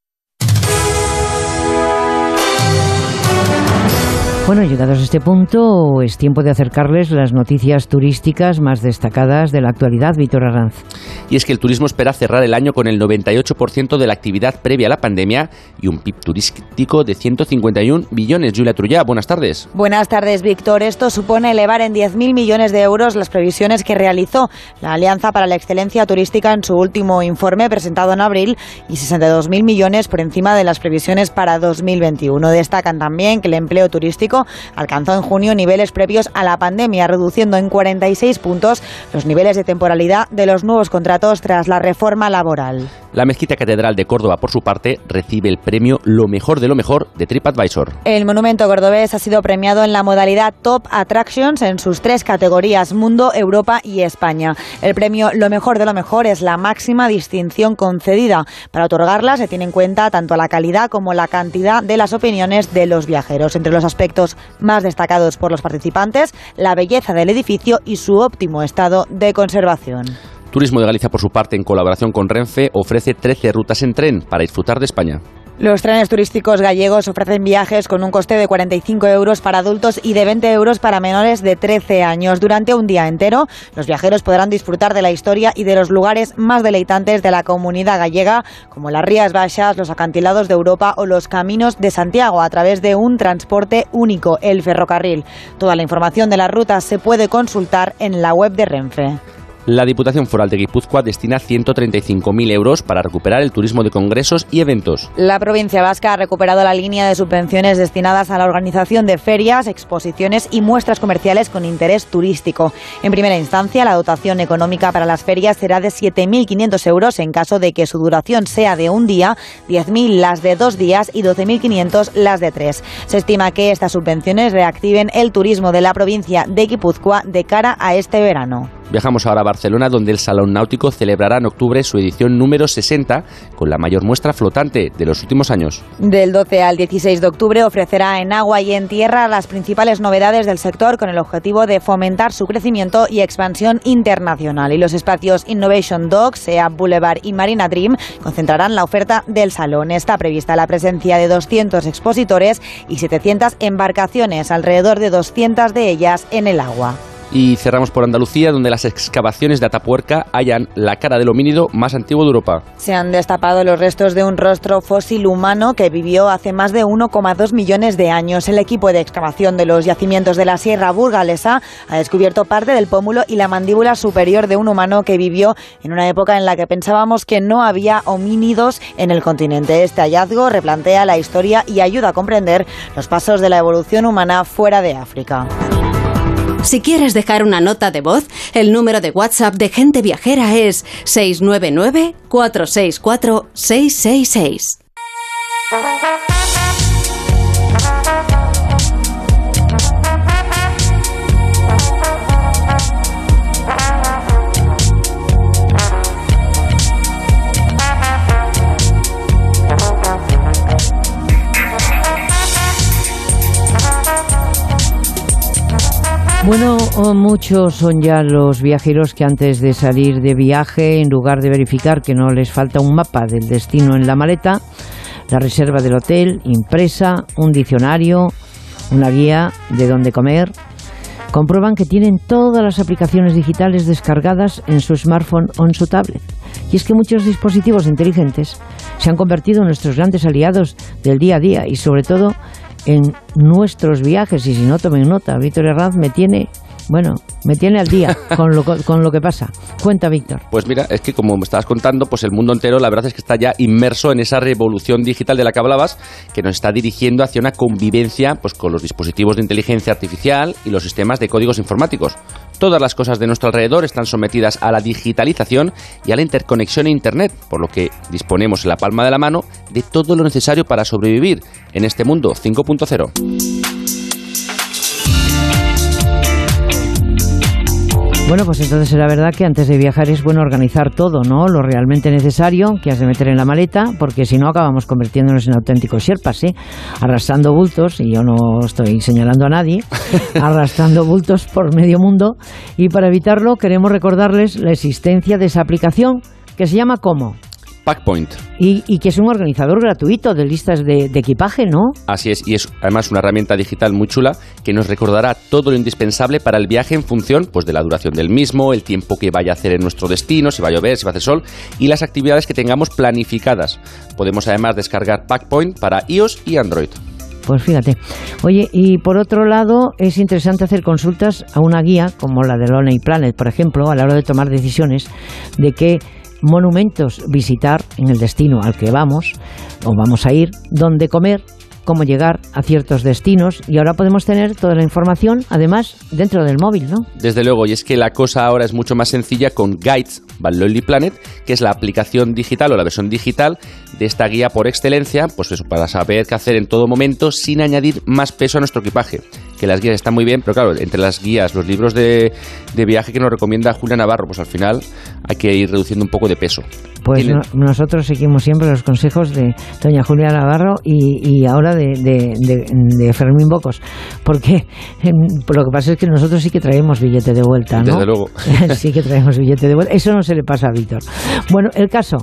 Bueno, llegados a este punto, es tiempo de acercarles las noticias turísticas más destacadas de la actualidad. Víctor Arranz. Y es que el turismo espera cerrar el año con el 98% de la actividad previa a la pandemia y un PIB turístico de 151 billones. Julia Trullá, buenas tardes. Buenas tardes, Víctor. Esto supone elevar en 10.000 millones de euros las previsiones que realizó la Alianza para la Excelencia Turística en su último informe presentado en abril y 62.000 millones por encima de las previsiones para 2021. Destacan también que el empleo turístico alcanzó en junio niveles previos a la pandemia, reduciendo en 46 puntos los niveles de temporalidad de los nuevos contratos tras la reforma laboral. La Mezquita Catedral de Córdoba, por su parte, recibe el premio Lo mejor de lo mejor de TripAdvisor. El monumento cordobés ha sido premiado en la modalidad Top Attractions en sus tres categorías, Mundo, Europa y España. El premio Lo mejor de lo mejor es la máxima distinción concedida. Para otorgarla se tiene en cuenta tanto la calidad como la cantidad de las opiniones de los viajeros. Entre los más destacados por los participantes, la belleza del edificio y su óptimo estado de conservación. Turismo de Galicia, por su parte, en colaboración con Renfe, ofrece 13 rutas en tren para disfrutar de España. Los trenes turísticos gallegos ofrecen viajes con un coste de 45 euros para adultos y de 20 euros para menores de 13 años. Durante un día entero, los viajeros podrán disfrutar de la historia y de los lugares más deleitantes de la comunidad gallega, como las Rías Baixas, los acantilados de Europa o los caminos de Santiago, a través de un transporte único, el ferrocarril. Toda la información de las rutas se puede consultar en la web de Renfe. La Diputación Foral de Guipúzcoa destina 135.000 euros para recuperar el turismo de congresos y eventos. La provincia vasca ha recuperado la línea de subvenciones destinadas a la organización de ferias, exposiciones y muestras comerciales con interés turístico. En primera instancia, la dotación económica para las ferias será de 7.500 euros en caso de que su duración sea de un día, 10.000 las de dos días y 12.500 las de tres. Se estima que estas subvenciones reactiven el turismo de la provincia de Guipúzcoa de cara a este verano. Viajamos ahora a Barcelona, donde el Salón Náutico celebrará en octubre su edición número 60, con la mayor muestra flotante de los últimos años. Del 12 al 16 de octubre ofrecerá en agua y en tierra las principales novedades del sector con el objetivo de fomentar su crecimiento y expansión internacional. Y los espacios Innovation Dock, SEA Boulevard y Marina Dream concentrarán la oferta del salón. Está prevista la presencia de 200 expositores y 700 embarcaciones, alrededor de 200 de ellas en el agua. Y cerramos por Andalucía, donde las excavaciones de Atapuerca hallan la cara del homínido más antiguo de Europa. Se han destapado los restos de un rostro fósil humano que vivió hace más de 1,2 millones de años. El equipo de excavación de los yacimientos de la Sierra Burgalesa ha descubierto parte del pómulo y la mandíbula superior de un humano que vivió en una época en la que pensábamos que no había homínidos en el continente. Este hallazgo replantea la historia y ayuda a comprender los pasos de la evolución humana fuera de África. Si quieres dejar una nota de voz, el número de WhatsApp de Gente Viajera es 699 464 666. Bueno, muchos son ya los viajeros que antes de salir de viaje, en lugar de verificar que no les falta un mapa del destino en la maleta, la reserva del hotel, impresa, un diccionario, una guía de dónde comer, comprueban que tienen todas las aplicaciones digitales descargadas en su smartphone o en su tablet. Y es que muchos dispositivos inteligentes se han convertido en nuestros grandes aliados del día a día y sobre todo en nuestros viajes. Y si no tomen nota, Víctor Herranz me tiene, bueno, me tiene al día <laughs> con lo, con lo que pasa. Cuenta, Víctor. Pues mira, es que como me estabas contando, pues el mundo entero la verdad es que está ya inmerso en esa revolución digital de la que hablabas, que nos está dirigiendo hacia una convivencia pues con los dispositivos de inteligencia artificial y los sistemas de códigos informáticos. Todas las cosas de nuestro alrededor están sometidas a la digitalización y a la interconexión a Internet, por lo que disponemos en la palma de la mano de todo lo necesario para sobrevivir en este mundo 5.0. Bueno, pues entonces la verdad que antes de viajar es bueno organizar todo, ¿no? Lo realmente necesario que has de meter en la maleta, porque si no acabamos convirtiéndonos en auténticos sherpas, ¿eh? Arrastrando bultos, y yo no estoy señalando a nadie, <laughs> arrastrando bultos por medio mundo. Y para evitarlo queremos recordarles la existencia de esa aplicación que se llama ¿cómo? Packpoint. Y, y que es un organizador gratuito de listas de, de equipaje, ¿no? Así es, y es además una herramienta digital muy chula que nos recordará todo lo indispensable para el viaje en función pues, de la duración del mismo, el tiempo que vaya a hacer en nuestro destino, si va a llover, si va a hacer sol y las actividades que tengamos planificadas. Podemos además descargar Packpoint para iOS y Android. Pues fíjate. Oye, y por otro lado, es interesante hacer consultas a una guía como la de Lonely Planet, por ejemplo, a la hora de tomar decisiones de qué monumentos visitar en el destino al que vamos o vamos a ir, dónde comer, cómo llegar a ciertos destinos y ahora podemos tener toda la información, además, dentro del móvil, ¿no? Desde luego, y es que la cosa ahora es mucho más sencilla con Guides by Lonely Planet, que es la aplicación digital o la versión digital de esta guía por excelencia, pues eso, para saber qué hacer en todo momento sin añadir más peso a nuestro equipaje. Que las guías están muy bien, pero claro, entre las guías, los libros de, de viaje que nos recomienda Julia Navarro, pues al final hay que ir reduciendo un poco de peso. Pues no- nosotros seguimos siempre los consejos de doña Julia Navarro y, y ahora de, de- de- de Fermín Bocos, porque em, lo que pasa es que nosotros sí que traemos billete de vuelta, ¿no? Desde luego. <laughs> sí que traemos billete de vuelta. Eso no se le pasa a Víctor. Bueno, el caso.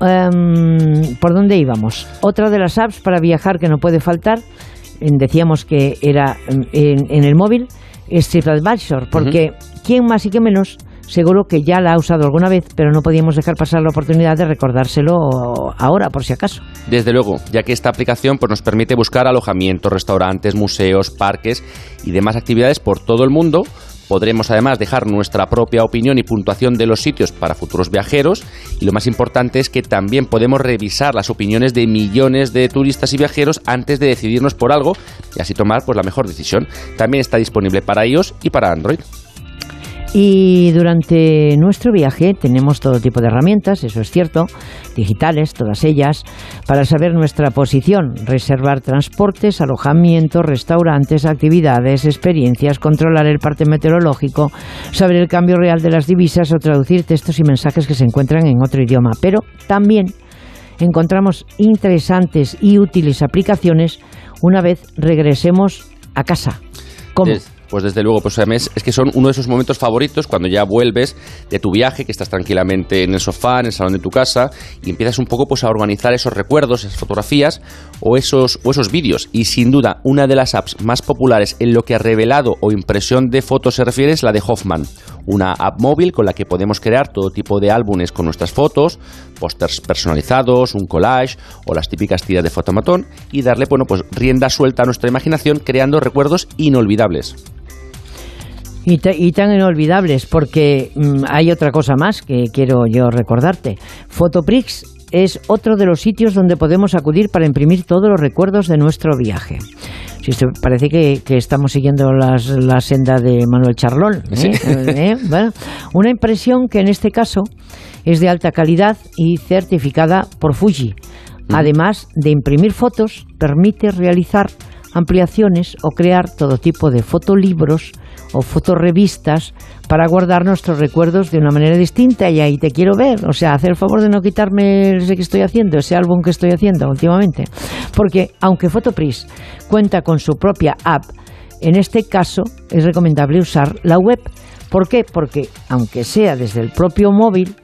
em, ¿Por dónde íbamos? Otra de las apps para viajar que no puede faltar, decíamos que era em, en, en el móvil, es TripAdvisor, porque quién más y quién menos seguro que ya la ha usado alguna vez, pero no podíamos dejar pasar la oportunidad de recordárselo ahora, por si acaso. Desde luego, ya que esta aplicación pues, nos permite buscar alojamientos, restaurantes, museos, parques y demás actividades por todo el mundo. Podremos además dejar nuestra propia opinión y puntuación de los sitios para futuros viajeros y lo más importante es que también podemos revisar las opiniones de millones de turistas y viajeros antes de decidirnos por algo y así tomar pues, la mejor decisión. También está disponible para iOS y para Android. Y durante nuestro viaje tenemos todo tipo de herramientas, eso es cierto, digitales, todas ellas, para saber nuestra posición, reservar transportes, alojamientos, restaurantes, actividades, experiencias, controlar el parte meteorológico, saber el cambio real de las divisas o traducir textos y mensajes que se encuentran en otro idioma. Pero también encontramos interesantes y útiles aplicaciones una vez regresemos a casa. ¿Cómo? Pues desde luego, pues es que son uno de esos momentos favoritos cuando ya vuelves de tu viaje, que estás tranquilamente en el sofá, en el salón de tu casa, y empiezas un poco pues a organizar esos recuerdos, esas fotografías o esos, o esos vídeos. Y sin duda, una de las apps más populares en lo que a revelado o impresión de fotos se refiere es la de Hoffman, una app móvil con la que podemos crear todo tipo de álbumes con nuestras fotos, pósters personalizados, un collage o las típicas tiras de fotomatón y darle bueno, pues rienda suelta a nuestra imaginación creando recuerdos inolvidables. Y, y tan inolvidables, porque mm, hay otra cosa más que quiero yo recordarte. Fotoprix es otro de los sitios donde podemos acudir para imprimir todos los recuerdos de nuestro viaje. Si usted parece que, que estamos siguiendo las- la senda de Manuel Charlón. ¿eh? Sí. <laughs> ¿Eh? Bueno, una impresión que en este caso es de alta calidad y certificada por Fuji. Además de imprimir fotos, permite realizar ampliaciones o crear todo tipo de fotolibros o fotorevistas para guardar nuestros recuerdos de una manera distinta y ahí te quiero ver. O sea, hacer el favor de no quitarme ese que estoy haciendo, ese álbum que estoy haciendo últimamente. Porque aunque Photopris cuenta con su propia app, en este caso es recomendable usar la web. ¿Por qué? Porque aunque sea desde el propio móvil,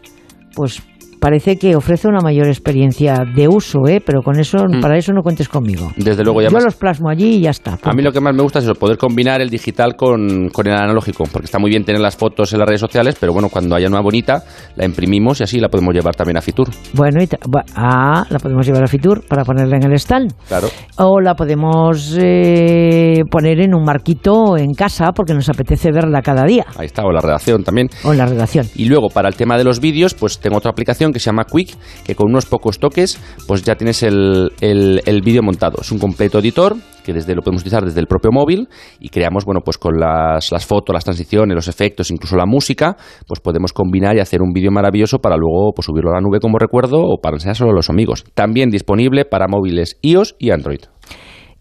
pues parece que ofrece una mayor experiencia de uso, ¿eh? pero con eso, para eso no cuentes conmigo. Desde luego, ya Yo más- los plasmo allí y ya está. A mí lo que más me gusta es eso, poder combinar el digital con, con el analógico, porque está muy bien tener las fotos en las redes sociales, pero bueno, cuando haya una bonita, la imprimimos y así la podemos llevar también a Fitur. Bueno, y ah, la podemos llevar a Fitur para ponerla en el stand. Claro. O la podemos eh, poner en un marquito en casa porque nos apetece verla cada día. Ahí está, o la redacción también. O en la redacción. Y luego, para el tema de los vídeos, pues tengo otra aplicación que se llama Quick, que con unos pocos toques, pues ya tienes el, el, vídeo montado. Es un completo editor que desde lo podemos utilizar desde el propio móvil y creamos, bueno, pues con las, las fotos, las transiciones, los efectos, incluso la música, pues podemos combinar y hacer un vídeo maravilloso para luego pues, subirlo a la nube como recuerdo o para enseñárselo a los amigos. También disponible para móviles iOS y Android.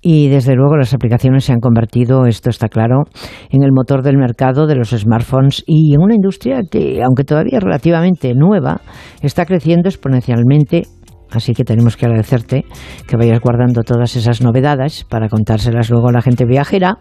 Y desde luego las aplicaciones se han convertido, esto está claro, en el motor del mercado de los smartphones y en una industria que, aunque todavía relativamente nueva, está creciendo exponencialmente. Así que tenemos que agradecerte que vayas guardando todas esas novedades para contárselas luego a la gente viajera,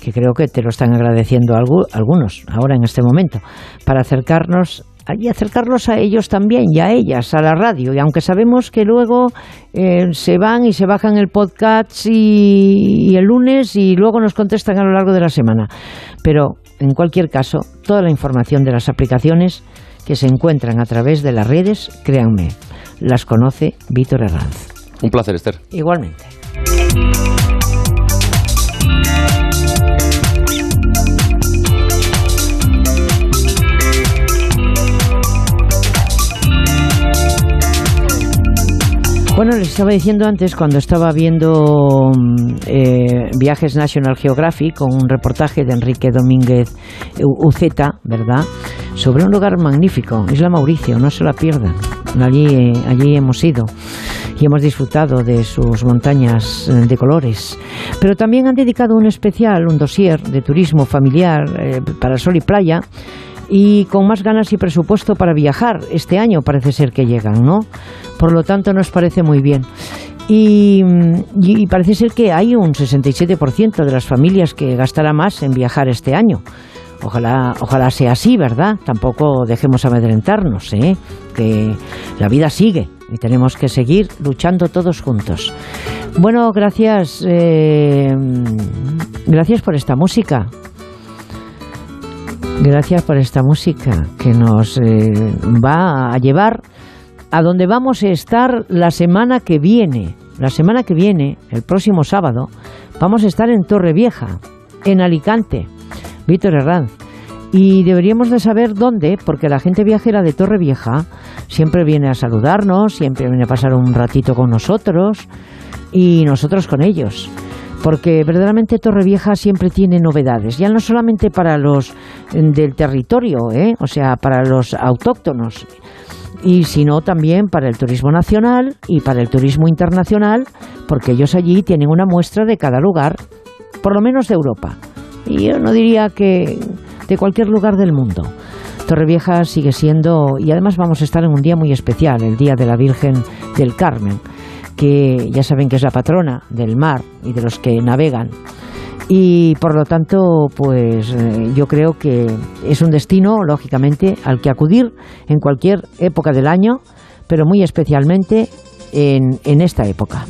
que creo que te lo están agradeciendo algu- algunos ahora en este momento, para acercarnos y acercarlos a ellos también y a ellas, a la radio. Y aunque sabemos que luego eh, se van y se bajan el podcast y, el lunes y luego nos contestan a lo largo de la semana. Pero en cualquier caso, toda la información de las aplicaciones que se encuentran a través de las redes, créanme, las conoce Víctor Herranz. Un placer, Esther. Igualmente. Bueno, les estaba diciendo antes, cuando estaba viendo mm, eh, Viajes National Geographic, con un reportaje de Enrique Domínguez Uceta, ¿verdad?, sobre un lugar magnífico, Isla Mauricio, no se la pierdan. Allí, allí hemos ido y hemos disfrutado de sus montañas eh, de colores. Pero también han dedicado un especial, un dossier de turismo familiar eh, para sol y playa y con más ganas y presupuesto para viajar. Este año parece ser que llegan, ¿no? Por lo tanto, nos parece muy bien. Y, parece ser que hay un 67% de las familias que gastará más en viajar este año. Ojalá, ojalá sea así, ¿verdad? Tampoco dejemos amedrentarnos, ¿eh? Que la vida sigue y tenemos que seguir luchando todos juntos. Bueno, gracias, eh, gracias por esta música. Gracias por esta música que nos eh, va a llevar a donde vamos a estar la semana que viene. La semana que viene, el próximo sábado, vamos a estar en Torrevieja, en Alicante. Víctor Herranz. Y deberíamos de saber dónde, porque la gente viajera de Torrevieja siempre viene a saludarnos, siempre viene a pasar un ratito con nosotros y nosotros con ellos porque verdaderamente Torrevieja siempre tiene novedades, ya no solamente para los mm, del territorio, ¿eh? o sea, para los autóctonos, y sino también para el turismo nacional y para el turismo internacional, porque ellos allí tienen una muestra de cada lugar, por lo menos de Europa. Y yo no diría que de cualquier lugar del mundo. Torrevieja sigue siendo, y además vamos a estar en un día muy especial, el Día de la Virgen del Carmen que ya saben que es la patrona del mar y de los que navegan. Y por lo tanto, pues eh, yo creo que es un destino, lógicamente, al que acudir en cualquier época del año, pero muy especialmente en, en esta época.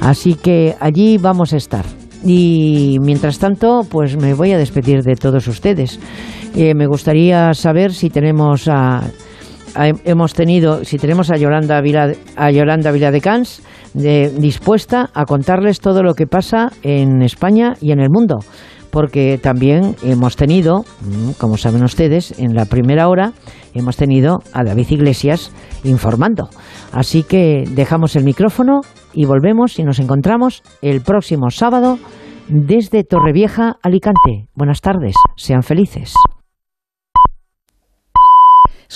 Así que allí vamos a estar. Y mientras tanto, pues me voy a despedir de todos ustedes. Eh, me gustaría saber si tenemos a, hemos tenido, si tenemos a Yolanda Vila, a Yolanda Vila de Cans, dispuesta a contarles todo lo que pasa en España y en el mundo. Porque también hemos tenido, mm, como saben ustedes, en la primera hora hemos tenido a David Iglesias informando. Así que dejamos el micrófono y volvemos y nos encontramos el próximo sábado desde Torrevieja, Alicante. Buenas tardes, sean felices.